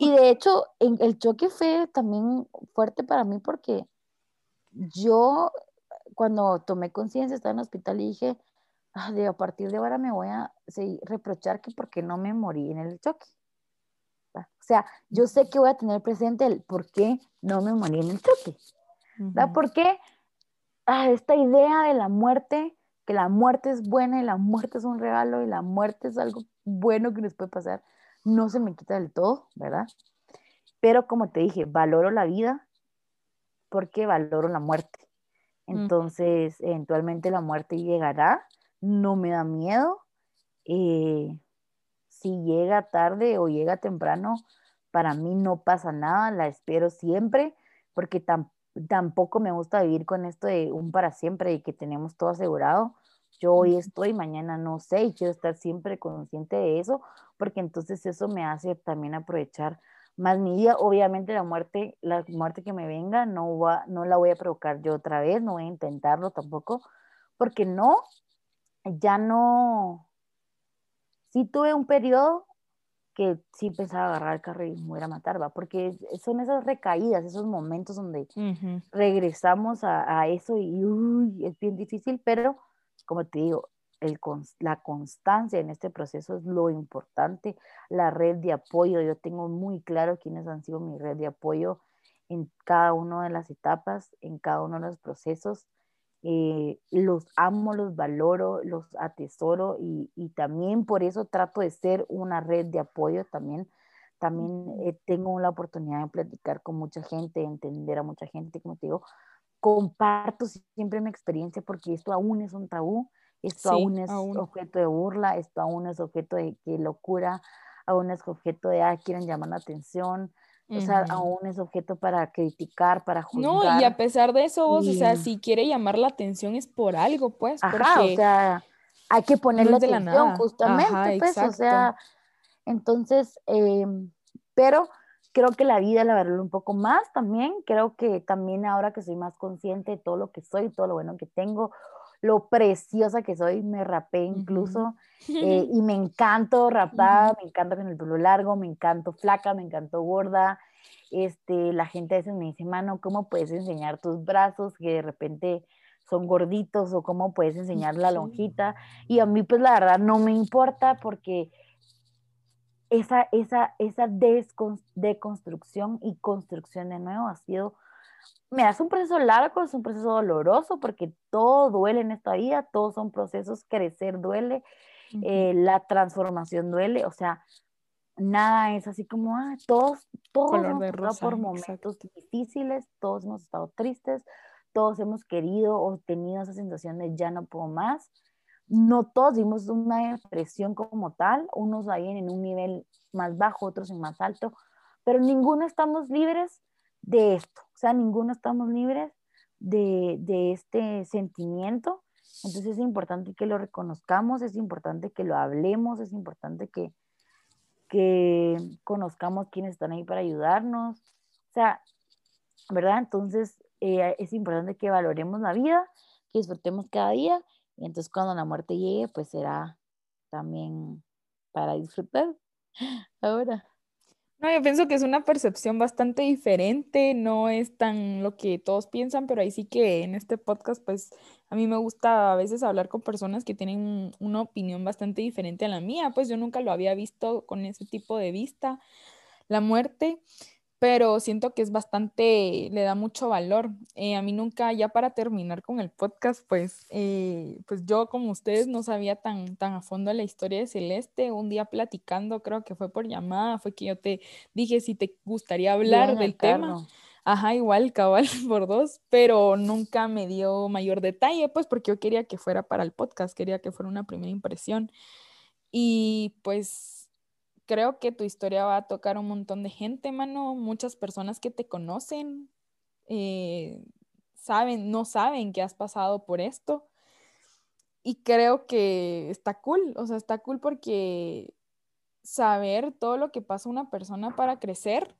Y de hecho, el choque fue también fuerte para mí porque yo cuando tomé conciencia, estaba en el hospital y dije, a partir de ahora me voy a reprochar que porque no me morí en el choque. O sea, yo sé que voy a tener presente el por qué no me morí en el choque. ¿Verdad? Porque ah, esta idea de la muerte, que la muerte es buena y la muerte es un regalo y la muerte es algo bueno que nos puede pasar, no se me quita del todo, ¿verdad? Pero como te dije, valoro la vida porque valoro la muerte. Entonces, eventualmente la muerte llegará, no me da miedo. Eh, si llega tarde o llega temprano, para mí no pasa nada, la espero siempre, porque tampoco me gusta vivir con esto de un para siempre y que tenemos todo asegurado. Yo hoy estoy, mañana no sé, y quiero estar siempre consciente de eso, porque entonces eso me hace también aprovechar más mi vida. Obviamente la muerte, la muerte que me venga no, va, no la voy a provocar yo otra vez, no voy a intentarlo tampoco, porque no, ya no, sí tuve un periodo que sí pensaba agarrar el carro y me voy a matar, ¿va? Porque son esas recaídas, esos momentos donde regresamos a, a, eso y uy, es bien difícil, pero como te digo, el, la constancia en este proceso es lo importante, la red de apoyo, yo tengo muy claro quiénes han sido mi red de apoyo en cada una de las etapas, en cada uno de los procesos. Eh, los amo, los valoro, los atesoro y, y, también por eso trato de ser una red de apoyo también. También eh, tengo la oportunidad de platicar con mucha gente, entender a mucha gente, como te digo, comparto siempre mi experiencia porque esto aún es un tabú esto aún es objeto de burla, esto aún es objeto de que locura, aún es objeto de, ah, quieren llamar la atención, o sea, aún es objeto para criticar, para juzgar. No, y a pesar de eso, vos, o sea, si quiere llamar la atención es por algo, pues, Ajá, o sea, hay que ponerle atención, justamente, pues, o sea, entonces, em, pero creo que la vida la valoro un poco más también, creo que también ahora que soy más consciente de todo lo que soy, todo lo bueno que tengo, lo preciosa que soy, me rapé incluso eh, y me encanto rapada, me encanta con el pelo largo, me encanto flaca, me encanto gorda. Este, la gente a veces me dice, mano, ¿cómo puedes enseñar tus brazos que de repente son gorditos o cómo puedes enseñar la lonjita? Y a mí pues la verdad no me importa porque esa, esa, esa deconstrucción y construcción de nuevo ha sido Mira, es un proceso largo, es un proceso doloroso porque todo duele en esta vida, todos son procesos, crecer duele, eh, la transformación duele, o sea, nada es así como, ah, todos, todos hemos pasado por momentos difíciles, todos hemos estado tristes, todos hemos querido o tenido esa sensación de ya no puedo más. No todos vimos una depresión como tal, unos ahí en un nivel más bajo, otros en más alto, pero ninguno estamos libres de esto, o sea, ninguno estamos libres de, de este sentimiento. Entonces es importante que lo reconozcamos, es importante que lo hablemos, es importante que, que conozcamos quiénes están ahí para ayudarnos. O sea, ¿verdad? Entonces eh, es importante que valoremos la vida, que disfrutemos cada día y entonces cuando la muerte llegue, pues será también para disfrutar ahora. No, yo pienso que es una percepción bastante diferente, no es tan lo que todos piensan, pero ahí sí que en este podcast, pues a mí me gusta a veces hablar con personas que tienen una opinión bastante diferente a la mía, pues yo nunca lo había visto con ese tipo de vista, la muerte pero siento que es bastante, le da mucho valor. Eh, a mí nunca, ya para terminar con el podcast, pues, eh, pues yo como ustedes no sabía tan, tan a fondo la historia de Celeste. Un día platicando, creo que fue por llamada, fue que yo te dije si te gustaría hablar del tema. Ajá, igual, cabal por dos, pero nunca me dio mayor detalle, pues porque yo quería que fuera para el podcast, quería que fuera una primera impresión. Y pues creo que tu historia va a tocar un montón de gente, mano. Muchas personas que te conocen eh, saben, no saben que has pasado por esto. Y creo que está cool, o sea, está cool porque saber todo lo que pasa una persona para crecer.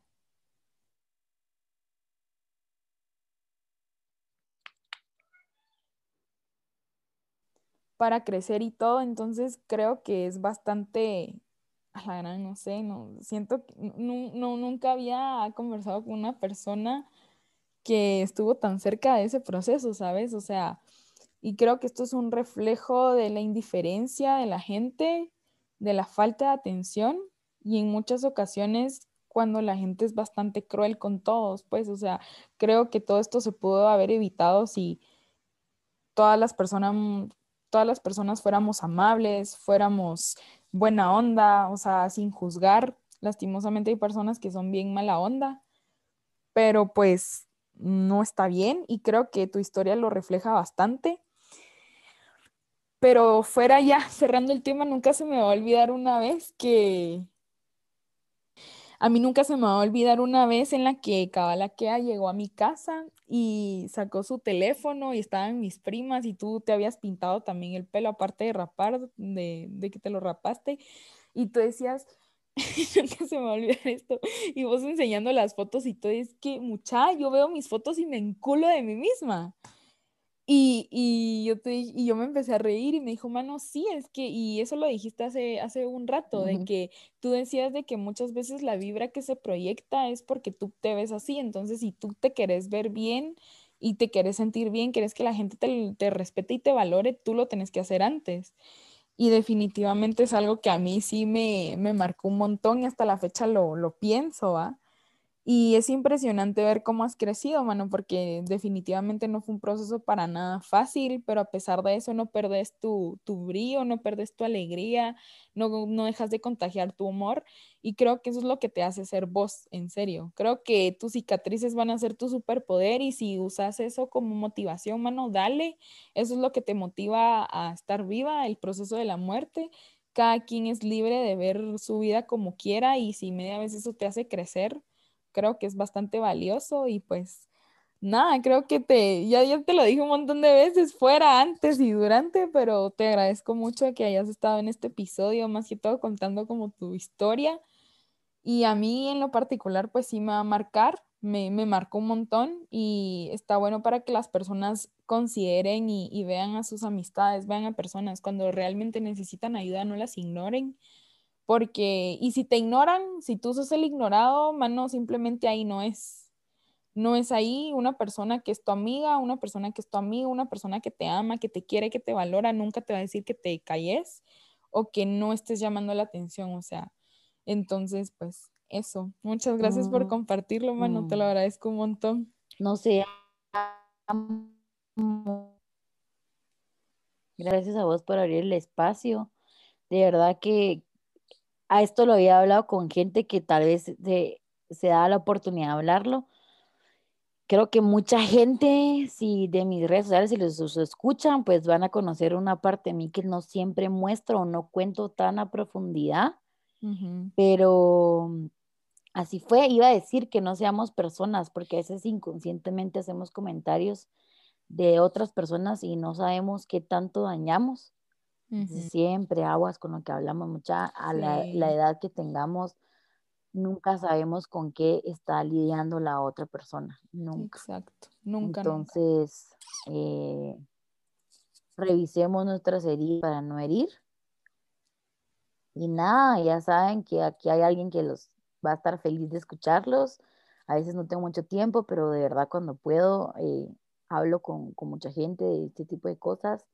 Para crecer y todo, entonces creo que es bastante la gran, no sé, no, siento que no, nunca había conversado con una persona que estuvo tan cerca de ese proceso, ¿sabes? O sea, y creo que esto es un reflejo de la indiferencia de la gente, de la falta de atención y en muchas ocasiones cuando la gente es bastante cruel con todos, pues, o sea, creo que todo esto se pudo haber evitado si todas las personas, todas las personas fuéramos amables, fuéramos buena onda, o sea, sin juzgar. Lastimosamente hay personas que son bien mala onda, pero pues no está bien y creo que tu historia lo refleja bastante. Pero fuera ya, cerrando el tema, nunca se me va a olvidar una vez que a mí nunca se me va a olvidar una vez en la que Cabalaquea llegó a mi casa y sacó su teléfono y estaban mis primas y tú te habías pintado también el pelo, aparte de rapar, de, que te lo rapaste. Y tú decías, nunca se me va a olvidar esto. Y vos enseñando las fotos y todo, es que mucha, yo veo mis fotos y me enculo de mí misma. Y, y, yo te, y yo me empecé a reír y me dijo, mano, sí, es que, y eso lo dijiste hace, hace un rato, de que tú decías de que muchas veces la vibra que se proyecta es porque tú te ves así, entonces si tú te querés ver bien y te querés sentir bien, querés que la gente te, te respete y te valore, tú lo tenés que hacer antes. Y definitivamente es algo que a mí sí me, me marcó un montón y hasta la fecha lo, lo pienso, ¿va? Y es impresionante ver cómo has crecido, mano, porque definitivamente no fue un proceso para nada fácil, pero a pesar de eso no perdes tu, tu brillo, no perdes tu alegría, no, no dejas de contagiar tu humor. Y creo que eso es lo que te hace ser vos, en serio. Creo que tus cicatrices van a ser tu superpoder y si usas eso como motivación, mano, dale. Eso es lo que te motiva a estar viva, el proceso de la muerte cada quien es libre de ver su vida como quiera y si media vez eso te hace crecer, creo que es bastante valioso y pues nada, creo que te, ya, ya te lo dije un montón de veces, fuera, antes y durante, pero te agradezco mucho que hayas estado en este episodio, más que todo contando como tu historia. Y a mí en lo particular, pues sí me va a marcar, me, me marcó un montón y está bueno para que las personas consideren y, y vean a sus amistades, vean a personas cuando realmente necesitan ayuda, no las ignoren porque, y si te ignoran, si tú sos el ignorado, mano, simplemente ahí no es. No es ahí una persona que es tu amiga, una persona que es tu amigo, una persona que te ama, que te quiere, que te valora, nunca te va a decir que te calles o que no estés llamando la atención, o sea, entonces, pues eso. Muchas gracias por mm, compartirlo, mano, te lo mm. agradezco un montón. No sé. Gracias a vos por abrir el espacio. De verdad que, a esto lo había hablado con gente que tal vez se, se da la oportunidad de hablarlo. creo que mucha gente, si de mis redes sociales, si los, escuchan, pues van a conocer una parte de mí que no siempre muestro o no cuento tan a profundidad, pero así fue. Iba a decir que no seamos personas, porque a veces inconscientemente hacemos comentarios de otras personas y no sabemos qué tanto dañamos. Siempre aguas con lo que hablamos, mucha a la, la edad que tengamos nunca sabemos con qué está lidiando la otra persona. Nunca. Exacto, nunca. Entonces, eh, revisemos nuestras heridas para no herir. Y nada, ya saben que aquí hay alguien que los va a estar feliz de escucharlos. A veces no tengo mucho tiempo, pero de verdad cuando puedo eh, hablo con, mucha gente de este tipo de cosas.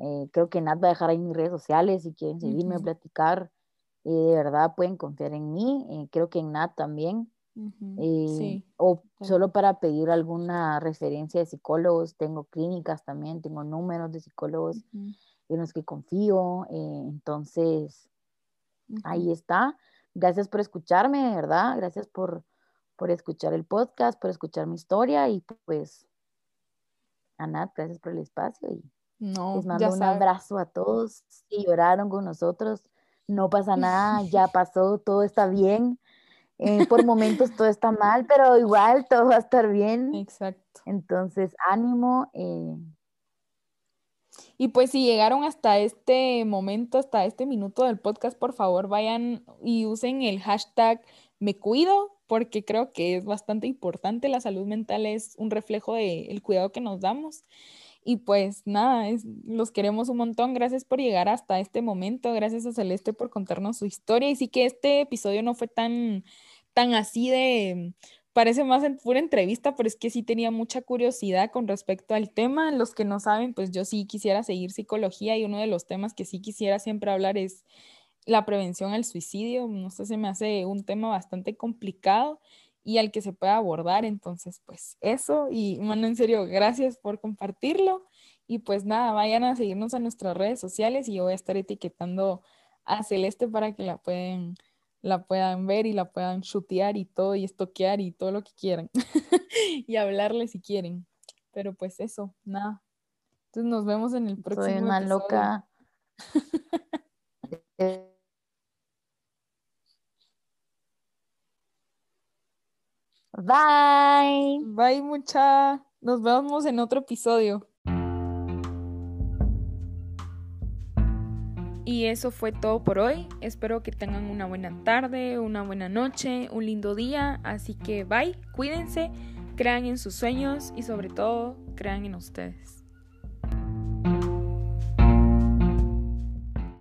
Eh, creo que Nat va a dejar ahí mis redes sociales si quieren seguirme, a platicar eh, de verdad pueden confiar en mí, eh, creo que en Nat también. Eh, o solo para pedir alguna referencia de psicólogos, tengo clínicas también, tengo números de psicólogos en los que confío, entonces ahí está. Gracias por escucharme, ¿verdad? Gracias por, por escuchar el podcast, por escuchar mi historia y pues a Nat, gracias por el espacio y les mando un abrazo a todos que lloraron con nosotros no pasa nada, ya pasó, todo está bien. Eh, por momentos todo está mal, pero igual todo va a estar bien. Exacto. Entonces, ánimo. Eh. Y pues si llegaron hasta este momento, hasta este minuto del podcast, por favor vayan y usen el hashtag me cuido, porque creo que es bastante importante. La salud mental es un reflejo del cuidado que nos damos. Y pues nada, los queremos un montón. Gracias por llegar hasta este momento. Gracias a Celeste por contarnos su historia. Y sí que este episodio no fue tan, tan así de, parece más en pura entrevista, pero es que sí tenía mucha curiosidad con respecto al tema. Los que no saben, pues yo sí quisiera seguir psicología y uno de los temas que sí quisiera siempre hablar es la prevención al suicidio. No sé, se me hace un tema bastante complicado y al que se pueda abordar. Entonces, pues eso. Y, mano, en serio, gracias por compartirlo. Y pues nada, vayan a seguirnos a nuestras redes sociales y yo voy a estar etiquetando a Celeste para que la pueden la puedan ver y la puedan chutear y todo y estoquear y todo lo que quieran y hablarle si quieren. Pero pues eso, nada. Entonces nos vemos en el próximo Soy una loca. Bye. Bye mucha. Nos vemos en otro episodio. Y eso fue todo por hoy. Espero que tengan una buena tarde, una buena noche, un lindo día. Así que bye, cuídense, crean en sus sueños y sobre todo crean en ustedes.